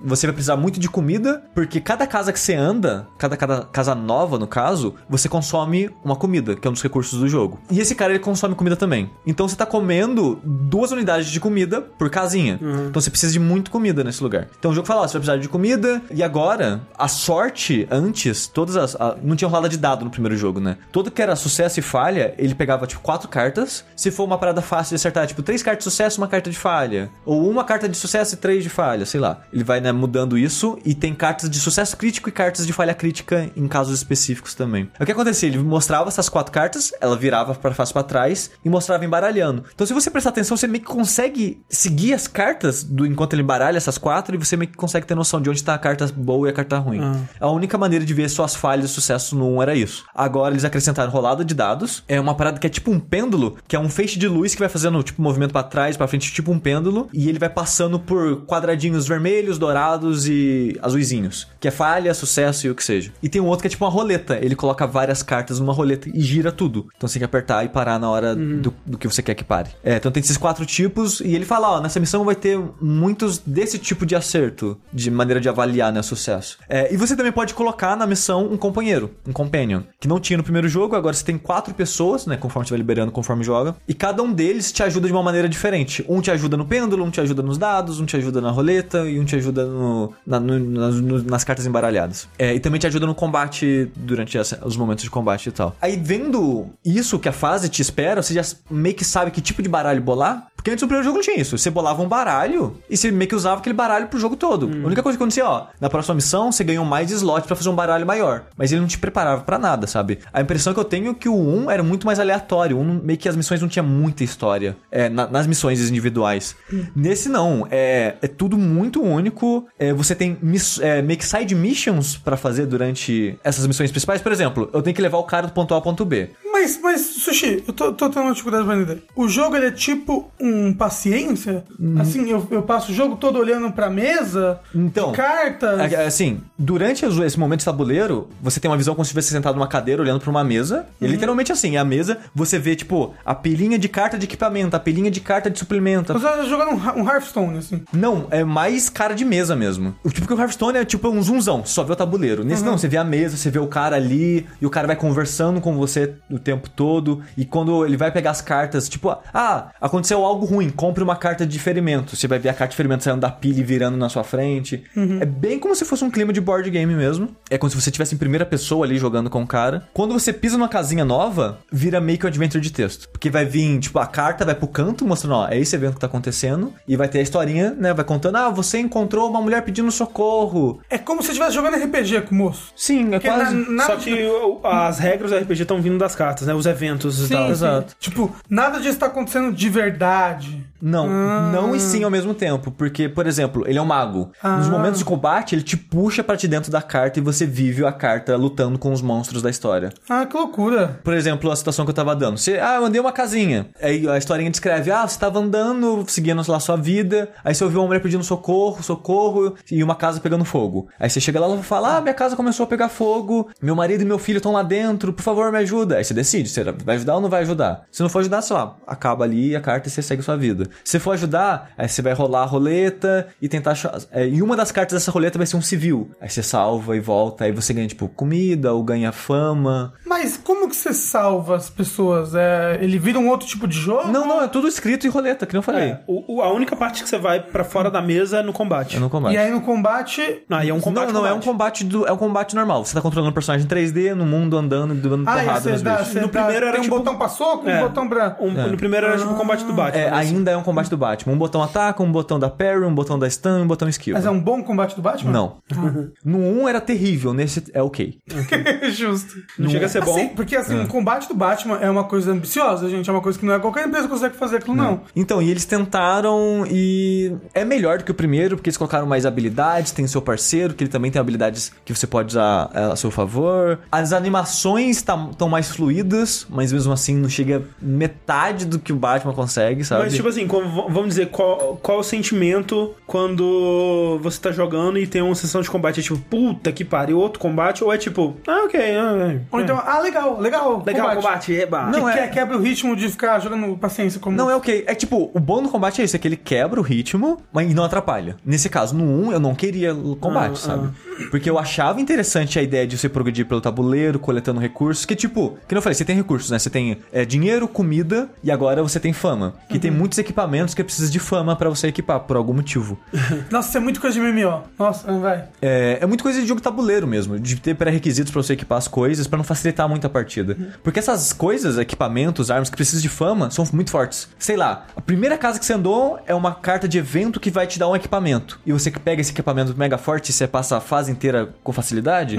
você vai precisar muito de comida, porque cada casa que você anda, cada, cada casa nova no caso, você consome uma comida, que é um dos recursos do jogo. E esse cara ele consome comida também. Então você tá comendo duas unidades de comida por casinha. Então você precisa de muito comida nesse lugar. Então o jogo fala, ó, você vai precisar de comida, e agora, a sorte antes, todas as. a- não tinha rolada de dado no primeiro jogo, né? Todo que era sucesso e falha, ele pegava, tipo, quatro cartas. Se for uma parada fácil de acertar, tipo, três cartas de sucesso, uma carta de falha. Ou uma carta de sucesso e três de falha, sei lá. Ele vai, né, mudando isso e tem cartas de sucesso crítico e cartas de falha crítica em casos específicos também. O que acontecia? Ele mostrava essas quatro cartas, ela virava pra face pra trás e mostrava embaralhando. Então, se você prestar atenção, você meio que consegue seguir as cartas do enquanto ele embaralha essas quatro e você meio que consegue ter noção de onde tá a carta boa e a carta ruim. A única maneira de ver suas falhas e sucesso no 1 era isso. Agora eles acrescentaram rolada de dados. É uma parada que é tipo um pêndulo, que é um feixe de luz que vai fazendo tipo movimento pra trás, pra frente, tipo um pêndulo, e ele vai passando por quadradinhos vermelhos, dourados e azuizinhos, que é falha, sucesso e o que seja. E tem um outro que é tipo uma roleta. Ele coloca várias cartas numa roleta e gira tudo. Então você tem que apertar e parar na hora do, do que você quer que pare. É, então tem esses quatro tipos e ele fala, ó, nessa missão vai ter muitos desse tipo de acerto, de maneira de avaliar, né, o sucesso. É, e você também pode colocar na missão um companheiro, um companion, que não tinha no primeiro jogo, agora você tem quatro pessoas, né, conforme você vai liberando, conforme joga, e cada um deles te ajuda de uma maneira diferente. Um te ajuda no pêndulo, um te ajuda nos dados, um te ajuda na roleta e um te ajuda no, na- no- nas, no- nas cartas embaralhadas. É, e também te ajuda no combate durante essa- os momentos de combate e tal. Aí vendo isso que a fase te espera, você já meio que sabe que tipo de baralho bolar, porque antes no primeiro jogo não tinha isso. Você bolava um baralho e você meio que usava aquele baralho pro jogo todo. A única coisa que acontecia, ó, na próxima missão você ganhou mais slots pra fazer um baralho maior. Mas ele não te preparava pra nada, sabe? A impressão que eu tenho é que o 1 era muito mais aleatório. Um, meio que as missões não tinha muita história. É, na- nas missões individuais. Nesse não. É, é tudo muito único. É, você tem miss- é, meio que side missions pra fazer durante essas missões principais. Por exemplo, eu tenho que levar o cara do ponto A ao ponto B. Mas, mas, Sushi, eu tô, tô tendo uma dificuldade pra entender. O jogo, ele é tipo um paciência? Uhum. Assim, eu, eu passo o jogo todo olhando pra mesa? Então, Cartas? É, é, Assim, durante esse momento de tabuleiro, você tem uma visão como se estivesse sentado numa cadeira olhando pra uma mesa. E literalmente assim, a mesa, você vê, tipo, a pilhinha de carta de equipamento, a pilhinha de carta de suplemento. Você tá jogando um, um Hearthstone, assim. Não, é mais cara de mesa mesmo. O tipo que o Hearthstone é tipo um zoomzão, só vê o tabuleiro. Nesse não, você vê a mesa, você vê o cara ali, e o cara vai conversando com você o tempo todo. E quando ele vai pegar as cartas, tipo, ah, aconteceu algo ruim, compre uma carta de ferimento. Você vai ver a carta de ferimento saindo da pilha e virando na sua frente. É bem como se fosse um clima de board game mesmo. É como se você estivesse em primeira pessoa ali jogando com o cara. Quando você pisa numa casinha nova, vira meio que um adventure de texto. Porque vai vir, tipo, a carta vai pro canto mostrando, ó, é esse evento que tá acontecendo. E vai ter a historinha, né? Vai contando, ah, você encontrou uma mulher pedindo socorro. É como se estivesse jogando RPG com o moço. Sim, é Porque quase. na- nada Só que as regras do RPG estão vindo das cartas, né? Os eventos e Sim, tal. sim. exato. Tipo, nada disso tá acontecendo de verdade. Não, Ah. não e sim ao mesmo tempo. Porque, por exemplo, ele é um mago. Nos Ah. momentos de combate, ele te puxa pra te dentro da carta e você vive a carta lutando com os monstros da história. Ah, que loucura. Por exemplo, a situação que eu tava dando. Você, ah, eu andei uma casinha. Aí a historinha descreve, ah, você tava andando, seguindo lá sua vida. Aí você ouviu uma mulher pedindo socorro, socorro, e uma casa pegando fogo. Aí você chega lá e fala, ah, minha casa começou a pegar fogo, meu marido e meu filho estão lá dentro, por favor, me ajuda. Aí você decide se vai ajudar ou não vai ajudar. Se não for ajudar, sei lá, acaba ali a carta e você segue sua vida. Se for ajudar, aí você vai rolar a roleta e tentar achar. É, e uma das cartas dessa roleta vai ser um civil. Aí você salva e volta, aí você ganha, tipo, comida ou ganha fama. Mas como que você salva as pessoas? É, ele vira um outro tipo de jogo? Não, não, é tudo escrito em roleta, que não falei. É, o, o- a única parte que você vai pra fora da mesa é no combate. É no combate. E aí no combate. Não, aí é um combate. não, não, é um combate. combate do, é um combate normal. Você tá controlando um personagem em 3D no mundo andando e dando Ah, porrada nos dá, bichos. No dá- primeiro era tem um tipo- botão pra soco, É. um botão pra. Um- No primeiro era tipo o combate do Batman. É, né? ainda é um combate do Batman. Um botão ataca, um botão da parry, um botão da stun e um botão esquiva. Mas é um bom combate do Batman? Não. No 1 era terrível, nesse é ok. Justo. Não chega a ser bom. Assim, porque assim, o combate do Batman é uma coisa ambiciosa, gente. É uma coisa que não é qualquer empresa consegue fazer aquilo, não. Então, e eles tentaram e é melhor do que o primeiro, porque eles colocaram mais habilidades, tem seu parceiro, que ele também tem habilidades que você pode usar é, a seu favor. As animações estão mais fluidas, mas mesmo assim não chega metade do que o Batman consegue, sabe? Mas, tipo assim, como- vamos dizer, qual, qual o sentimento quando você tá jogando e tem uma sessão de combate? É tipo, puta que pariu, outro combate? Ou é tipo, ah, ok. ah, é. Ou então, ah, legal, legal. Legal, combate, eba. Que Não, é- que- quebra o ritmo de ficar jogando paciência como. Não é ok. É tipo, o bom no combate é isso, é que ele quebra o ritmo, mas não atrapalha. Nesse caso, no 1, eu não queria o combate, Ah, sabe? Porque eu achava interessante a ideia de você progredir pelo tabuleiro, coletando recursos, que tipo, que não falei, você tem recursos, né? Você tem é, dinheiro, comida e agora você tem fama. Que tem muitos equipamentos que precisa de fama pra você equipar, por algum motivo. Nossa, isso é muito coisa de MMO. Nossa, vai. É, é muito coisa de jogo tabuleiro mesmo, de ter pré-requisitos pra você equipar as coisas, pra não facilitar muito a partida. Porque essas coisas, equipamentos, armas que precisam de fama, são muito fortes. Sei lá, a primeira casa que você andou é uma carta de evento que vai te dar um equipamento. E você que pega esse equipamento mega forte e você passa a fase inteira com facilidade,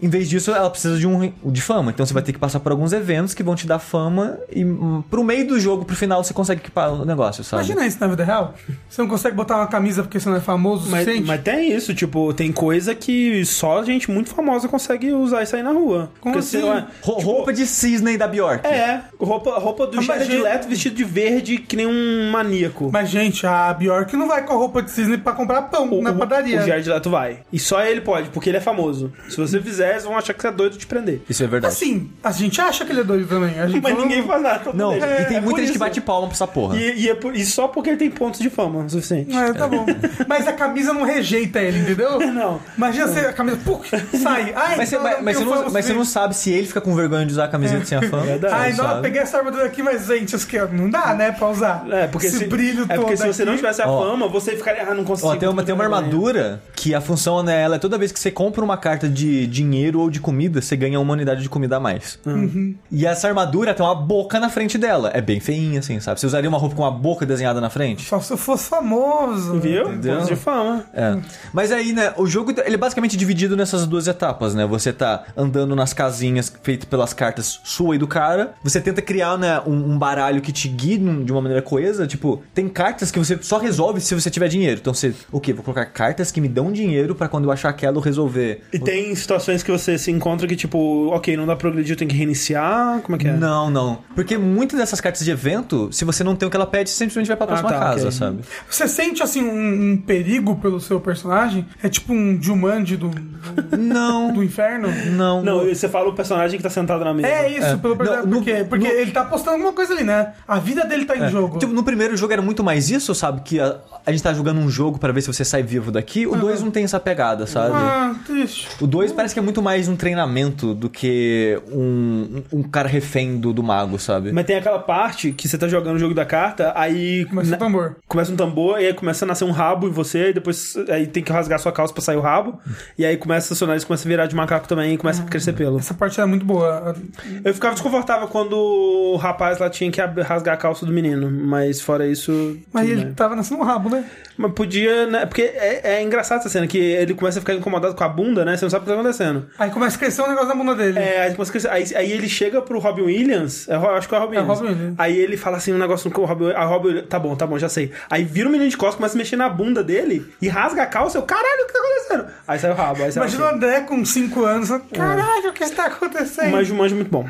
em vez disso, ela precisa de um de fama. Então você vai ter que passar por alguns eventos que vão te dar fama e hum, pro meio do jogo, pro final, você consegue equipar o negócio, sabe? Imagina isso na vida real. Você não consegue botar uma camisa porque você não é famoso Mas, suficiente? mas tem isso, tipo, tem coisa que só gente muito famosa consegue usar isso aí na rua. Como Porque, assim? lá, Ro- roupa de cisne da Bjork. É, roupa, roupa do Jared gente- Leto vestido de verde que nem um maníaco. Mas, gente, a Bjork não vai com a roupa de cisne pra comprar pão na padaria. O Jared Leto vai. E só ele pode, porque ele é famoso. Se você fizer, eles vão achar que você é doido de te prender. Isso é verdade. Assim, a gente acha que ele é doido também. A gente Mas não- ninguém faz nada. Não, deixa. e tem É muita por gente que isso. bate palma pra essa porra. E, e, é por- e só porque ele tem pontos de fama o suficiente. É, tá bom. Mas a camisa não rejeita ele, entendeu? Não. Imagina você, a camisa puk, sai. Ai, Mas, você, então eu mas, mas você não, mas você não sabe se ele fica com vergonha de usar a camiseta sem a fama. Verdade. Ai, Você não, peguei essa armadura aqui, mas, gente, isso aqui não dá, né, pra usar. É, porque, Esse se, brilho é todo porque se você aqui. não tivesse a Ó. fama, você ficaria, ah, não consigo. Ó, tem uma, tem uma armadura que a função nela é toda vez que você compra uma carta de dinheiro ou de comida, você ganha uma unidade de comida a mais. Uhum. E essa armadura tem uma boca na frente dela. É bem feinha, assim, sabe? Você usaria uma roupa com uma boca desenhada na frente? Só se eu fosse famoso. Viu? Entendeu? De fama. É. Mas aí, né, o jogo ele é basicamente dividido nessas duas etapas, né? Você tá andando nas casinhas feitas pelas cartas sua e do cara. Você tenta criar, né, um, um baralho que te guie de uma maneira coesa. Tipo, tem cartas que você só resolve se você tiver dinheiro. Então você, o quê? Vou colocar cartas que me dão dinheiro pra quando eu achar aquela eu resolver. E tem situações que você se encontra que, tipo, ok, não dá pra progredir, eu tenho que reiniciar. Como é que é? Não, não. Porque muitas dessas cartas de evento, se você não tem o que ela pede, você simplesmente vai pra próxima tá, casa, ok. sabe? Você sente, assim, um, um perigo pelo seu personagem? É tipo um Jumanji do, do, Não, do inferno? não. Não, você fala o personagem que tá sentado na mesa. É isso, pelo Não, personagem. no- Por quê? Porque no- ele tá apostando alguma coisa ali, né? A vida dele tá em jogo. Tipo, no primeiro jogo era muito mais isso, sabe? Que a, a gente tá jogando um jogo pra ver se você sai vivo daqui. O 2 não tem essa pegada, sabe? Ah, triste. O 2 parece que é muito mais um treinamento do que um, um cara refém do, do mago, sabe? Mas tem aquela parte que você tá jogando o jogo da carta, aí. Começa na- o tambor. Começa um tambor, e aí começa a nascer um rabo em você, e depois aí tem que rasgar sua calça pra sair o rabo. E aí começa, seu nariz começa a virar de macaco também e começa a crescer pelo. Essa parte era muito boa. Eu ficava desconfortável quando o rapaz lá tinha que rasgar a calça do menino, mas fora isso. Mas ele bem. tava nascendo um rabo, né? Mas podia, né? Porque é, é engraçado essa cena, que ele começa a ficar incomodado com a bunda, né? Você não sabe o que tá acontecendo. Aí começa a crescer um negócio na bunda dele. É, aí, começa a crescer- aí, aí ele chega pro Robin Williams, é, Ro- acho que é o Robin É o Williams. Robin Williams. Aí ele fala assim um negócio com o Robin Williams. A Robin Williams, tá bom, tá bom, já sei. Aí vira o menino de costas, começa a mexer na bunda dele e rasga a calça. Eu, caralho, o que tá acontecendo? Aí sai o rabo. Aí sai Imagina o André com 5 anos. É. Caralho, o que está acontecendo? Mas Jumanji é muito bom.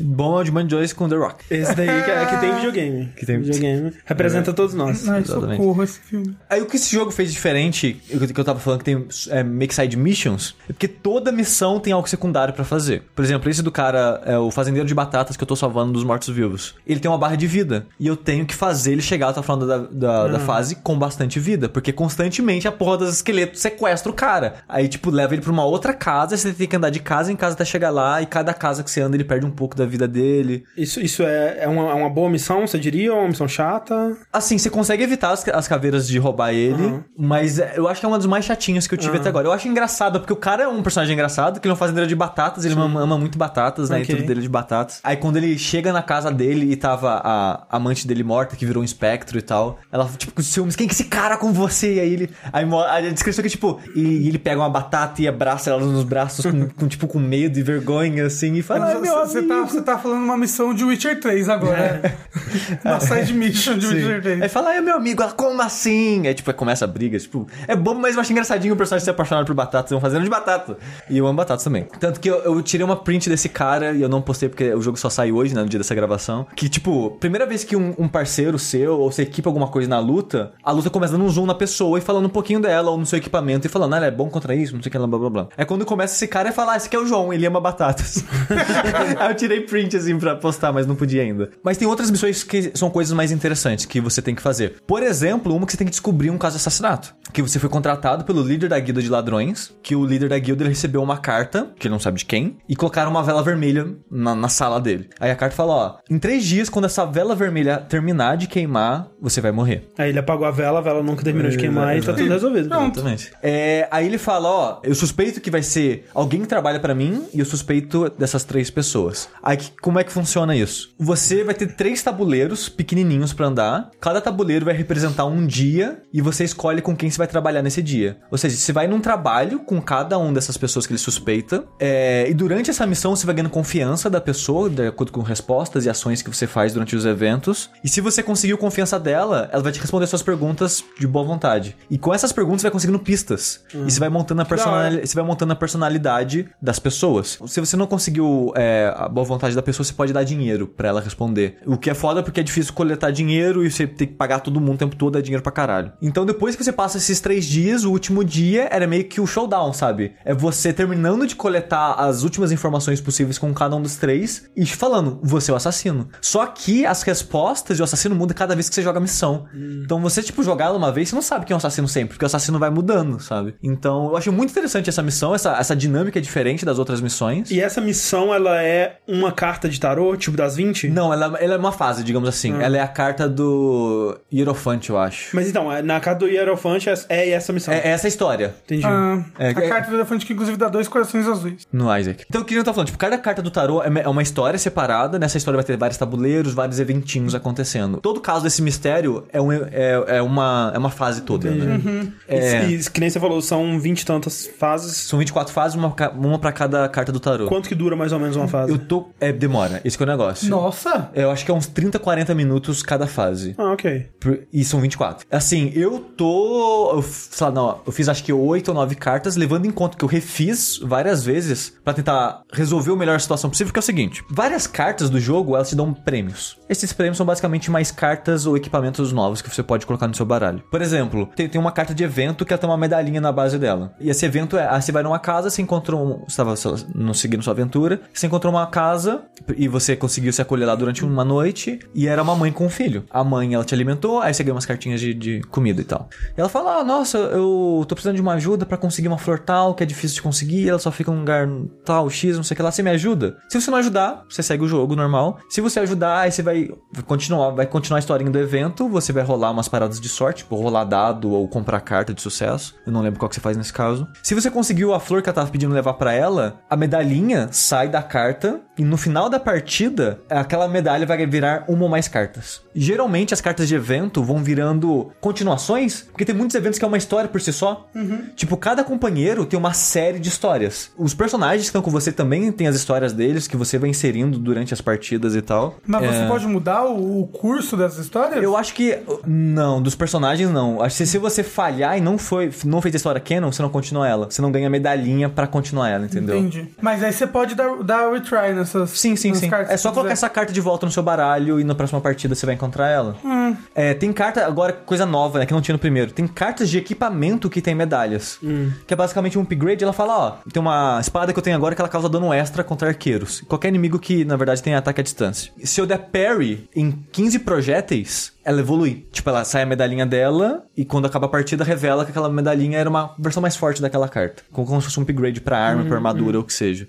Bom é o Jumanji 2 com The Rock. Esse daí que, é, que tem videogame. Que tem- videogame. Representa todos nós. Ai, Exatamente. socorro esse filme. Aí o que esse jogo fez diferente, o que eu tava falando que tem é, make side missions, é porque toda missão tem algo secundário pra fazer. Por exemplo, esse do cara, é o fazendeiro de batatas que eu tô salvando dos mortos-vivos. Ele tem uma barra de vida. E eu tenho que fazer ele chegar até o final da, da, da fase com bastante vida. Porque constantemente a porra dos esqueletos sequestra o cara. Aí, tipo, leva ele pra uma outra casa, você tem que andar de casa em casa até chegar lá. E cada casa que você anda, ele perde um pouco da vida dele. Isso, isso é, é, uma, é uma boa missão, você diria? Ou uma missão chata? Assim, você consegue evitar as, as caveiras de roubar ele, mas é, eu acho que é uma dos mais chatinhos que eu tive até agora. Eu acho engraçado, porque o cara é um personagem engraçado, que ele é um fazendeiro de batatas, ele ama, ama muito batatas, né? Ok. E tudo dele de batatas. Aí quando ele chega na casa dele e tava a amante dele morta, que virou um espectro e tal, ela, tipo, com ciúmes, quem que é esse cara com você? E aí ele. Aí a descrição que, tipo, e, e ele pega uma batata e abraça ela nos braços com, com, tipo, com medo e vergonha, assim, e fala, ai, meu Você amigo. tá, você tá falando uma missão de Witcher 3 agora. uma side mission de Witcher 3. Aí fala, ai meu amigo, ela, como assim? Aí tipo, aí começa a briga, tipo, é bom, mas eu acho engraçadinho o personagem ser apaixonado por batatas, vão fazendo de batata. E eu amo batatas também. Tanto que eu, eu tirei uma print desse cara e eu não postei porque o jogo só sai hoje, né, no dia dessa gravação. Que, tipo, primeira vez que um, um parceiro seu ou você equipa alguma coisa na luta, a luta começa dando um zoom na pessoa e falando um pouquinho dela ou no seu equipamento e falando, ah, ela é bom contra isso, não sei o que, blá blá blá. É quando começa esse cara e fala, ah, esse aqui é o João, ele ama batatas. Aí eu tirei print assim pra postar, mas não podia ainda. Mas tem outras missões que são coisas mais interessantes que você tem que fazer. Por exemplo, uma que você tem que descobrir um caso de assassinato. Que você foi contratado pelo líder da guilda de ladrões, que o líder da guilda recebeu uma carta, que ele não sabe de quem, e colocaram uma vela vermelha na, na sala dele. Aí a carta fala, ó, em três dias, quando essa vela vermelha terminar de queimar, você vai morrer. Aí ele apagou a vela, a vela nunca terminou de queimar e tá tudo resolvido. Exatamente. É, aí ele fala, ó, eu suspeito que vai ser alguém que trabalha pra mim e eu suspeito dessas três pessoas. Aí como é que funciona isso? Você vai ter três tabuleiros pequenininhos pra andar. Cada tabuleiro vai representar um dia e você escolhe com quem você vai trabalhar nesse dia. Ou seja, você vai num trabalho com cada um dessas pessoas que ele suspeita é, e durante essa missão você vai ganhando confiança da pessoa de acordo com respostas e ações que você faz durante os eventos. E se você conseguiu confiança dela, ela vai te responder suas perguntas de boa vontade. E com essas perguntas você vai conseguindo pistas. E você vai montando a personalidade você vai montando a personalidade das pessoas. Se você não conseguiu é, a boa vontade da pessoa, você pode dar dinheiro pra ela responder. O que é foda porque é difícil coletar dinheiro e você tem que pagar todo mundo o tempo todo, é dinheiro pra caralho. Então depois que você passa esses três dias, o último dia era meio que o showdown, sabe? É você terminando de coletar as últimas informações possíveis com cada um dos três e falando, você é o assassino. Só que as respostas e o assassino muda cada vez que você joga a missão. Então você, tipo, jogar ela uma vez, você não sabe quem é o assassino sempre, porque o assassino vai mudando, sabe? Então eu acho muito interessante essa missão, essa, essa dinâmica é diferente das outras missões. E essa missão, ela é uma carta de tarô, tipo das 20? Não, ela, ela é uma fase, digamos assim. Ela é a carta do Hierofante, eu acho. Mas então, é- na carta do Hierofante é, é essa missão. É, é essa a história Entendi. Ah, É, a é- carta do elefante que inclusive dá dois corações azuis. no Isaac. Então o que a gente tá falando? Tipo, cada carta do tarô é uma história separada. Nessa história vai ter vários tabuleiros, vários eventinhos acontecendo. Todo caso desse mistério é, um, é, é uma, é uma fase toda, né? É, E, e que nem você falou, são 20 e tantas fases. são 24 fases, uma, uma pra cada carta do tarô. Quanto que dura mais ou menos uma fase? Eu tô. É, demora. Esse que é o negócio. Nossa! Eu acho que é uns 30, 40 minutos cada fase. Ah, ok. E são 24. Assim, eu tô. Eu, sei lá, não, eu fiz acho que 8 ou 9 cartas, levando em conta que eu refiz várias vezes pra tentar resolver o melhor situação possível, que é o seguinte: várias cartas do jogo elas te dão prêmios. Esses prêmios são basicamente mais cartas ou equipamentos novos que você pode colocar no seu baralho. Por exemplo, tem, tem uma carta de evento que ela tem uma medalhinha na base dela. E esse evento é: ah, você vai numa casa, você encontrou. Um, você estava não seguindo sua aventura, você encontrou uma casa e você conseguiu se acolher lá durante uma noite e era uma mãe com um filho. A mãe, ela te alimentou, aí você ganhou umas cartinhas de, de comida e tal. E ela fala: Ah, nossa, eu tô precisando de uma ajuda pra conseguir uma flor tal, que é difícil de conseguir, ela só fica num lugar tal, X, não sei o que lá. Você me ajuda? Se você não ajudar, você segue o jogo normal. Se você ajudar, aí você vai continuar, vai continuar a historinha do evento, você vai rolar umas paradas de sorte, tipo rolar dado ou comprar carta de sucesso. Eu não lembro qual que você faz nesse caso. Se você conseguiu a flor que ela tava pedindo levar pra ela, a medalhinha sai da carta e no final da partida, aquela medalha vai virar uma ou mais cartas. Geralmente as cartas de evento vão virando continuações, porque tem muitos eventos que é uma história por si só. Tipo, cada companheiro tem uma série de histórias. Os personagens que estão com você também têm as histórias deles que você vai inserindo durante as partidas e tal. Mas É. você pode mudar o, curso dessas histórias? Eu acho que. Não, dos personagens não. Acho que se você falhar e não foi, não fez a história canon, você não continua ela. Você não ganha medalhinha pra continuar ela, entendeu? Entendi. Mas aí você pode dar, dar retry nessas. Sim, sim, sim. É só colocar essa carta de volta no seu baralho e na próxima partida você vai encontrar ela. Hum. É, tem carta, agora, coisa nova, né, que não tinha no primeiro. Tem cartas de equipamento que tem medalhas. Que é basicamente um upgrade. Ela fala, ó, tem uma espada que eu tenho agora que ela causa dano extra contra arqueiros. Qualquer inimigo que, na verdade, tem ataque à distância. Se eu der parry em 15 projéteis, ela evolui. Tipo, ela sai a medalhinha dela e quando acaba a partida revela que aquela medalhinha era uma versão mais forte daquela carta. Como, se fosse um upgrade pra arma, pra armadura ou o que seja.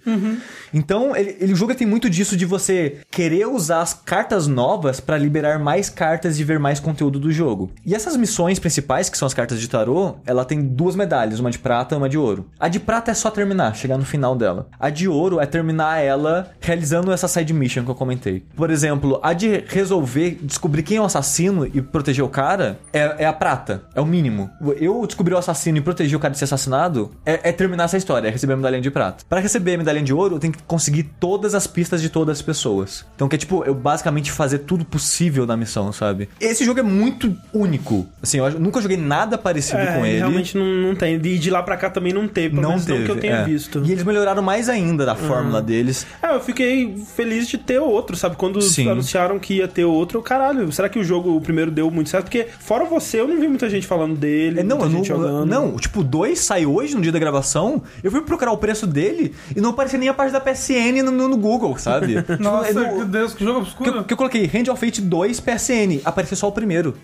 Então, ele, ele, o jogo tem muito disso de você querer usar as cartas novas pra liberar mais cartas e ver mais conteúdo do jogo. E essas missões principais, que são as cartas de tarô, ela tem duas medalhas, uma de prata e uma de ouro. A de prata é só terminar, chegar no final dela. A de ouro é terminar ela realizando essa side mission que eu comentei. Por exemplo, a de resolver descobrir quem é o assassino e proteger o cara é, é a prata. É o mínimo. Eu descobrir o assassino e proteger o cara de ser assassinado é, é terminar essa história, é receber a medalhinha de prata. Pra receber a medalhinha de ouro, eu tenho que conseguir todas as pistas de todas as pessoas. Então, que é tipo, eu basicamente fazer tudo possível na missão, sabe? Esse jogo é muito único. Assim, eu nunca joguei nada parecido É, com ele. realmente não, não tem. E de lá pra cá também não teve, pelo não menos teve. não que eu tenha é. visto. E eles melhoraram mais ainda da fórmula deles. É, eu fiquei feliz de ter outro, sabe? Quando Sim. anunciaram que ia ter outro, caralho, será que o jogo, o primeiro, deu muito certo? Porque, fora você, eu não vi muita gente falando dele, É, não, muita gente não, jogando. não, tipo, o 2 sai hoje, no dia da gravação. Eu fui procurar o preço dele e não aparecia nem a parte da PSN no, no- no Google, sabe? Tipo, Nossa, não- meu Deus, que jogo que, obscuro. eu, que eu coloquei Hand of Fate 2 PSN, apareceu só o primeiro,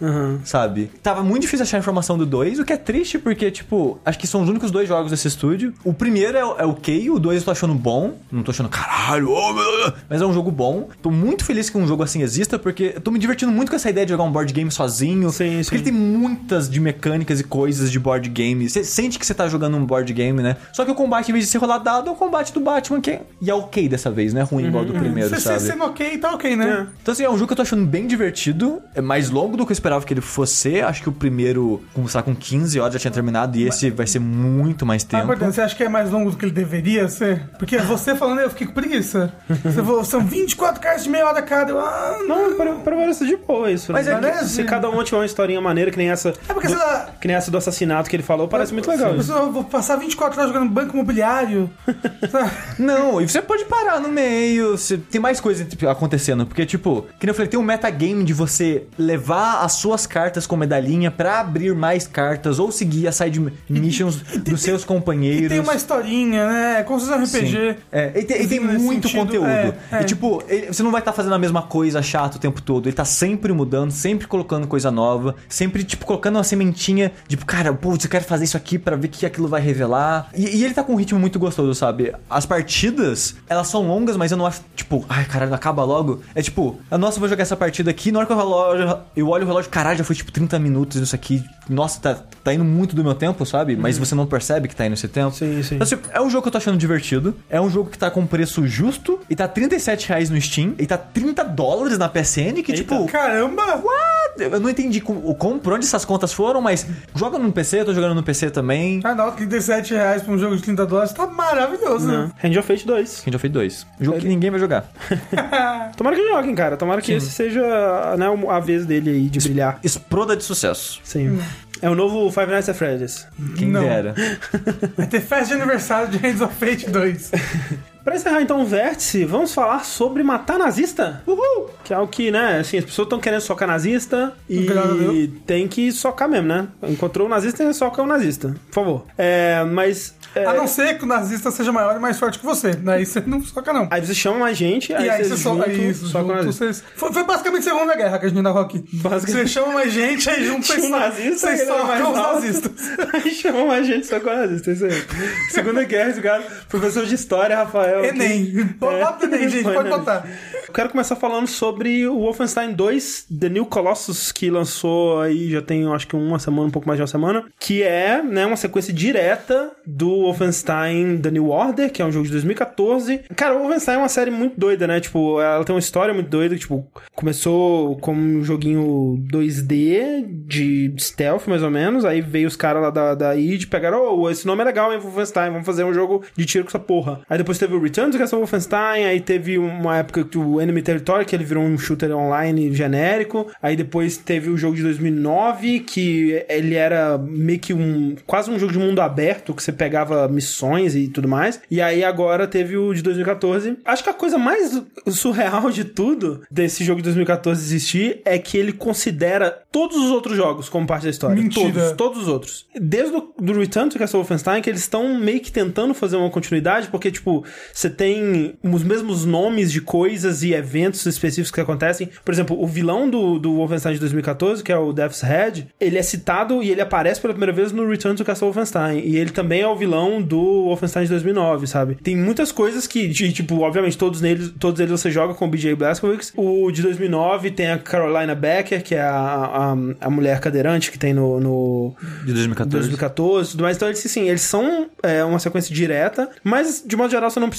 sabe? Tava muito difícil achar a informação do 2, o que é triste porque, tipo, acho que são os únicos dois jogos desse estúdio. O primeiro é, o- é ok, o 2 eu tô achando bom, não tô achando caralho, oh, meu Deus", mas é um jogo bom. Tô muito feliz que um jogo assim exista porque eu tô me divertindo muito com essa ideia de jogar um board game sozinho. Sim, porque sim. ele tem muitas de mecânicas e coisas de board game. Você sente que você tá jogando um board game, né? Só que o combate, em vez de ser rolar dado, é o combate do Batman, que é, e é ok dessa vez, não é ruim igual do primeiro, Se sabe? você sendo ok, tá ok, né? Então, assim, é um jogo que eu tô achando bem divertido. É mais longo do que eu esperava que ele fosse. ser. Acho que o primeiro, com, sei lá, com 15 horas já tinha terminado. E esse vai ser muito mais Ah, tempo. Gordon, você acha que é mais longo do que ele deveria ser? Porque você falando, eu fiquei com preguiça. Você falou, são 24 cartas de meia hora cada. Eu, ah, Não, para- para parece de boa isso. Mas né? é que- Parece- se cada um tiver uma historinha maneira, que nem essa. É porque do, lá- Que nem essa do assassinato que ele falou, parece muito legal. Mas eu vou passar 24 horas jogando banco imobiliário. Não, e você pode parar no meio. você- tem mais coisa tipo, acontecendo. Porque, tipo, que nem eu falei, tem um metagame de você levar as suas cartas com medalhinha pra abrir mais cartas ou seguir as side missions dos seus companheiros. E tem uma historinha, né? É Como se fosse um RPG. Sim. É, e tem, e tem muito sentido, conteúdo. é, é. E tipo, ele- você não vai estar fazendo a mesma coisa chata o tempo todo. Ele tá sempre mudando, sempre colocando coisa nova, sempre, tipo, colocando uma sementinha, tipo, cara, putz, eu quero fazer isso aqui pra ver o que aquilo vai revelar. E, e ele tá com um ritmo muito gostoso, sabe? As partidas, elas são longas, mas eu não acho, tipo, ai, caralho, acaba logo. É tipo, nossa, eu vou jogar essa partida aqui, na hora que eu, relógio, eu olho o relógio, caralho, já foi tipo 30 minutos nisso aqui. Nossa, tá, tá indo muito do meu tempo, sabe? Mas você não percebe que tá indo esse tempo. Sim, sim. Então, assim, é um jogo que eu tô achando divertido. É um jogo que tá com preço justo. E tá 37 reais no Steam. E tá 30 dólares na PSN. Que, Eita. tipo, Caramba! Eu não entendi como, como, por onde essas contas foram, mas joga no PC, eu tô jogando no PC também. Ah, não, 37 reais pra um jogo de 30 dólares tá maravilhoso, né? Hand of Fate 2. Hand of Fate 2. Um jogo que ninguém vai jogar. Tomara que joguem, cara. Tomara que esse seja né, a vez dele aí de brilhar. Exploda de sucesso. Sim. É o novo Five Nights at Freddy's. Quem Não. dera. Vai ter festa de aniversário de Hands of Fate 2. Pra encerrar então o vértice, vamos falar sobre matar nazista. Uhul! Que é o que, né, assim, as pessoas estão querendo socar nazista e tem que socar mesmo, né? Encontrou o nazista, soca o nazista. Por favor. É, mas... é, A não ser que o nazista seja maior e mais forte que você. Daí você não soca, não. Aí você chama mais gente, aí, e aí você soca. Aí, isso, soca o junto, vocês... foi, foi basicamente a Segunda Guerra que a gente tava aqui. Basicamente. Você chama mais gente, aí junto vocês nazista, vocês mais socam os nazistas. Aí chama mais gente, só com nazista, isso aí. Segunda Guerra, esse cara, professor de história, Rafael. Que- Enem. Bota Enem, gente, Foi, pode botar. Eu quero começar falando sobre o Wolfenstein 2 The New Colossus, que lançou aí já tem, acho que uma semana, um pouco mais de uma semana, que é, né, uma sequência direta do Wolfenstein The New Order, que é um jogo de 2014. Cara, o Wolfenstein é uma série muito doida, né? Tipo, ela tem uma história muito doida, que, tipo, começou como um joguinho 2D de stealth, mais ou menos, aí veio os caras lá da, da id, pegaram, oh, esse nome é legal, hein, Wolfenstein, vamos fazer um jogo de tiro com essa porra. Aí depois teve o Return to Castle Wolfenstein, aí teve uma época que o Enemy Territory, que ele virou um shooter online genérico. Aí depois teve o jogo de 2009, que ele era meio que um quase um jogo de mundo aberto, que você pegava missões e tudo mais. E aí agora teve o de 2014. Acho que a coisa mais surreal de tudo desse jogo de 2014 existir é que ele considera todos os outros jogos como parte da história. Mentira. Todos, todos os outros. Desde o do Return to Castle Wolfenstein, que eles estão meio que tentando fazer uma continuidade, porque, tipo, você tem os mesmos nomes de coisas e eventos específicos que acontecem. Por exemplo, o vilão do, do Wolfenstein de 2014, que é o Death's Head, ele é citado e ele aparece pela primeira vez no Return to Castle Wolfenstein. E ele também é o vilão do Wolfenstein de 2009, sabe? Tem muitas coisas que, de, tipo, obviamente, todos, neles, todos eles você joga com o BJ Blazkowicz. O de 2009 tem a Carolina Becker, que é a, a, a mulher cadeirante que tem no, no De 2014. 2014 e tudo mais. Então, eles, sim, eles são é, uma sequência direta, mas de modo geral você não precisa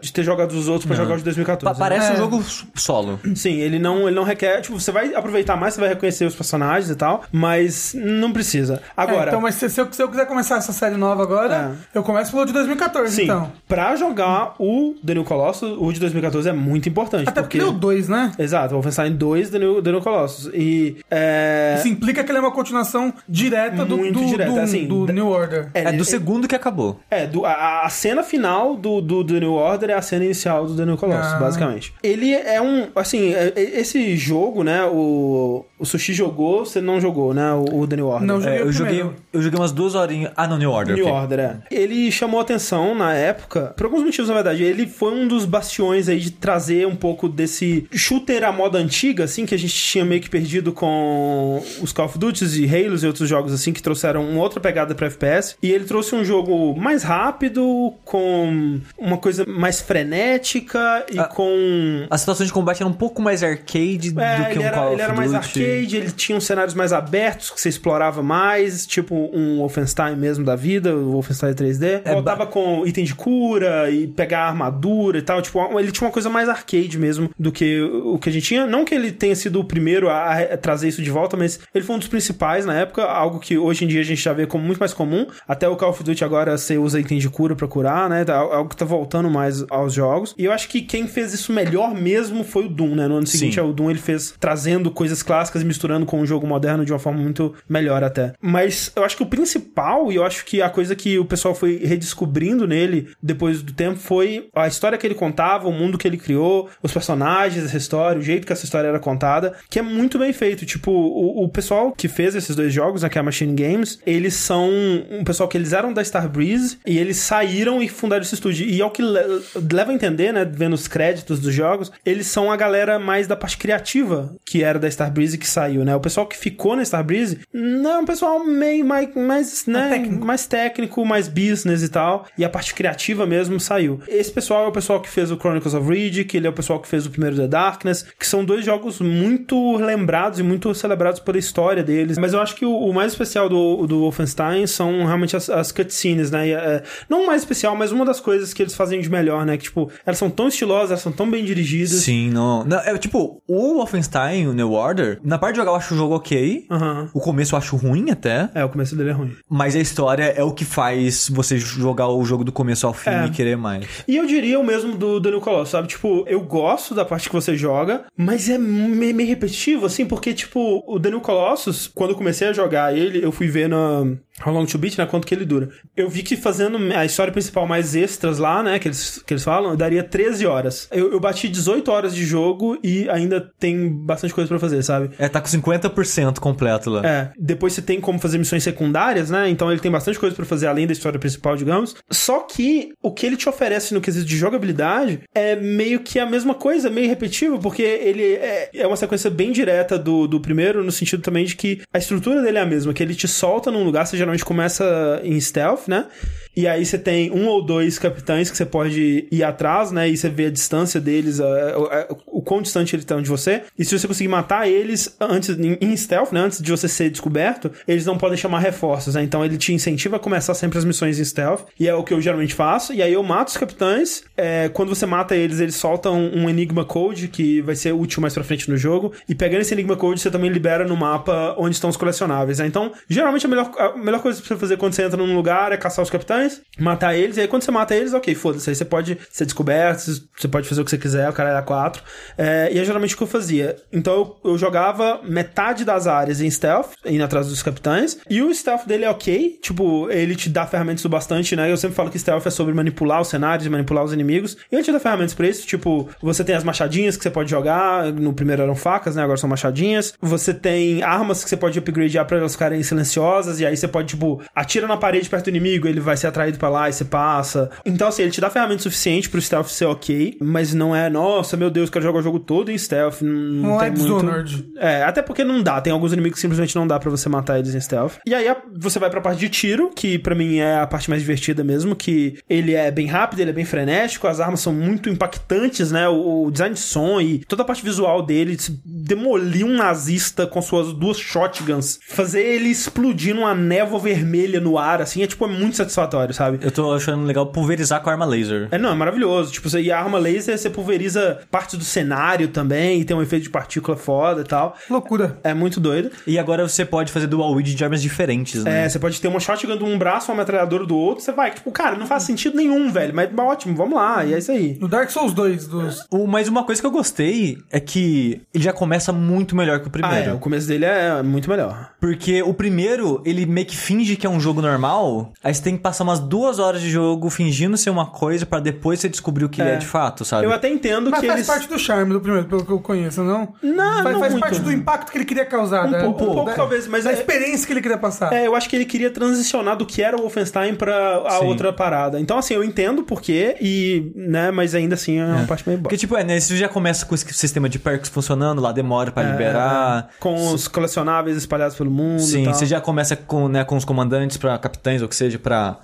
de ter jogado os outros pra jogar o de 2014. Pa- né? Parece É. um jogo s- solo. Sim, ele não, ele não requer. Tipo, você vai aproveitar mais, você vai reconhecer os personagens e tal, mas não precisa. Agora. É, então, mas se, se eu, se eu quiser começar essa série nova agora, eu começo pelo de 2014, Sim, então. pra jogar o The New Colossus, o de 2014 é muito importante. Até porque é o 2, né? Exato, Wolfenstein 2 The New, The New Colossus. E. É... Isso implica que ele é uma continuação direta do, Muito do, direta, do, assim, do da- New Order. É do ele- segundo que acabou. É, do- a, a cena final do, do The New Order é a cena inicial do The New Colossus, Ah. basicamente. Ele é um. Assim, é- é- esse jogo, né? O, o Sushi jogou, você não jogou, né? O, o The New Order. Não, É, eu, joguei, eu joguei umas duas horinhas. Ah, não, New Order. New ok. Order, é. Ele chamou atenção na época, por alguns motivos, na verdade. Ele foi um dos bastiões aí de trazer um pouco desse shooter à moda antiga, assim, que a gente tinha meio que perdido com os Call of Duty e Halo e outros jogos, assim, que trouxeram uma outra pegada pra FPS. E ele trouxe um jogo mais rápido, com uma coisa mais frenética e Ah, com. A situação de combate era um pouco mais arcade É, do que ele, um era, Call ele of era mais Duty. Ele tinha uns cenários mais abertos que você explorava mais, tipo um Wolfenstein mesmo da vida, o Wolfenstein 3D. É, Voltava com item de cura e pegar armadura e tal. Tipo, ele tinha uma coisa mais arcade mesmo do que o que a gente tinha. Não que ele tenha sido o primeiro a a trazer isso de volta, mas ele foi um dos principais na época, algo que hoje em dia a gente já vê como muito mais comum. Até o Call of Duty agora você usa item de cura pra curar, né? Tá- Algo que tá voltando mais aos jogos. E eu acho que quem fez isso melhor mesmo foi o Doom, né? No ano seguinte, Sim. o Doom ele fez trazendo coisas clássicas e misturando com o jogo moderno de uma forma muito melhor até. Mas eu acho que o principal, e eu acho que a coisa que o pessoal foi redescobrindo nele depois do tempo foi a história que ele contava, o mundo que ele criou, os personagens dessa história, o jeito que essa história era contada, que é muito bem feito. Tipo, o, o pessoal que fez esses dois jogos, né, que é a Machine Games, eles são um pessoal que eles eram da Starbreeze e eles saíram e fundaram esse estúdio. E ao que le- leva a entender, né, vendo os créditos dos jogos, eles são a galera mais da parte criativa que era da Starbreeze que saiu, né? O pessoal que ficou na Starbreeze não é um pessoal meio mais, mais né, técnico. mais técnico, mais business e tal. E a parte criativa mesmo saiu. Esse pessoal é o pessoal que fez o Chronicles of Riddick, ele é o pessoal que fez o primeiro The Darkness, que são dois jogos muito lembrados e muito celebrados pela história deles. Mas eu acho que o, o mais especial do, do Wolfenstein são realmente as, as cutscenes, né? E, é, não o mais especial, mas uma das coisas que eles fazem de melhor, né? Que, tipo, elas são tão estilosas, elas são tão bem dirigidas. Sim, não. não é, tipo, o Wolfenstein, o New Order, na parte de jogar eu acho o jogo ok. Aham. O começo eu acho ruim até. É, o começo dele é ruim. Mas a história é o que faz você jogar o jogo do começo ao fim É. e querer mais. E eu diria o mesmo do Daniel Colossus, sabe? Tipo, eu gosto da parte que você joga, mas é meio, meio repetitivo, assim, porque, tipo, o Daniel Colossus, quando eu comecei a jogar ele, eu fui ver na How Long to Beat, né? Quanto que ele dura. Eu vi que fazendo a história principal mais extras lá, né? Que eles, que eles falam, daria 13 horas. Eu, eu bati 18 horas de jogo e ainda tem bastante coisa pra fazer, sabe? É, tá com 50% completo lá. É, depois você tem como fazer missões secundárias, né? Então ele tem bastante coisa pra fazer além da história principal, digamos. Só que o que ele te oferece no quesito de jogabilidade é meio que a mesma coisa, meio repetitivo, porque ele é, é uma sequência bem direta do, do primeiro, no sentido também de que a estrutura dele é a mesma, que ele te solta num lugar, você geralmente começa em stealth, né? E aí você tem um ou dois capitães que você pode ir atrás, né? E você vê a distância deles, a- a- o quão distante eles estão de você. E se você conseguir matar eles antes, em, stealth, né? Antes de você ser descoberto, eles não podem chamar reforços, né? Então ele te incentiva a começar sempre as missões em stealth. E é o que eu geralmente faço. E aí eu mato os capitães. É, quando você mata eles, eles soltam um Enigma Code, que vai ser útil mais pra frente no jogo. E pegando esse Enigma Code, você também libera no mapa onde estão os colecionáveis, né? Então, geralmente a melhor, a melhor coisa pra você fazer quando você entra num lugar é caçar os capitães, matar eles. E aí quando você mata eles, ok, foda-se. Aí você pode ser descoberto, você pode fazer o que você quiser, o cara era 4. É, e é geralmente o que eu fazia. Então eu, eu jogava metade das áreas em stealth, indo atrás dos capitães. E o stealth dele é ok. Tipo, ele te dá ferramentas o bastante, né? Eu sempre falo que stealth é sobre manipular os cenários, manipular os inimigos. E ele te dá ferramentas pra isso. Tipo, você tem as machadinhas que você pode jogar. No primeiro eram facas, né? Agora são machadinhas. Você tem armas que você pode upgradear pra elas ficarem silenciosas. E aí você pode, tipo, atira na parede perto do inimigo, ele vai ser atraído pra lá e você passa. Então, assim, ele te dá ferramenta suficiente pro stealth ser ok. Mas não é, nossa, meu Deus, quero jogar o jogo todo em stealth. Não, Não tem é muito... Dishonored. É, até porque não dá. Tem alguns inimigos que simplesmente não dá pra você matar eles em stealth. E aí você vai pra parte de tiro, que pra mim é a parte mais divertida mesmo, que ele é bem rápido, ele é bem frenético, as armas são muito impactantes, né? O, o design de som e toda a parte visual dele, demolir um nazista com suas duas shotguns, fazer ele explodir numa névoa vermelha no ar, assim, é tipo, é muito satisfatório, sabe? Eu tô achando legal pulverizar com a arma laser. É, não, é maravilhoso. Tipo, você, e a arma laser, você pulveriza parte do cenário também, e tem um efeito de partícula foda e tal. Loucura. É muito doido. E agora você pode fazer dual wield de armas diferentes, né? É, você pode ter uma shotgun de um braço, uma metralhadora do outro, você vai, tipo, cara, não faz sentido nenhum, velho, mas ótimo, vamos lá, e é isso aí. No Dark Souls 2, dos... O, mas uma coisa que eu gostei é que ele já começa muito melhor que o Ah, primeiro. é, o começo dele é muito melhor. Porque o primeiro, ele meio que finge que é um jogo normal, aí você tem que passar umas duas horas de jogo fingindo ser uma coisa pra depois você descobrir o que ele é de fato, sabe? Eu até entendo Mas que faz eles... parte do charme do primeiro, pelo que eu conheço, não? Não, faz, não faz muito. parte do impacto que ele queria causar, Um né? pouco, um pouco, da- talvez, mas da é- experiência que ele queria passar. É, eu acho que ele queria transicionar do que era o Wolfenstein pra a Sim. outra parada. Então, assim, eu entendo por quê, e, né, mas ainda assim é uma parte meio boa. Porque, tipo, é, né? Você já começa com esse sistema de perks funcionando, lá demora pra liberar. Com os colecionáveis espalhados pelo mundo e Sim, tal. você já começa com, né, com os comandantes pra capitães, ou que seja, pra,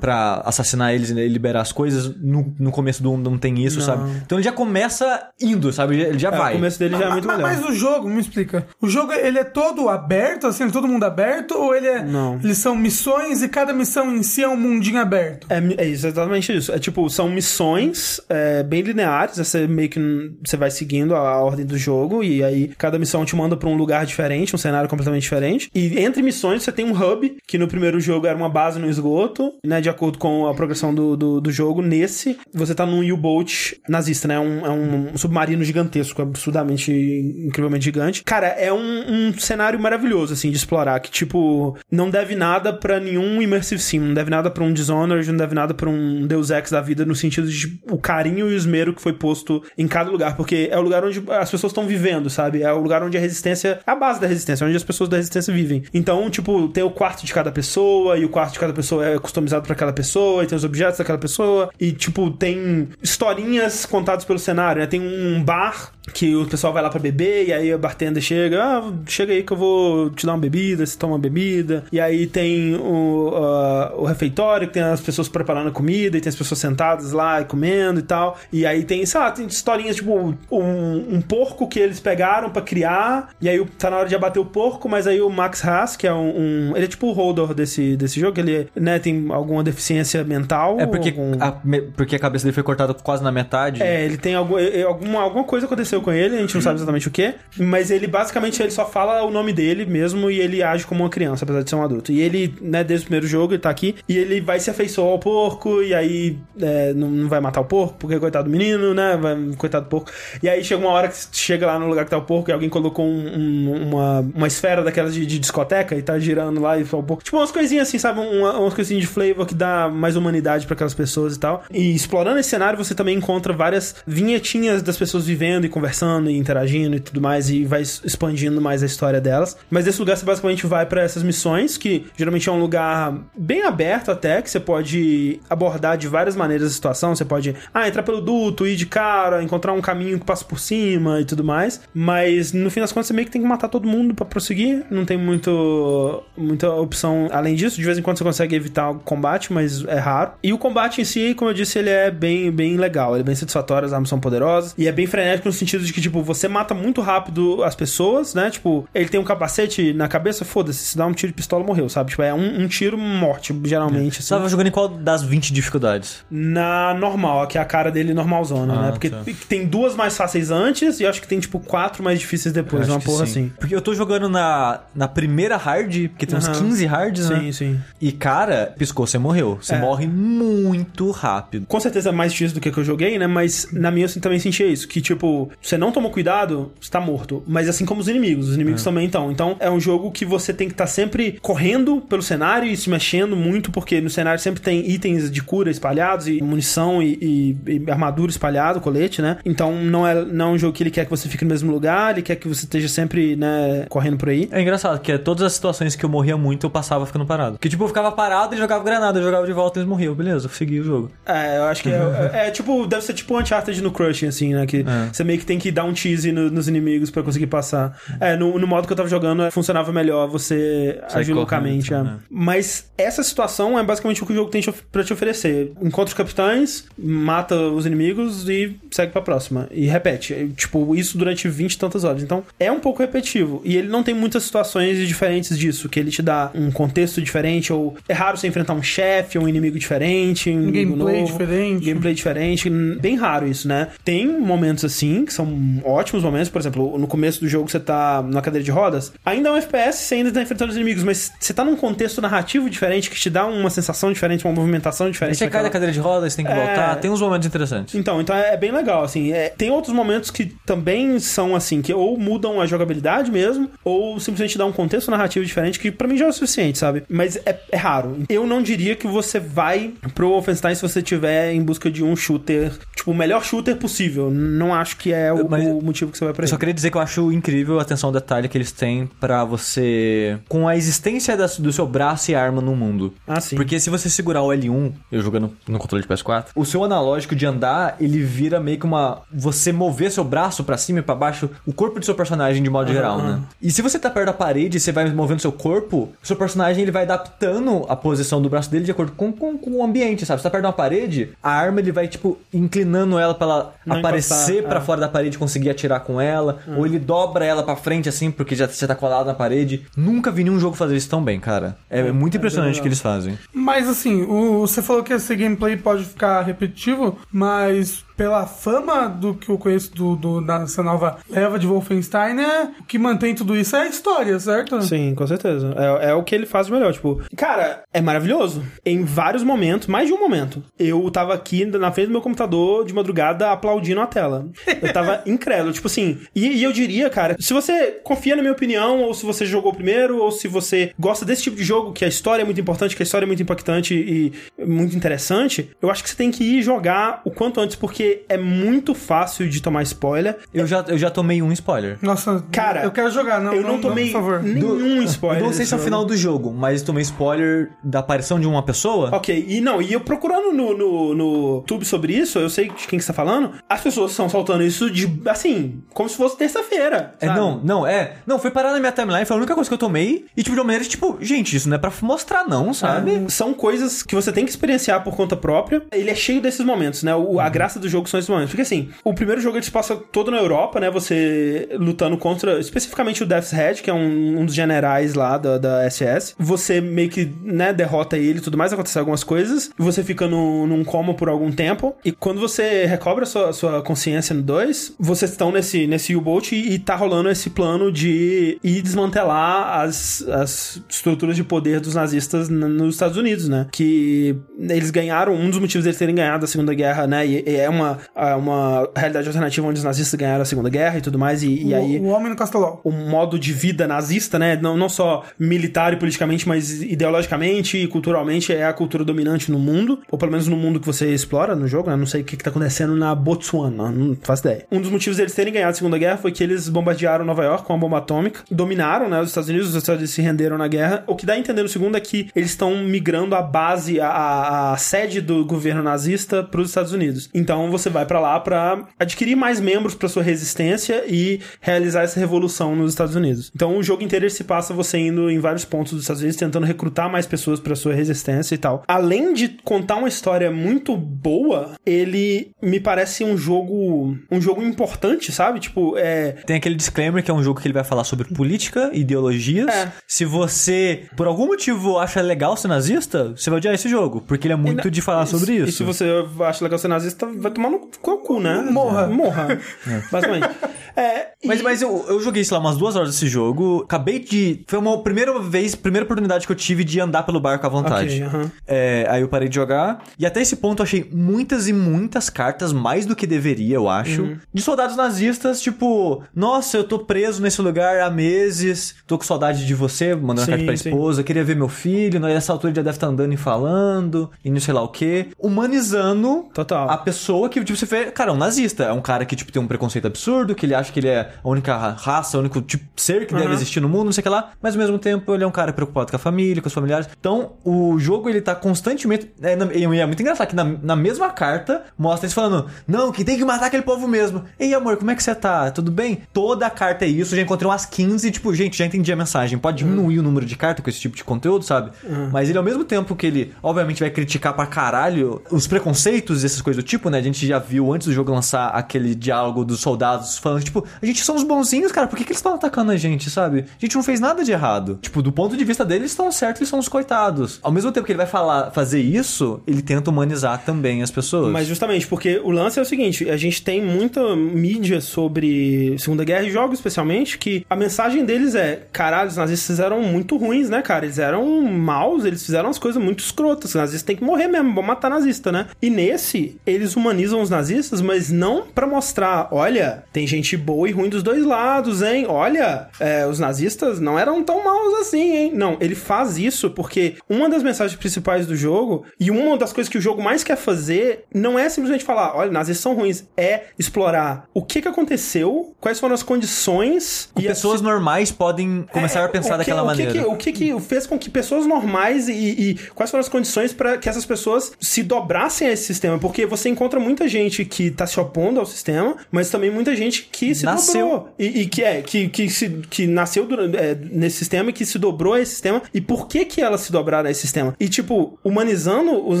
pra assassinar eles e liberar as coisas. No, no começo do 1 não tem isso, sabe? Então ele já começa indo, sabe? Ele já É, vai. o começo dele já é mas, muito mas- melhor. mas o jogo, me explica. O jogo, ele é todo aberto, assim, todo mundo aberto? Ou ele é... Não. Eles são missões e cada missão em si é um mundinho aberto? É, é exatamente isso. É tipo, são missões é, bem lineares, né? você meio que você vai seguindo a, a ordem do jogo, e aí cada missão te manda pra um lugar diferente, um cenário completamente diferente. E entre missões você tem um hub, que no primeiro jogo era uma base no esgoto, né? De acordo com a progressão do, do, do jogo. Nesse, você tá num U-Boat nazista, né? Um, é um submarino gigantesco, absurdamente, incrivelmente gigante. Cara, é um, um cenário maravilhoso, assim, de explorar, que tipo, não deve nada pra nenhum Immersive Sim, não deve nada pra um Dishonored, não deve nada pra um Deus Ex da vida, no sentido de o carinho e o esmero que foi posto em cada lugar, porque é o lugar onde as pessoas estão vivendo, sabe? É o lugar onde a resistência, a base da resistência, onde as pessoas da resistência vivem. Então, tipo, tem o quarto de cada pessoa, e o quarto de cada pessoa é customizado pra aquela pessoa, e tem os objetos daquela pessoa, e tipo, tem historinhas contadas pelo cenário, né? Tem um bar que o pessoal vai lá pra beber, e aí a bartender chega, ah, chega aí que eu vou te dar uma bebida, você toma uma bebida. E aí tem o, ah, o refeitório, que tem as pessoas preparando a comida, e tem as pessoas sentadas lá e comendo e tal. E aí tem, sei lá, tem historinhas, tipo, um, um porco que eles pegaram pra criar, e aí tá na hora de abater o porco, mas aí o Max Haas, que é um... um- ele é tipo o holder desse, desse jogo, ele né, tem alguma deficiência mental. É porque, algum- a, porque a cabeça dele foi cortada quase na metade. é, ele tem algum, alguma, alguma coisa aconteceu com ele, a gente não sabe exatamente o que, mas ele basicamente ele só fala o nome dele mesmo e ele age como uma criança, apesar de ser um adulto. E ele, né, desde o primeiro jogo, ele tá aqui e ele vai se afeiçoar ao porco e aí é, não, vai matar o porco, porque coitado do menino, né, vai, coitado do porco. E aí chega uma hora que chega lá no lugar que tá o porco e alguém colocou um- um- uma, uma esfera daquelas de, de discoteca e tá girando lá e fala o porco. Tipo umas coisinhas assim, sabe, uma, umas coisinhas de flavor que dá mais humanidade pra aquelas pessoas e tal. E explorando esse cenário, você também encontra várias vinhetinhas das pessoas vivendo e conversando e interagindo e tudo mais, e vai expandindo mais a história delas. Mas desse lugar você basicamente vai pra essas missões, que geralmente é um lugar bem aberto até, que você pode abordar de várias maneiras a situação. Você pode, ah, entrar pelo duto, ir de cara, encontrar um caminho que passa por cima e tudo mais. Mas no fim das contas você meio que tem que matar todo mundo pra prosseguir. Não tem muito, muita opção além disso. De vez em quando você consegue evitar o combate, mas é raro. E o combate em si, como eu disse, ele é bem, bem legal. Ele é bem satisfatório, as armas são poderosas. E é bem frenético no sentido de que, tipo, você mata muito rápido as pessoas, né? Tipo, ele tem um capacete na cabeça, foda-se, se dá um tiro de pistola, morreu, sabe? Tipo, é um, um tiro morte, geralmente. Você assim. tava jogando em qual das 20 dificuldades? Na normal, que é a cara dele normalzona, Ah, né? Porque tá. tem duas mais fáceis antes e acho que tem, tipo, quatro mais difíceis depois, uma porra sim. assim. Porque eu tô jogando na, na primeira hard, porque tem uns Aham. 15 hards, né? Sim, sim. E, cara, piscou, você morreu. Você É. morre muito rápido. Com certeza é mais difícil do que que eu joguei, né? Mas na minha eu também sentia isso. Que, tipo, você não tomou cuidado, você tá morto. Mas assim como os inimigos. Os inimigos também estão. Então é um jogo que você tem que estar sempre correndo pelo cenário e se mexendo muito, porque no cenário sempre tem itens de cura espalhados e munição e, e- e armadura espalhado, colete, né? Então não é, não é um jogo que ele quer que você fique no mesmo lugar, ele quer que você esteja sempre, né, correndo por aí. É engraçado, que é todas as situações que eu morria muito, eu passava ficando parado. Que tipo, eu ficava parado, ele jogava granada, eu jogava de volta e eles morriam. Beleza, eu segui o jogo. É, eu acho que é, é, é tipo, deve ser tipo um Uncharted no Crushing, assim, né? Que É. você meio que tem que dar um tease no- nos inimigos pra conseguir passar. É, no, no modo que eu tava jogando, é, funcionava melhor você agir loucamente. correndo, é. né? Mas essa situação é basicamente o que o jogo tem pra te oferecer. Encontra os capitães, mata os inimigos e segue pra próxima. E repete. É, Tipo, isso durante 20 e tantas horas. Então, é um pouco repetitivo. E ele não tem muitas situações diferentes disso, que ele te dá um contexto diferente, ou é raro você enfrentar um chefe ou um inimigo diferente, um, Um inimigo gameplay novo, diferente. gameplay diferente. Bem raro isso, né? Tem momentos assim, que são ótimos momentos. Por exemplo, no começo do jogo você tá na cadeira de rodas. Ainda é um FPS, você ainda tá enfrentando os inimigos, mas você tá num contexto narrativo diferente que te dá uma sensação diferente, uma movimentação diferente. você cai da naquela- cadeira de rodas, você tem que É. voltar. Tem uns momentos interessantes. então, então é bem legal, assim. É, tem outros momentos que também são assim, que ou mudam a jogabilidade mesmo, ou simplesmente dá um contexto narrativo diferente, que pra mim já é o suficiente, sabe? Mas é, é raro. Eu não diria que você vai pro Wolfenstein se você tiver em busca de um shooter, tipo, o melhor shooter possível. Não acho que é o, o motivo que você vai pra Eu ele. só queria dizer que eu acho incrível a atenção ao detalhe que eles têm pra você. com a existência das- do seu braço e arma no mundo. Ah, sim. Porque se você segurar o L1, eu jogando no controle de PS4, o seu analógico de andar, ele vira meio que uma. Você mover seu braço pra cima e pra baixo, o corpo do seu personagem de modo geral, né? E se você tá perto da parede e você vai movendo seu corpo, seu personagem ele vai adaptando a posição do braço dele de acordo com, com, com o ambiente, sabe? Você tá perto de uma parede, a arma ele vai, tipo, inclinando ela pra ela Não aparecer pra é. fora da parede e conseguir atirar com ela, ou ele dobra ela pra frente assim, porque já você tá colado na parede. Nunca vi nenhum jogo fazer isso tão bem, cara. É, muito impressionante o que eles fazem. Mas assim, o- você falou que esse gameplay pode ficar repetitivo, mas pela fama do que eu conheço do, do- dessa nova leva de Wolfenstein, né? O que mantém tudo isso é a história, certo? Sim, com certeza. É, é o que ele faz de melhor. Tipo, cara, é maravilhoso. Em vários momentos, mais de um momento, eu tava aqui na frente do meu computador de madrugada aplaudindo a tela. Eu tava incrédulo. Tipo assim, e, e eu diria, cara, se você confia na minha opinião, ou se você jogou primeiro, ou se você gosta desse tipo de jogo, que a história é muito importante, que a história é muito impactante e muito interessante, eu acho que você tem que ir jogar o quanto antes, porque é muito fácil de tomar spoiler. Eu já, eu já tomei um spoiler. Nossa, Cara, eu quero jogar, não, eu não, tomei por favor. nenhum spoiler. eu não sei se é o final do jogo, mas tomei spoiler da aparição de uma pessoa. Ok, e não, e eu procurando no, no, no YouTube sobre isso, eu sei de quem que você tá falando, as pessoas estão soltando isso de, assim, como se fosse terça-feira. É, não, não, é. Não, foi parar na minha timeline, foi a única coisa que eu tomei. E, tipo, de uma maneira, tipo, gente, isso não é pra mostrar, não, sabe? São coisas que você tem que experienciar por conta própria. Ele é cheio desses momentos, né? O- a graça do jogo são esses momentos. Porque assim, o primeiro jogo ele se passa todo na Europa, né? Você lutando contra, especificamente o Death's Head, que é um, um dos generais lá da, da SS. Você meio que, né, derrota ele e tudo mais, acontece algumas coisas. Você fica no, num coma por algum tempo. E quando você recobra a sua, sua consciência no 2, vocês estão nesse, nesse U-Boat e, e tá rolando esse plano de ir desmantelar as, as estruturas de poder dos nazistas nos Estados Unidos, né? Que eles ganharam, um dos motivos deles terem ganhado a Segunda Guerra, né? E, e é uma, é uma realidade alternativa onde os nazistas ganharam a Segunda Guerra e tudo mais. E, e O- aí o, Homem no Castelão. o modo de vida nazista, né? Não, não só militar e politicamente, mas ideologicamente e culturalmente é a cultura dominante no mundo, ou pelo menos no mundo que você explora no jogo, né? Não sei o que, que tá acontecendo na Botsuana, não faço ideia. Um dos motivos deles terem ganhado a Segunda Guerra foi que eles bombardearam Nova York com uma bomba atômica, dominaram, né, os Estados Unidos, os Estados Unidos se renderam na guerra. O que dá a entender no segundo é que eles estão migrando a base, a, a- a sede do governo nazista para os Estados Unidos. Então você vai pra lá pra adquirir mais membros pra sua resistência e realizar essa revolução nos Estados Unidos. Então o jogo inteiro se passa você indo em vários pontos dos Estados Unidos tentando recrutar mais pessoas pra sua resistência e tal. Além de contar uma história muito boa, ele me parece um jogo um jogo importante, sabe? Tipo, é Tem aquele disclaimer que é um jogo que ele vai falar sobre política, ideologias. É. Se você, por algum motivo, acha legal ser nazista, você vai odiar esse jogo, porque ele é muito de falar sobre isso. E se você acha legal ser nazista, vai tomar no cu, cu, né? Morra. Morra. Basicamente. É, Mas, e- mas eu, eu joguei, sei lá, umas duas horas desse jogo. Acabei de. Foi uma primeira vez, primeira oportunidade que eu tive de andar pelo barco à vontade. Ok, aham. É, aí eu parei de jogar. E até esse ponto eu achei muitas e muitas cartas, mais do que deveria, eu acho. Uhum. De soldados nazistas, tipo, nossa, eu tô preso nesse lugar há meses, tô com saudade de você, mandando Sim, carta pra sim. esposa, queria ver meu filho, nessa altura ele já deve estar andando e falando, e não sei lá o quê. Humanizando Total. a pessoa que, tipo, você vê, cara, é um nazista. É um cara que, tipo, tem um preconceito absurdo, que ele acha que ele é a única ra- raça, o único tipo, ser que deve Uhum. existir no mundo, não sei o que lá. Mas ao mesmo tempo, ele é um cara preocupado com a família, com os familiares. Então, o jogo, ele tá constantemente. É, e é muito engraçado que na, na mesma carta mostra eles falando: Não, que tem que matar aquele povo mesmo. Ei, amor, como é que você tá? Tudo bem? Toda a carta é isso. Já encontrei umas 15, tipo, gente, já entendi a mensagem. Pode diminuir o número de carta com esse tipo de conteúdo, sabe? Mas ele, ao mesmo tempo que ele, obviamente, vai criticar pra caralho os preconceitos e essas coisas do tipo, né? A gente já viu antes do jogo lançar aquele diálogo dos soldados falando, tipo, a gente são os bonzinhos, cara, por que, que eles estão atacando a gente, sabe? A gente não fez nada de errado. Tipo, do ponto de vista deles, eles estão certos, eles são os coitados. Ao mesmo tempo que ele vai falar, fazer isso, ele tenta humanizar também as pessoas. Mas justamente porque o lance é o seguinte: a gente tem muita mídia sobre Segunda Guerra e jogos, especialmente, que a mensagem deles é: caralho, os nazistas eram muito ruins, né, cara? Eles eram maus, eles fizeram as coisas muito escrotas. Os nazistas têm que morrer mesmo, vão matar nazista, né? E nesse, eles humanizam os nazistas, mas não pra mostrar: olha, tem gente boa e ruim dos dois lados, hein? Olha, é, os nazistas não eram tão maus assim, hein? Não, ele faz isso porque uma das mensagens principais do jogo e uma das coisas que o jogo mais quer fazer não é simplesmente falar, olha, nazistas são ruins, é explorar o que que aconteceu, quais foram as condições e pessoas as normais podem começar é, a pensar que- daquela o maneira. que- o que que fez com que pessoas normais e, e quais foram as condições para que essas pessoas se dobrassem a esse sistema? Porque você encontra muita gente que tá se opondo ao sistema, mas também muita gente que se Nasceu. dobrou. E, e que é, que, que, se, que nasceu durante- é, nesse sistema e que se dobrou a esse sistema. E por que que elas se dobraram a esse sistema? E, tipo, humanizando os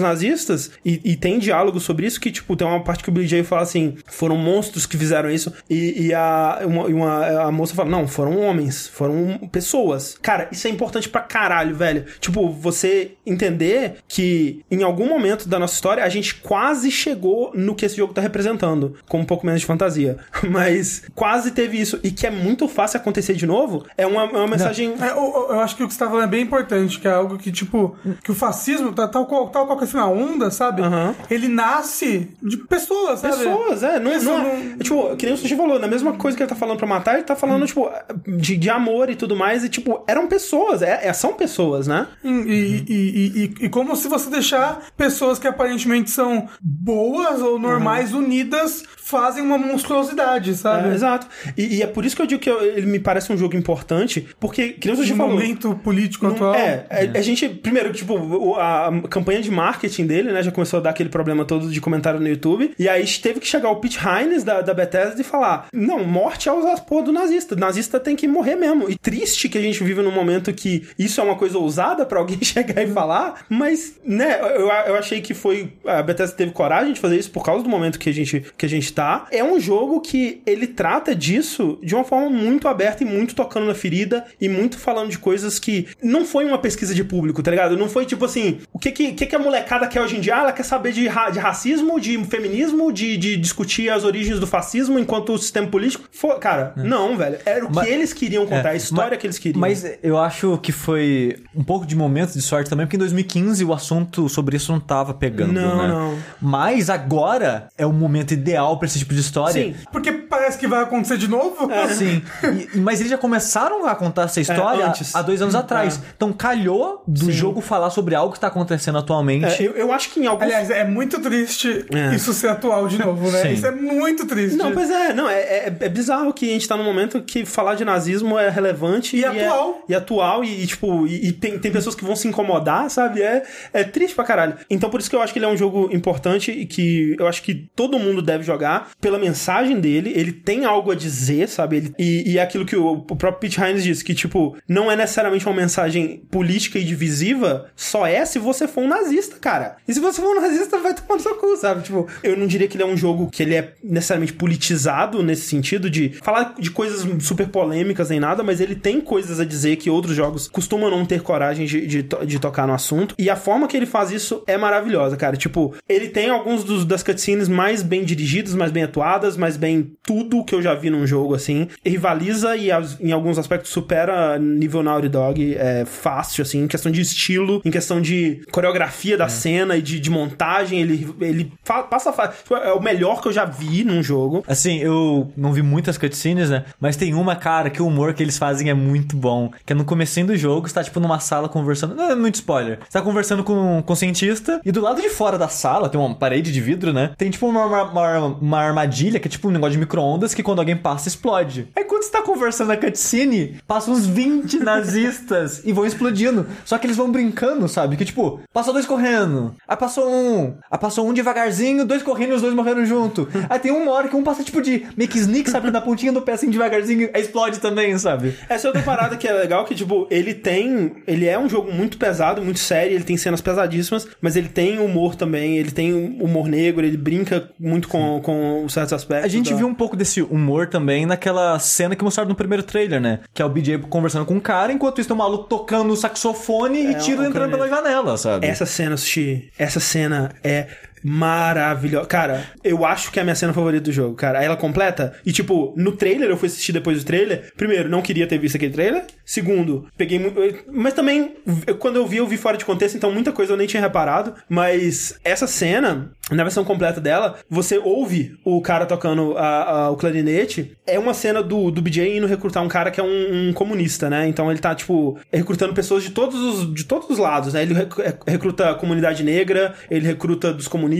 nazistas, e, e tem diálogo sobre isso, que, tipo, tem uma parte que o Billy fala assim, foram monstros que fizeram isso, e, e a, uma, uma- a moça fala, não, foram homens, foram pessoas. Cara, isso é importante pra caralho, velho. Tipo, você entender que em algum momento da nossa história a gente quase chegou no que esse jogo tá representando, com um pouco menos de fantasia. Mas quase teve isso, e que é muito fácil acontecer de novo, é uma, é uma mensagem... É, eu, eu acho que o que você tá falando é bem importante, que é algo que, tipo, que o fascismo, tá- tal qual, tal qual que assim, a onda, sabe? Aham. Ele nasce de pessoas, sabe? Pessoas, é. Não, Isso não, não- é tipo, que nem o Sushi falou, na mesma coisa que ele tá falando pra matar, ele tá falando, tipo, de, de amor e tudo mais, e tipo, eram pessoas, é, é- são pessoas, né? E, e, e, e- e como se você deixar pessoas que aparentemente são boas ou normais unidas fazem uma monstruosidade, sabe? É, exato. E, e é por isso que eu digo que eu- ele me parece um jogo importante, porque, que nem Sushi No falou. momento político Não- atual. É, a, a gente, primeiro, tipo, a, campanha de marketing dele, né, já começou a dar aquele problema todo de comentário no YouTube, e aí teve que chegar o Pete Hines da, da Bethesda e falar, não, morte aos as porra do nazista, o nazista tem que morrer mesmo. E triste que a gente vive num momento que isso é uma coisa ousada pra alguém chegar e falar, mas, né, eu, eu achei que foi, a Bethesda teve coragem de fazer isso por causa do momento que a gente, que a gente tá. É um jogo que ele trata disso de uma forma muito aberta e muito tocando na ferida e muito falando de coisas que não foi uma pesquisa de público, tá ligado? Não foi tipo assim, o que que, que, que a molecada quer hoje em dia? Ah, ela quer saber de, ra- de racismo, de feminismo, de, de discutir as origens do fascismo enquanto sistema político. Foi, cara, não, velho. Era o que Mas- eles queriam contar, a história mas- que eles queriam. Mas eu acho que foi um pouco de momento de sorte também, porque em 2015 o assunto sobre isso não tava pegando, Não, né? não. Mas agora é o momento ideal pra esse tipo de história. Sim. Porque parece que vai acontecer de novo. Sim. E- e- mas eles já começaram a contar essa história antes. há dois anos atrás. Então calhou do jogo falar sobre algo que tá acontecendo atualmente. É, eu, eu acho que em alguns Aliás, é muito triste É. isso ser atual de novo, né? Sim. Isso é muito triste. Não, pois é, não, é, é, é bizarro que a gente tá num momento que falar de nazismo é relevante E é- atual. e atual, e, e, tipo, e, e tem, tem pessoas que vão se incomodar, sabe? É, é triste pra caralho. Então por isso que eu acho que ele é um jogo importante e que eu acho que todo mundo deve jogar pela mensagem dele. Ele tem algo a dizer, sabe? Ele, e, e é aquilo que o, o próprio Pete Hines disse, que, tipo, não é necessariamente uma mensagem política e divisiva, só é se você for um nazista, cara. E se você for um nazista, vai tomar no seu cu, sabe? Tipo, eu não diria que ele é um jogo que ele é necessariamente politizado nesse sentido de falar de coisas super polêmicas nem nada, mas ele tem coisas a dizer que outros jogos costumam não ter coragem de, de, de tocar no assunto. E a forma que ele faz isso é maravilhosa, cara. Tipo, ele tem alguns dos, das cutscenes mais bem dirigidas, mais bem atuadas, mais bem tudo que eu já vi num jogo, assim. Rivaliza e em alguns aspectos supera nível Naughty Dog. É fácil, assim, em questão de estilo, em questão de coreografia da cena e de, de montagem. Ele, ele passa fa- tipo, É o melhor que eu já vi num jogo. Assim, eu não vi muitas cutscenes, né? Mas tem uma, cara, que o humor que eles fazem é muito bom. Que é no comecinho do jogo, você tá, tipo, numa sala conversando... Não é muito spoiler. Você tá conversando com, com um cientista e do lado de fora da sala, tem uma parede de vidro, né? Tem, tipo, uma, uma, uma- armadilha, que é tipo um negócio de micro-ondas, que quando alguém passa, explode. Aí quando você tá conversando na cutscene, passam uns 20 nazistas e vão explodindo. Só que eles vão brincando, sabe? Que, tipo, passou dois correndo. Aí passou um. Aí passou um devagarzinho, dois correndo e os dois morreram junto. Aí tem uma hora que um passa, tipo, de meio que sneak, sabe? Na pontinha do pé, assim, devagarzinho, aí explode também, sabe? Essa é outra parada que é legal, que, tipo, ele tem. Ele é um jogo muito pesado, muito sério, ele tem cenas pesadíssimas, mas ele tem humor também, ele tem humor negro, ele brinca muito com, com certos aspectos. A gente da- viu um pouco desse humor também naquela cena que mostraram no primeiro trailer, né? Que é o BJ conversando com um cara, enquanto isso tem um maluco tocando saxofone e tiro um entrando pela janela, sabe? Essa cena, Sushi, essa cena é maravilhosa. Cara, eu acho que é a minha cena favorita do jogo, cara. Aí ela completa. E, tipo, no trailer, eu fui assistir depois do trailer. Primeiro, não queria ter visto aquele trailer. Segundo, peguei muito. Mas também, quando eu vi, eu vi fora de contexto, então muita coisa eu nem tinha reparado. Mas essa cena, na versão completa dela, você ouve o cara tocando a- a- o clarinete. É uma cena do, do BJ indo recrutar um cara que é um, um comunista, né? Então ele tá, tipo, recrutando pessoas de todos os, de todos os lados, né? Ele rec- recruta a comunidade negra, ele recruta dos comunistas,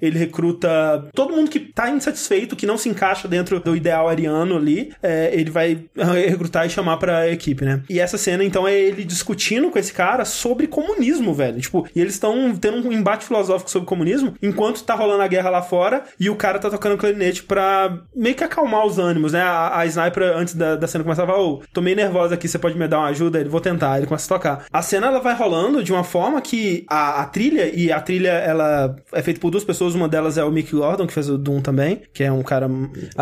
ele recruta todo mundo que tá insatisfeito, que não se encaixa dentro do ideal ariano ali, é, ele vai recrutar e chamar pra equipe, né? E essa cena, então, é ele discutindo com esse cara sobre comunismo, velho. Tipo, e eles estão tendo um embate filosófico sobre comunismo, enquanto tá rolando a guerra lá fora, e o cara tá tocando clarinete pra meio que acalmar os ânimos, né? A, a sniper, antes da, da cena começar, fala, ô, tô meio nervosa aqui, você pode me dar uma ajuda? Ele, vou tentar. Ele começa a tocar. A cena, ela vai rolando de uma forma que a, a trilha, e a trilha, ela é feita por duas pessoas, uma delas é o Mick Gordon, que fez o Doom também, que é um cara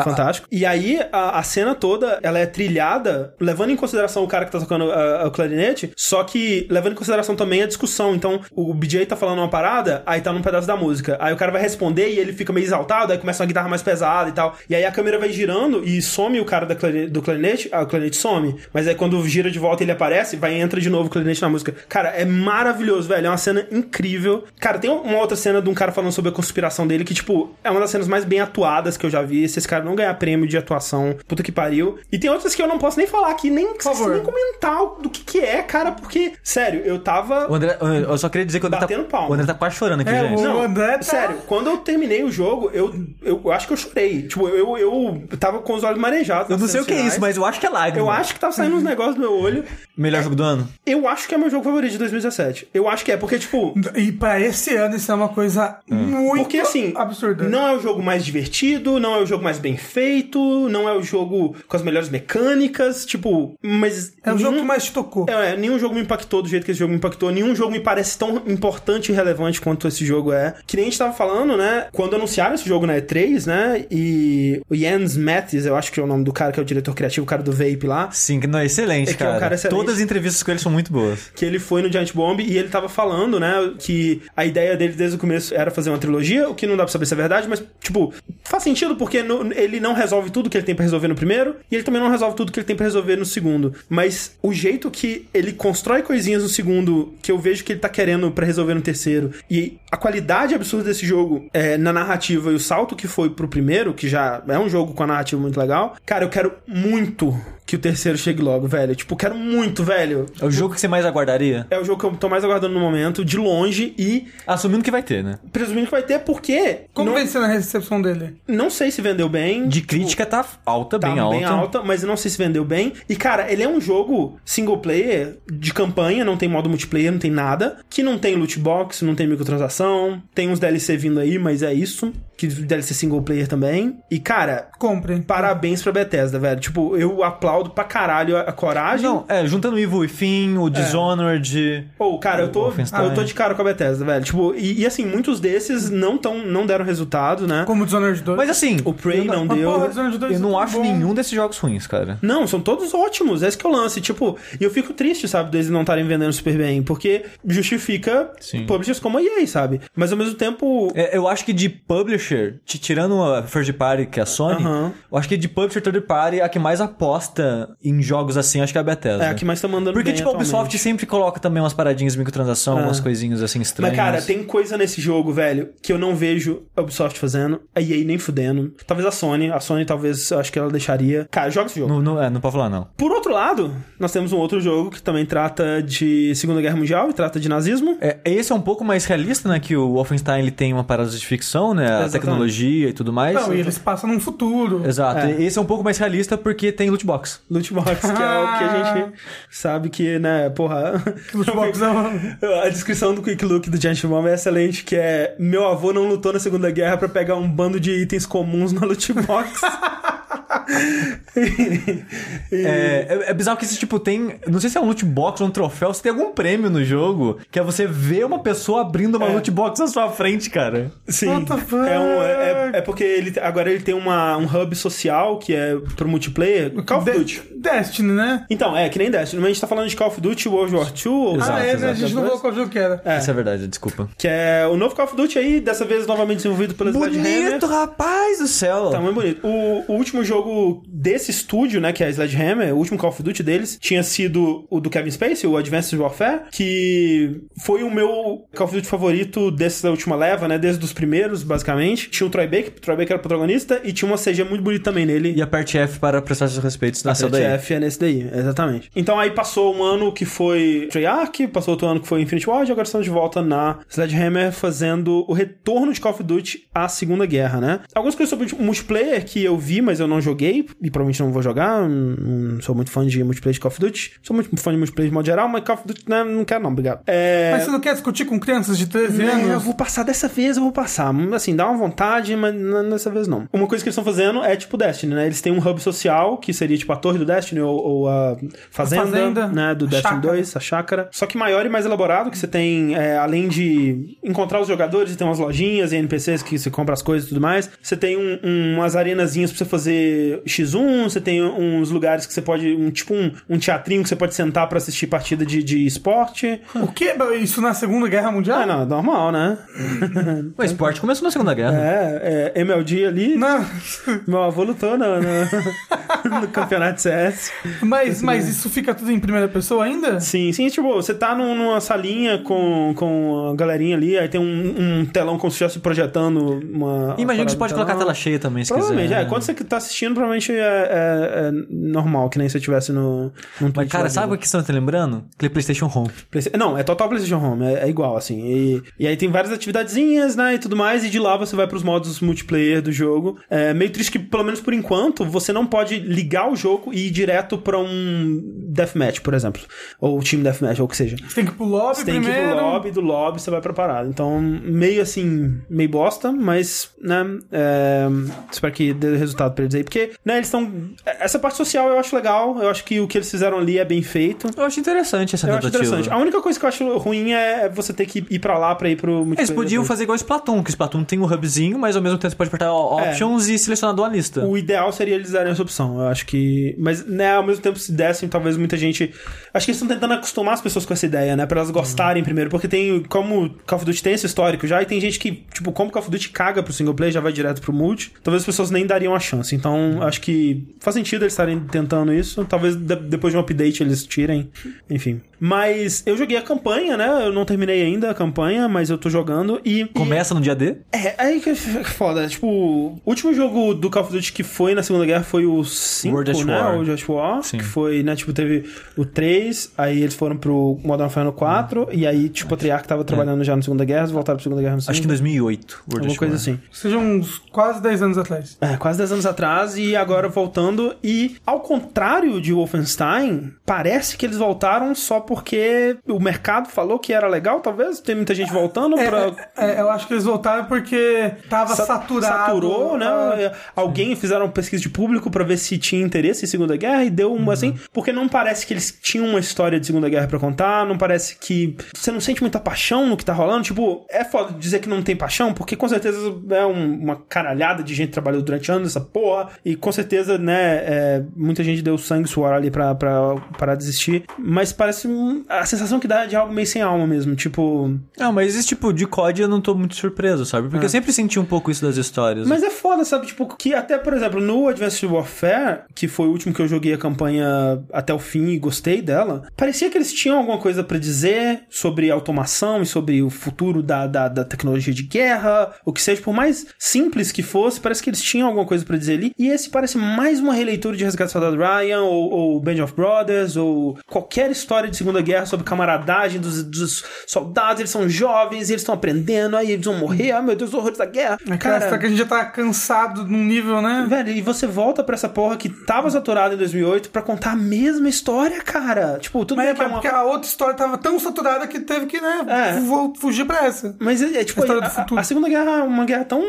fantástico. E aí, a, a cena toda, ela é trilhada, levando em consideração o cara que tá tocando a- o clarinete, só que levando em consideração também a discussão. Então, o BJ tá falando uma parada, aí tá num pedaço da música. Aí o cara vai responder e ele fica meio exaltado, aí começa uma guitarra mais pesada e tal. E aí a câmera vai girando e some o cara da clari- do clarinete, ah, o clarinete some. Mas aí quando gira de volta ele aparece, vai e entra de novo o clarinete na música. Cara, é maravilhoso, velho. É uma cena incrível. Cara, tem uma outra cena de um cara falando sobre a conspiração dele que, tipo, é uma das cenas mais bem atuadas que eu já vi. Se esse cara não ganhar prêmio de atuação, puta que pariu. E tem outras que eu não posso nem falar aqui, nem, favor. nem comentar o- do que que é, cara, porque, sério, eu tava... O André, eu só queria dizer que o André, Batendo tá, palma. o André tá quase chorando aqui, É, gente. o- Não, André tá- sério, quando eu terminei o jogo, eu, eu acho que eu chorei. Tipo, eu, eu tava com os olhos marejados. Eu não sei o que é cenas isso, mas eu acho que é lágrima. Eu acho que tava saindo uns negócios do meu olho. Melhor jogo do ano? Eu acho que é meu jogo favorito de 2017. Eu acho que é, porque, tipo. E pra esse ano isso é uma coisa muito Porque assim, absurda. não é o jogo mais divertido, não é o jogo mais bem feito, não é o jogo com as melhores mecânicas, tipo, mas. É o jogo que mais te tocou. É, é, nenhum jogo me impactou do jeito que esse jogo me impactou, nenhum jogo me parece tão importante e relevante quanto esse jogo é. Que nem a gente tava falando, né? Quando anunciaram esse jogo na E3, né? E o Jens Mattis, eu acho que é o nome do cara que é o diretor criativo, o cara do Vape lá. Sim, que não é excelente, É que é cara. um cara excelente. Todas as entrevistas com ele são muito boas. que ele foi no Giant Bomb e ele tava falando, né, que a ideia dele desde o começo era fazer uma trilogia, o que não dá pra saber se é verdade, mas, tipo, faz sentido porque no- ele não resolve tudo que ele tem pra resolver no primeiro e ele também não resolve tudo que ele tem pra resolver no segundo. Mas o jeito que ele constrói coisinhas no segundo, que eu vejo que ele tá querendo pra resolver no terceiro, e a qualidade absurda desse jogo é, na narrativa e o salto que foi pro primeiro, que já é um jogo com a narrativa muito legal, cara, eu quero muito que o terceiro chegue logo, velho. Tipo, quero muito, velho. É o jogo que você mais aguardaria? É o jogo que eu tô mais aguardando no momento, de longe, e Assumindo que vai ter, né? presumindo que vai ter, porque. Como não, vem sendo a recepção dele? não sei se vendeu bem. De crítica tá alta, Tá bem alta. bem alta, mas eu não sei se vendeu bem. E, cara, ele é um jogo single player, de campanha, não tem modo multiplayer, não tem nada. Que não tem loot box, não tem microtransação. Tem uns DLC vindo aí, mas é isso. Que DLC single player também. E, cara, Comprem. parabéns pra Bethesda, velho. Tipo, eu aplaudo pra caralho a, a coragem. Não, é, juntando o Evil Within, o Dishonored... Ou, cara, eu tô, Wolfenstein. eu tô de cara com a Bethesda, velho. Tipo, e, e, assim, muitos desses não, tão, não deram resultado, né? Como o Dishonored 2. Mas assim, O Prey não Mas, deu. porra, Dishonored 2 eu é não acho bom. nenhum desses jogos ruins, cara. Não, são todos ótimos, é esse que é o lance. Tipo, e eu fico triste, sabe, deles não estarem vendendo super bem, porque justifica Sim. publishers como a EA, sabe? Mas ao mesmo tempo. É, eu acho que de publisher, te tirando a first party, que é a Sony, Aham. eu acho que de publisher third party, a que mais aposta em jogos assim, acho que é a Bethesda. É a que mais tá mandando Porque, bem tipo, a Ubisoft sempre coloca também umas paradinhas de microtransação, É. umas coisinhas assim estranhas. Mas, cara, tem coisa nesse jogo, velho, que eu não vejo a Ubisoft fazendo, a EA nem fudendo. Talvez a Sony, a Sony talvez, eu acho que ela deixaria. Cara, joga esse jogo. Não, não, é, não pode falar, não. Por outro lado, nós temos um outro jogo que também trata de Segunda Guerra Mundial e trata de nazismo. É, esse é um pouco mais realista, né? Que o Wolfenstein ele tem uma parada de ficção, né? A Exatamente. tecnologia e tudo mais. Não, e eles passam num futuro. Exato. É. Esse é um pouco mais realista porque tem loot box. Loot Box, que é o que a gente sabe que, né, porra. Loot box é uma- A descrição do Quick Look do Giant Bomb é excelente, que é meu avô não lutou na Segunda Guerra pra pegar um bando de itens comuns na loot box. É, é, é bizarro que esse tipo tem. Não sei se é um loot box ou um troféu, se tem algum prêmio no jogo, que é você ver uma pessoa abrindo uma É. loot box na sua frente, cara. Sim, What the fuck? é, um- é- é- é porque ele agora ele tem uma, um hub social que é pro multiplayer, Call of De- Duty. Destiny, né? Então, é, que nem Destiny, mas a gente tá falando de Call of Duty World War II, ou Exato, ah, é, né? A exato. gente não falou qual jogo que era. É. Isso é verdade, desculpa. que é o novo Call of Duty aí, dessa vez novamente desenvolvido pela Sledgehammer. Bonito, rapaz do céu! Tá muito bonito. O, o último jogo desse estúdio, né, que é a Sledgehammer, o último Call of Duty deles, tinha sido o do Kevin Spacey, o Advanced Warfare, que foi o meu Call of Duty favorito dessa última leva, né, desde os primeiros, basicamente. Tinha o Troy Baker, o Troy Baker era o protagonista, e tinha uma CG muito bonita também nele. E aperte F para prestar seus respeitos nessa A daí. TF é nesse daí, exatamente. Então aí passou um ano que foi Treyarch, passou outro ano que foi Infinity Ward, e agora estamos de volta na Sledgehammer fazendo o retorno de Call of Duty à Segunda Guerra, né? Algumas coisas sobre o multiplayer que eu vi, mas eu não joguei, e provavelmente não vou jogar, não não sou muito fã de multiplayer de Call of Duty, sou muito fã de multiplayer de modo geral, mas Call of Duty né, não quero não, obrigado. É... Mas você não quer discutir com crianças de 13 Não, eu anos? vou passar dessa vez, eu vou passar. Assim, dá uma vontade, mas dessa vez não. Uma coisa que eles estão fazendo é tipo Destiny, né? Eles têm um hub social, que seria tipo a torre do Destiny ou, ou a fazenda, fazenda, né? Do a Destiny chácara. 2, a chácara. Só que maior e mais elaborado, que você tem, é, além de encontrar os jogadores, tem umas lojinhas e NPCs que você compra as coisas e tudo mais. Você tem um- um- umas arenazinhas pra você fazer X1, você tem uns lugares que você pode, um, tipo um, um teatrinho que você pode sentar pra assistir partida de, de esporte. O quê? Isso na Segunda Guerra Mundial? Ah, não, normal, né? O esporte começou na Segunda Guerra. É, é MLG ali. Não. Meu avô lutou no, no, no campeonato CS. Mas, mas isso fica tudo em primeira pessoa ainda? Sim, sim, tipo, você tá num- numa salinha com, com a galerinha ali, aí tem um, um telão como se estivesse projetando uma. Imagino que você pode colocar a tela cheia também, se Provavelmente, quiser. é. Quando você tá assistindo, provavelmente é, é- é normal, que nem se eu estivesse no. Num Mas, cara, sabe o que você tá lembrando? Aquele PlayStation Home. Playsta- Não, é total PlayStation Home, é, é igual, assim. E, e aí tem várias atividadezinhas, né, e tudo mais, e de lá você vai pros modos multiplayer do jogo. É meio triste que, pelo menos por enquanto, você não pode ligar o jogo e ir direto pra um deathmatch, por exemplo. Ou Team Deathmatch, ou o que seja. Você tem que ir pro lobby Você tem que ir primeiro. pro lobby, do lobby você vai pra parada. Então, meio assim, meio bosta, mas, né, é, espero que dê resultado pra eles aí. Porque, né, eles estão... Essa parte social eu acho legal, eu acho que o que eles fizeram ali é bem feito. Eu acho interessante essa Eu acho interessante. A única coisa que eu acho ruim é você ter que ir pra lá pra ir pro multiplayer. Eles podiam fazer igual o Splatoon, que o Splatoon tem um hubzinho, mas ao mesmo tempo você pode apertar É. options e selecionar uma lista. O ideal seria eles darem essa opção. Eu acho que. Mas, né, ao mesmo tempo, se dessem, talvez muita gente. Acho que eles estão tentando acostumar as pessoas com essa ideia, né? Pra elas gostarem primeiro. Porque tem. Como Call of Duty tem esse histórico já, e tem gente que, tipo, como Call of Duty caga pro single player, já vai direto pro multi, talvez as pessoas nem dariam a chance. Então, acho que faz sentido eles estarem tentando isso. Talvez de- depois de um update eles tirem. Enfim. Mas eu joguei a campanha, né? Eu não terminei ainda a campanha, mas eu tô jogando e. Começa no dia D? É, aí que é foda. Tipo, o último jogo do Call of Duty que foi na Segunda Guerra foi o 5, World at né? War. O at War. Sim. Que foi, né? Tipo, teve o 3, aí eles foram pro Modern Warfare 4, e aí, tipo, o Treyarch tava trabalhando já na Segunda Guerra, eles voltaram pra Segunda Guerra no 5. Acho que em 2008. World Alguma coisa War. assim. Seja uns quase 10 anos atrás. É, quase 10 anos atrás e agora voltando. E ao contrário de Wolfenstein, parece que eles voltaram só porque o mercado falou que era legal, talvez. Tem muita gente voltando É, pra. é, é, eu acho que eles voltaram porque tava Sa- saturado. Saturou, né? Ah, Alguém fizeram uma pesquisa de público pra ver se tinha interesse em Segunda Guerra e deu Uhum. uma assim, porque não parece que eles tinham uma história de Segunda Guerra pra contar, não parece que você não sente muita paixão no que tá rolando, tipo, é foda dizer que não tem paixão, porque com certeza é um- uma caralhada de gente que trabalhou durante anos nessa porra, e com certeza, né, é, muita gente deu sangue e suor ali pra, pra, pra desistir, mas parece um- a sensação que dá é de algo meio sem alma mesmo, tipo, Não, mas esse tipo de COD eu não tô muito surpreso, sabe? Porque eu sempre senti um pouco isso das histórias. Mas é foda, sabe? Tipo, que até, por exemplo, no Advanced Warfare, que foi o último que eu joguei a campanha até o fim e gostei dela, parecia que eles tinham alguma coisa pra dizer sobre automação e sobre o futuro da, da, da tecnologia de guerra, o que seja, por mais simples que fosse, parece que eles tinham alguma coisa pra dizer ali. E esse parece mais uma releitura de Resgate do Soldado Ryan, ou, ou Band of Brothers, ou qualquer história de Segunda Guerra sobre camaradagem dos, dos soldados, eles são jovens, e eles estão aprendendo, aí eles vão morrer, ah meu Deus, os horrores da guerra. Cara, será que a gente já tá cansado num nível, né? Velho, e você volta pra essa porra que tava saturada em 2008 pra contar a mesma história, cara. Tipo, tudo Mas bem é que é uma... porque a outra história tava tão saturada que teve que, né, É. fu- fugir pra essa. Mas é, é, tipo, A história do a, futuro. a Segunda Guerra é uma guerra tão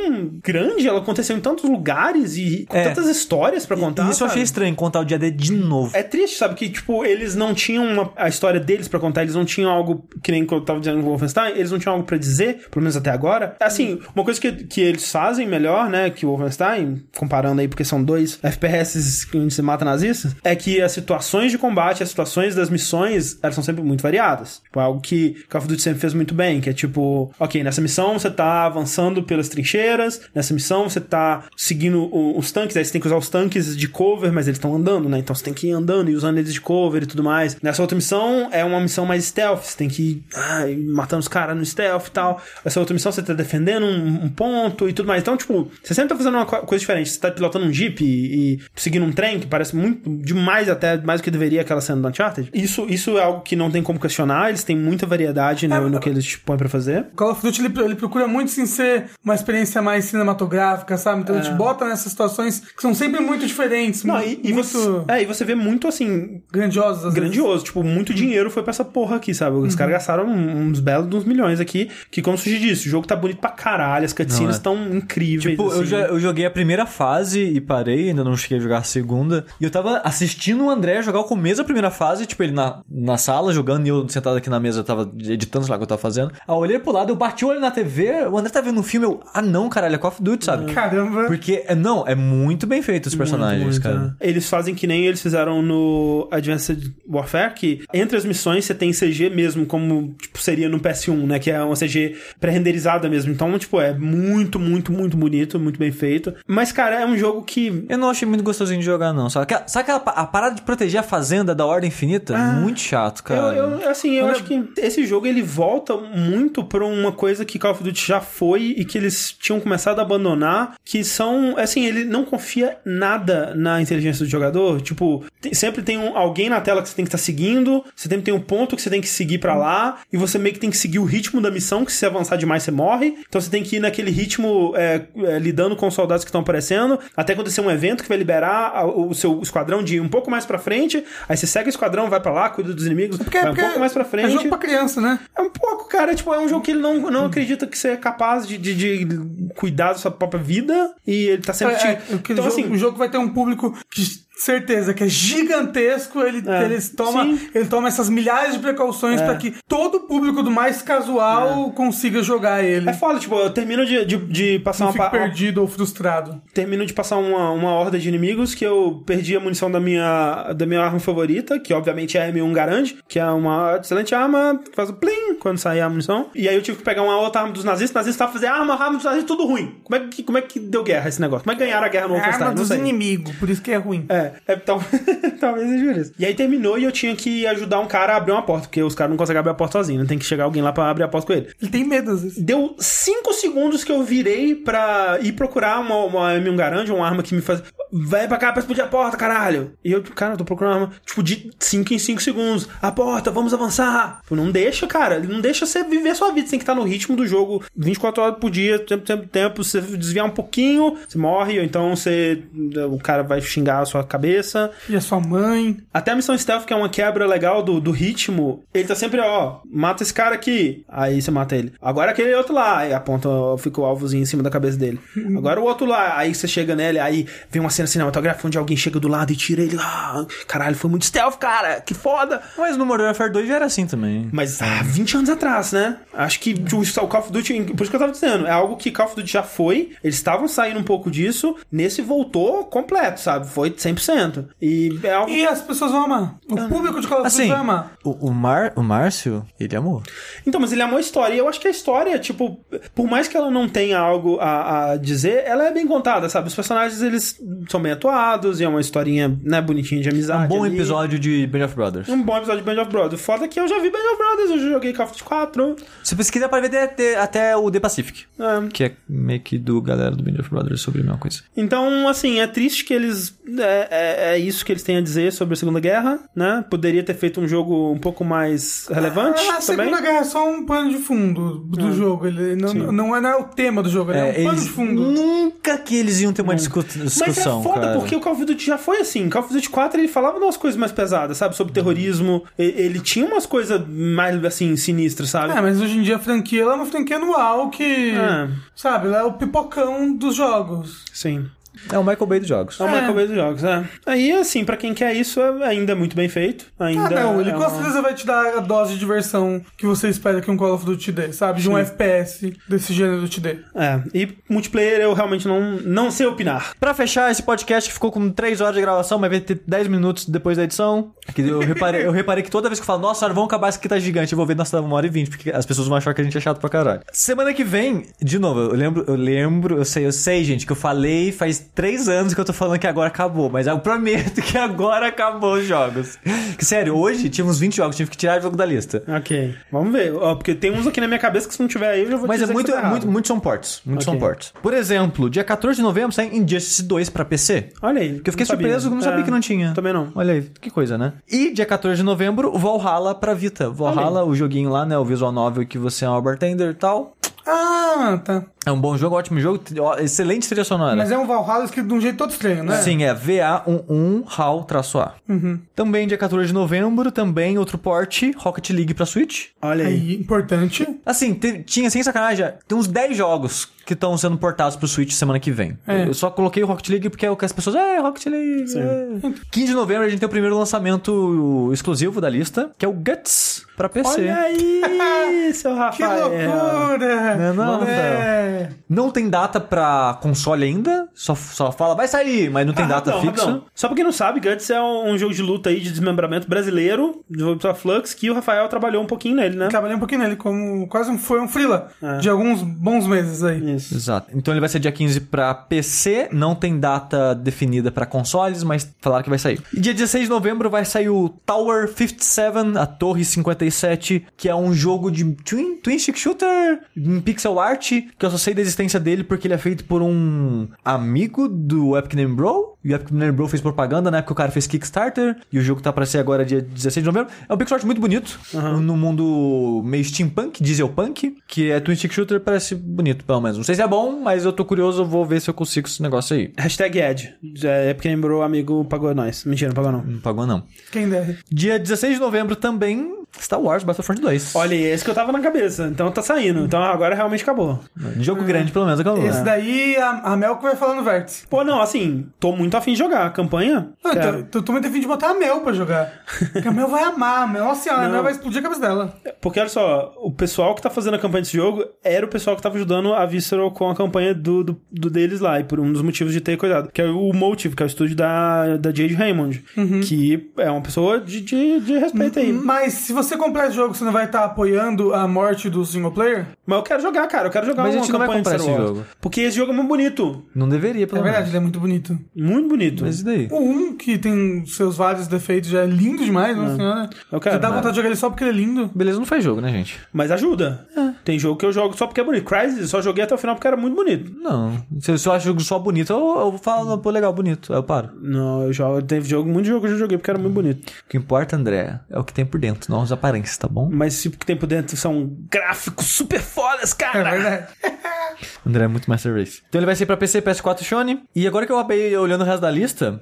grande, ela aconteceu em tantos lugares e com É. tantas histórias pra contar. E isso eu achei sabe? estranho, contar o dia D de novo. É triste, sabe? Que, tipo, eles não tinham uma- a história deles pra contar, eles não tinham algo, que nem eu tava dizendo no Wolfenstein, eles não tinham algo pra dizer, pelo menos até agora. Assim, uma coisa que, que eles fazem melhor, né, que o Wolfenstein, comparando aí porque são dois FPS onde se mata nazistas, é que as situações de combate, as situações das missões, elas são sempre muito variadas. Tipo, algo que Call of Duty sempre fez muito bem, que é tipo, ok, nessa missão você tá avançando pelas trincheiras, nessa missão você tá seguindo o- os tanques, aí você tem que usar os tanques de cover, mas eles estão andando, né? Então você tem que ir andando e usando eles de cover e tudo mais. Nessa outra missão é uma missão mais stealth, você tem que ir ai, matando os caras no stealth e tal. Essa outra missão você tá defendendo um, um ponto e tudo mais. Então, tipo, você sempre tá fazendo uma co- coisa diferente. Você tá pilotando um jeep e, e seguindo um trem, que parece muito demais, até mais do que deveria aquela cena do Uncharted. Isso, isso é algo que não tem como questionar, eles têm muita variedade né, no que eles te põem pra fazer. Call of Duty ele, ele procura muito sim ser uma experiência mais cinematográfica, sabe? Então ele te bota nessas situações que são sempre muito diferentes, É. Não, mu- e, e muito você, é, e você vê muito assim, grandiosas. às vezes. grandioso. Tipo, muito dinheiro foi pra essa porra aqui, sabe? Os caras gastaram uns belos uns milhões aqui. Que, como o Suji disse, o jogo tá bonito pra caralho, as cutscenes Não, é. estão incríveis. Tipo, eu, assim. já- eu joguei a primeira fase e parei, ainda não cheguei a jogar a segunda. E eu tava assistindo o André jogar o começo da primeira fase, tipo, ele na, na sala jogando e eu sentado aqui na mesa, eu tava editando, sei lá o que eu tava fazendo. Aí eu olhei pro lado, eu bati o olho na TV, o André tá vendo um filme, eu, ah não, caralho, é Call of Duty, sabe? Caramba. Porque, é, não, é muito bem feito os personagens, Muito, cara. é. Eles fazem que nem eles fizeram no Advanced Warfare, que entre as missões você tem CG mesmo, como tipo, seria no PS1, né? Que é uma CG pré-renderizada mesmo. Então, tipo, é muito, muito, muito bonito, muito bem feito. Mas, cara, é um jogo que. Eu não achei muito gostosinho de jogar, não. Sabe, Aquela- sabe aquela a parada de proteger a fazenda da Ordem Infinita? muito chato, cara. Eu, eu- assim, eu Olha- acho que esse jogo ele volta muito pra uma coisa que Call of Duty já foi e que eles tinham começado a abandonar, que são, assim, ele não confia nada na inteligência do jogador. Tipo, tem- sempre tem um- alguém na tela que você tem que estar seguindo, você sempre tem um ponto que você tem que seguir pra lá, e você meio que tem que seguir o ritmo da missão, que se você avançar demais você morre. Então você tem que ir naquele ritmo é, é, lidando com os soldados que estão aparecendo, até acontecer um evento que vai liberar a- o seu esquadrão de ir um pouco mais pra frente, aí você segue o esquadrão, vai pra lá, cuida dos inimigos, Porque, vai um pouco mais pra frente. É jogo pra criança, né? É um pouco, cara. Tipo, é um jogo que ele não, não acredita que você é capaz de, de, de cuidar da sua própria vida. E ele tá sempre É, te. é, então, jogo, assim. o jogo vai ter um público que certeza que é gigantesco, ele, É, eles toma, sim. ele toma essas milhares de precauções pra que todo o público do mais casual consiga jogar ele. É foda, tipo, eu termino de, de, de passar Não uma, uma perdido ou frustrado. termino de passar uma, uma horda de inimigos que eu perdi a munição da minha, da minha arma favorita, que obviamente é a M1 Garand, que é uma excelente arma, que faz o plim quando sair a munição. E aí eu tive que pegar uma outra arma dos nazistas, nazistas estavam fazendo arma, arma dos nazistas, tudo ruim. Como é, que, como é que deu guerra esse negócio? Como é que ganharam a guerra no É Wolfenstein? arma dos inimigos, por isso que é ruim. É, é tal- talvez seja por isso. E aí terminou e eu tinha que ajudar um cara a abrir uma porta, porque os caras não conseguem abrir a porta sozinho, né? Tem que chegar alguém lá pra abrir a porta com ele. Ele tem medo às vezes. Deu 5 segundos que eu virei pra ir procurar uma, uma M1 Garand, uma arma que me faz. Vai pra cá pra explodir a porta, caralho! E eu, cara, eu tô procurando uma arma, tipo, de 5 em 5 segundos. A porta, vamos avançar! Pô, não deixa, cara. Ele não deixa você viver a sua vida. Você tem que estar no ritmo do jogo 24 horas por dia, tempo, tempo, tempo. Se você desviar um pouquinho, você morre, ou então você. O cara vai xingar a sua cabeça. E a sua mãe. Até a missão stealth, que é uma quebra legal do, do ritmo, ele tá sempre, ó, mata esse cara aqui. Aí você mata ele. Agora aquele outro lá. Aí aponta, fica o alvozinho em cima da cabeça dele. Agora o outro lá. Aí você chega nele, aí vem uma cena cinematográfica onde alguém chega do lado e tira ele. Ah, caralho, foi muito stealth, cara. Que foda. Mas no Modern Warfare 2 já era assim também. Mas há 20 anos atrás, né? Acho que o Call of Duty, por isso que eu tava dizendo, é algo que Call of Duty já foi, eles estavam saindo um pouco disso, nesse voltou completo, sabe? Foi 100%. E é algo E as pessoas vão amar. O público de Call of Duty Assim, vai amar. o, o, Mar, o Márcio, ele amou. Então, mas ele amou a história. E eu acho que a história, tipo, por mais que ela não tenha algo a, a dizer, ela é bem contada, sabe? Os personagens, eles são bem atuados e é uma historinha, né, bonitinha de amizade. Um bom ali. episódio de Band of Brothers. Um bom episódio de Band of Brothers. Foda que eu já vi Band of Brothers, eu já joguei Call of Duty 4. Se pesquisar pode ver até, até o The Pacific. É. Que é meio que do galera do Band of Brothers sobre a mesma coisa. Então, assim, é triste que eles. É, é, é isso que eles têm a dizer sobre a Segunda Guerra, né? Poderia ter feito um jogo um pouco mais relevante Ah, a também. Segunda Guerra é só um pano de fundo do jogo. Ele não, não, é, não é o tema do jogo, ele é, um pano de fundo. nunca que eles iam ter uma discu- Mas discussão, é foda, cara. porque o Call of Duty já foi assim. Call of Duty 4 ele falava umas coisas mais pesadas, sabe? Sobre terrorismo. Ele tinha umas coisas mais, assim, sinistras, sabe? É, mas hoje em dia a franquia ela é uma franquia anual que. É. Sabe, ela é o pipocão dos jogos. Sim. É o Michael Bay dos jogos. É o Michael Bay dos jogos, é. Aí, assim, pra quem quer isso, é ainda muito bem feito. Ainda Ah, não, ele é com uma- certeza vai te dar a dose de diversão que você espera que um Call of Duty dê, sabe? De um FPS desse gênero te dê. É, e multiplayer eu realmente não, não sei opinar. Pra fechar esse podcast que ficou com 3 horas de gravação, mas vai ter 10 minutos depois da edição. Que eu, reparei, eu reparei que toda vez que eu falo, nossa, vamos acabar isso aqui tá gigante, eu vou ver, nossa, uma hora e vinte, porque as pessoas vão achar que a gente é chato pra caralho. Semana que vem, de novo, eu lembro, eu lembro, eu sei, eu sei, gente, que eu falei faz 3 anos que eu tô falando que agora acabou, mas eu prometo que agora acabou os jogos. Que sério, hoje tinha uns 20 jogos, tive que tirar o jogo da lista. Ok, vamos ver. Ó, porque tem uns aqui na minha cabeça que se não tiver aí, eu já vou Mas é muito, que tá muito, muitos são ports. Muitos Ok. são ports. Por exemplo, dia 14 de novembro sai Injustice 2 pra PC. Olha aí. Porque eu fiquei não sabia. surpreso, não sabia É, que não tinha. Também não. Olha aí, que coisa, né? E dia 14 de novembro, Valhalla pra Vita. Valhalla, o joguinho lá, né? O visual novel que você é uma bartender e tal. Ah, tá. É um bom jogo, ótimo jogo, excelente trilha sonora. Mas é um Valhalla escrito de um jeito todo estranho, né? Sim, é VA11 HAL-A. Uhum. Também dia 14 de novembro, também outro port, Rocket League pra Switch. Olha aí. Aí, importante. Assim, te- tinha, sem sacanagem, tem uns 10 jogos que estão sendo portados pro Switch semana que vem. É. Eu só coloquei o Rocket League porque é o que as pessoas... É, Rocket League. é." 15 de novembro a gente tem o primeiro lançamento exclusivo da lista, que é o Guts pra PC. Olha aí, seu Que Rafael. loucura! Não é não, é. Não tem data pra console ainda, só, só fala, vai sair, mas não tem Ah, data rapidão, fixa. rapidão. Só pra quem não sabe, Guts é um, um jogo de luta aí de desmembramento brasileiro, desenvolvido pela Flux, que o Rafael trabalhou um pouquinho nele, né? Trabalhei um pouquinho nele, como quase um- foi um freela É. de alguns bons meses aí. Isso. Exato. Então ele vai ser dia 15 pra PC, não tem data definida pra consoles, mas falaram que vai sair. E dia 16 de novembro vai sair o Tower 57, a Torre 57, que é um jogo de twin, twin stick shooter em pixel art, que eu só sei da existência dele porque ele é feito por um amigo do Epic Name Bro. E o Epic Miner Bro fez propaganda, né? Porque o cara fez Kickstarter. E o jogo tá pra ser agora dia 16 de novembro. É um pixel art muito bonito. Uhum. No mundo meio steampunk, diesel punk, Que é Twin Stick Shooter, parece bonito, pelo menos. Não sei se é bom, mas eu tô curioso. Vou ver se eu consigo esse negócio aí. Hashtag Ed. É, Epic porque amigo, pagou nós. Mentira, não pagou não. Não pagou não. Quem deve? Dia 16 de novembro também, Star Wars Battlefront 2. Olha, esse que eu tava na cabeça. Então tá saindo. Então agora realmente acabou. Jogo hum. grande, pelo menos, acabou. Esse né? daí, a, a Melco vai falando vértice. Pô, não, assim, tô muito não tá afim de jogar. A campanha. Ah, não, tô, tô, tô muito afim de botar a Mel pra jogar. Porque a Mel vai amar, a Mel, assim, nossa a Mel vai explodir a cabeça dela. É, porque olha só, o pessoal que tá fazendo a campanha desse jogo era o pessoal que tava ajudando a Visceral com a campanha do, do, do deles lá. E por um dos motivos de ter cuidado. Que é o Motive, que é o estúdio da, da Jade Raymond. Uhum. Que é uma pessoa de, de, de respeito aí. Uhum. Mas se você comprar esse jogo, você não vai estar tá apoiando a morte do single player? Mas eu quero jogar, cara. Eu quero jogar Mas uma a gente campanha não vai comprar esse jogo. Porque esse jogo é muito bonito. Não deveria, pelo É verdade, ele é muito bonito. Muito muito bonito. Mas e daí? O 1, que tem seus vários defeitos, já é lindo demais, nossa é. senhora. Eu quero, Você dá mas- vontade de jogar ele só porque ele é lindo. Beleza, não faz jogo, né, gente? Mas ajuda. É. Tem jogo que eu jogo só porque é bonito. Crysis, eu só joguei até o final porque era muito bonito. Não. Se eu acho jogo só bonito, eu, eu falo, pô, legal, bonito. Aí eu paro. Não, eu jogo. Teve jogo, muito jogo que eu joguei porque era muito bonito. O que importa, André, é o que tem por dentro, não as aparências, tá bom? Mas se o que tem por dentro são gráficos super fodas, cara. É verdade. André é muito Master Race. Então ele vai ser pra PC, PS4 Sony. E agora que eu acabei olhando o resto da lista,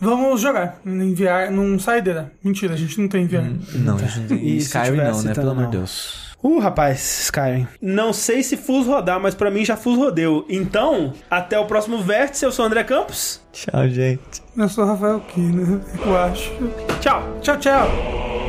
Vamos jogar. Enviar num saideira. Mentira, a gente não tem VR. Não, a gente não tem E Skyrim não, né? então Pelo amor não. de Deus. Uh, rapaz, Skyrim. Não sei se fus rodar, mas pra mim já fus rodeu. Então, até o próximo vértice. Eu sou o André Campos. Tchau, gente. Eu sou o Rafael Kina, eu acho. Tchau. Tchau, tchau.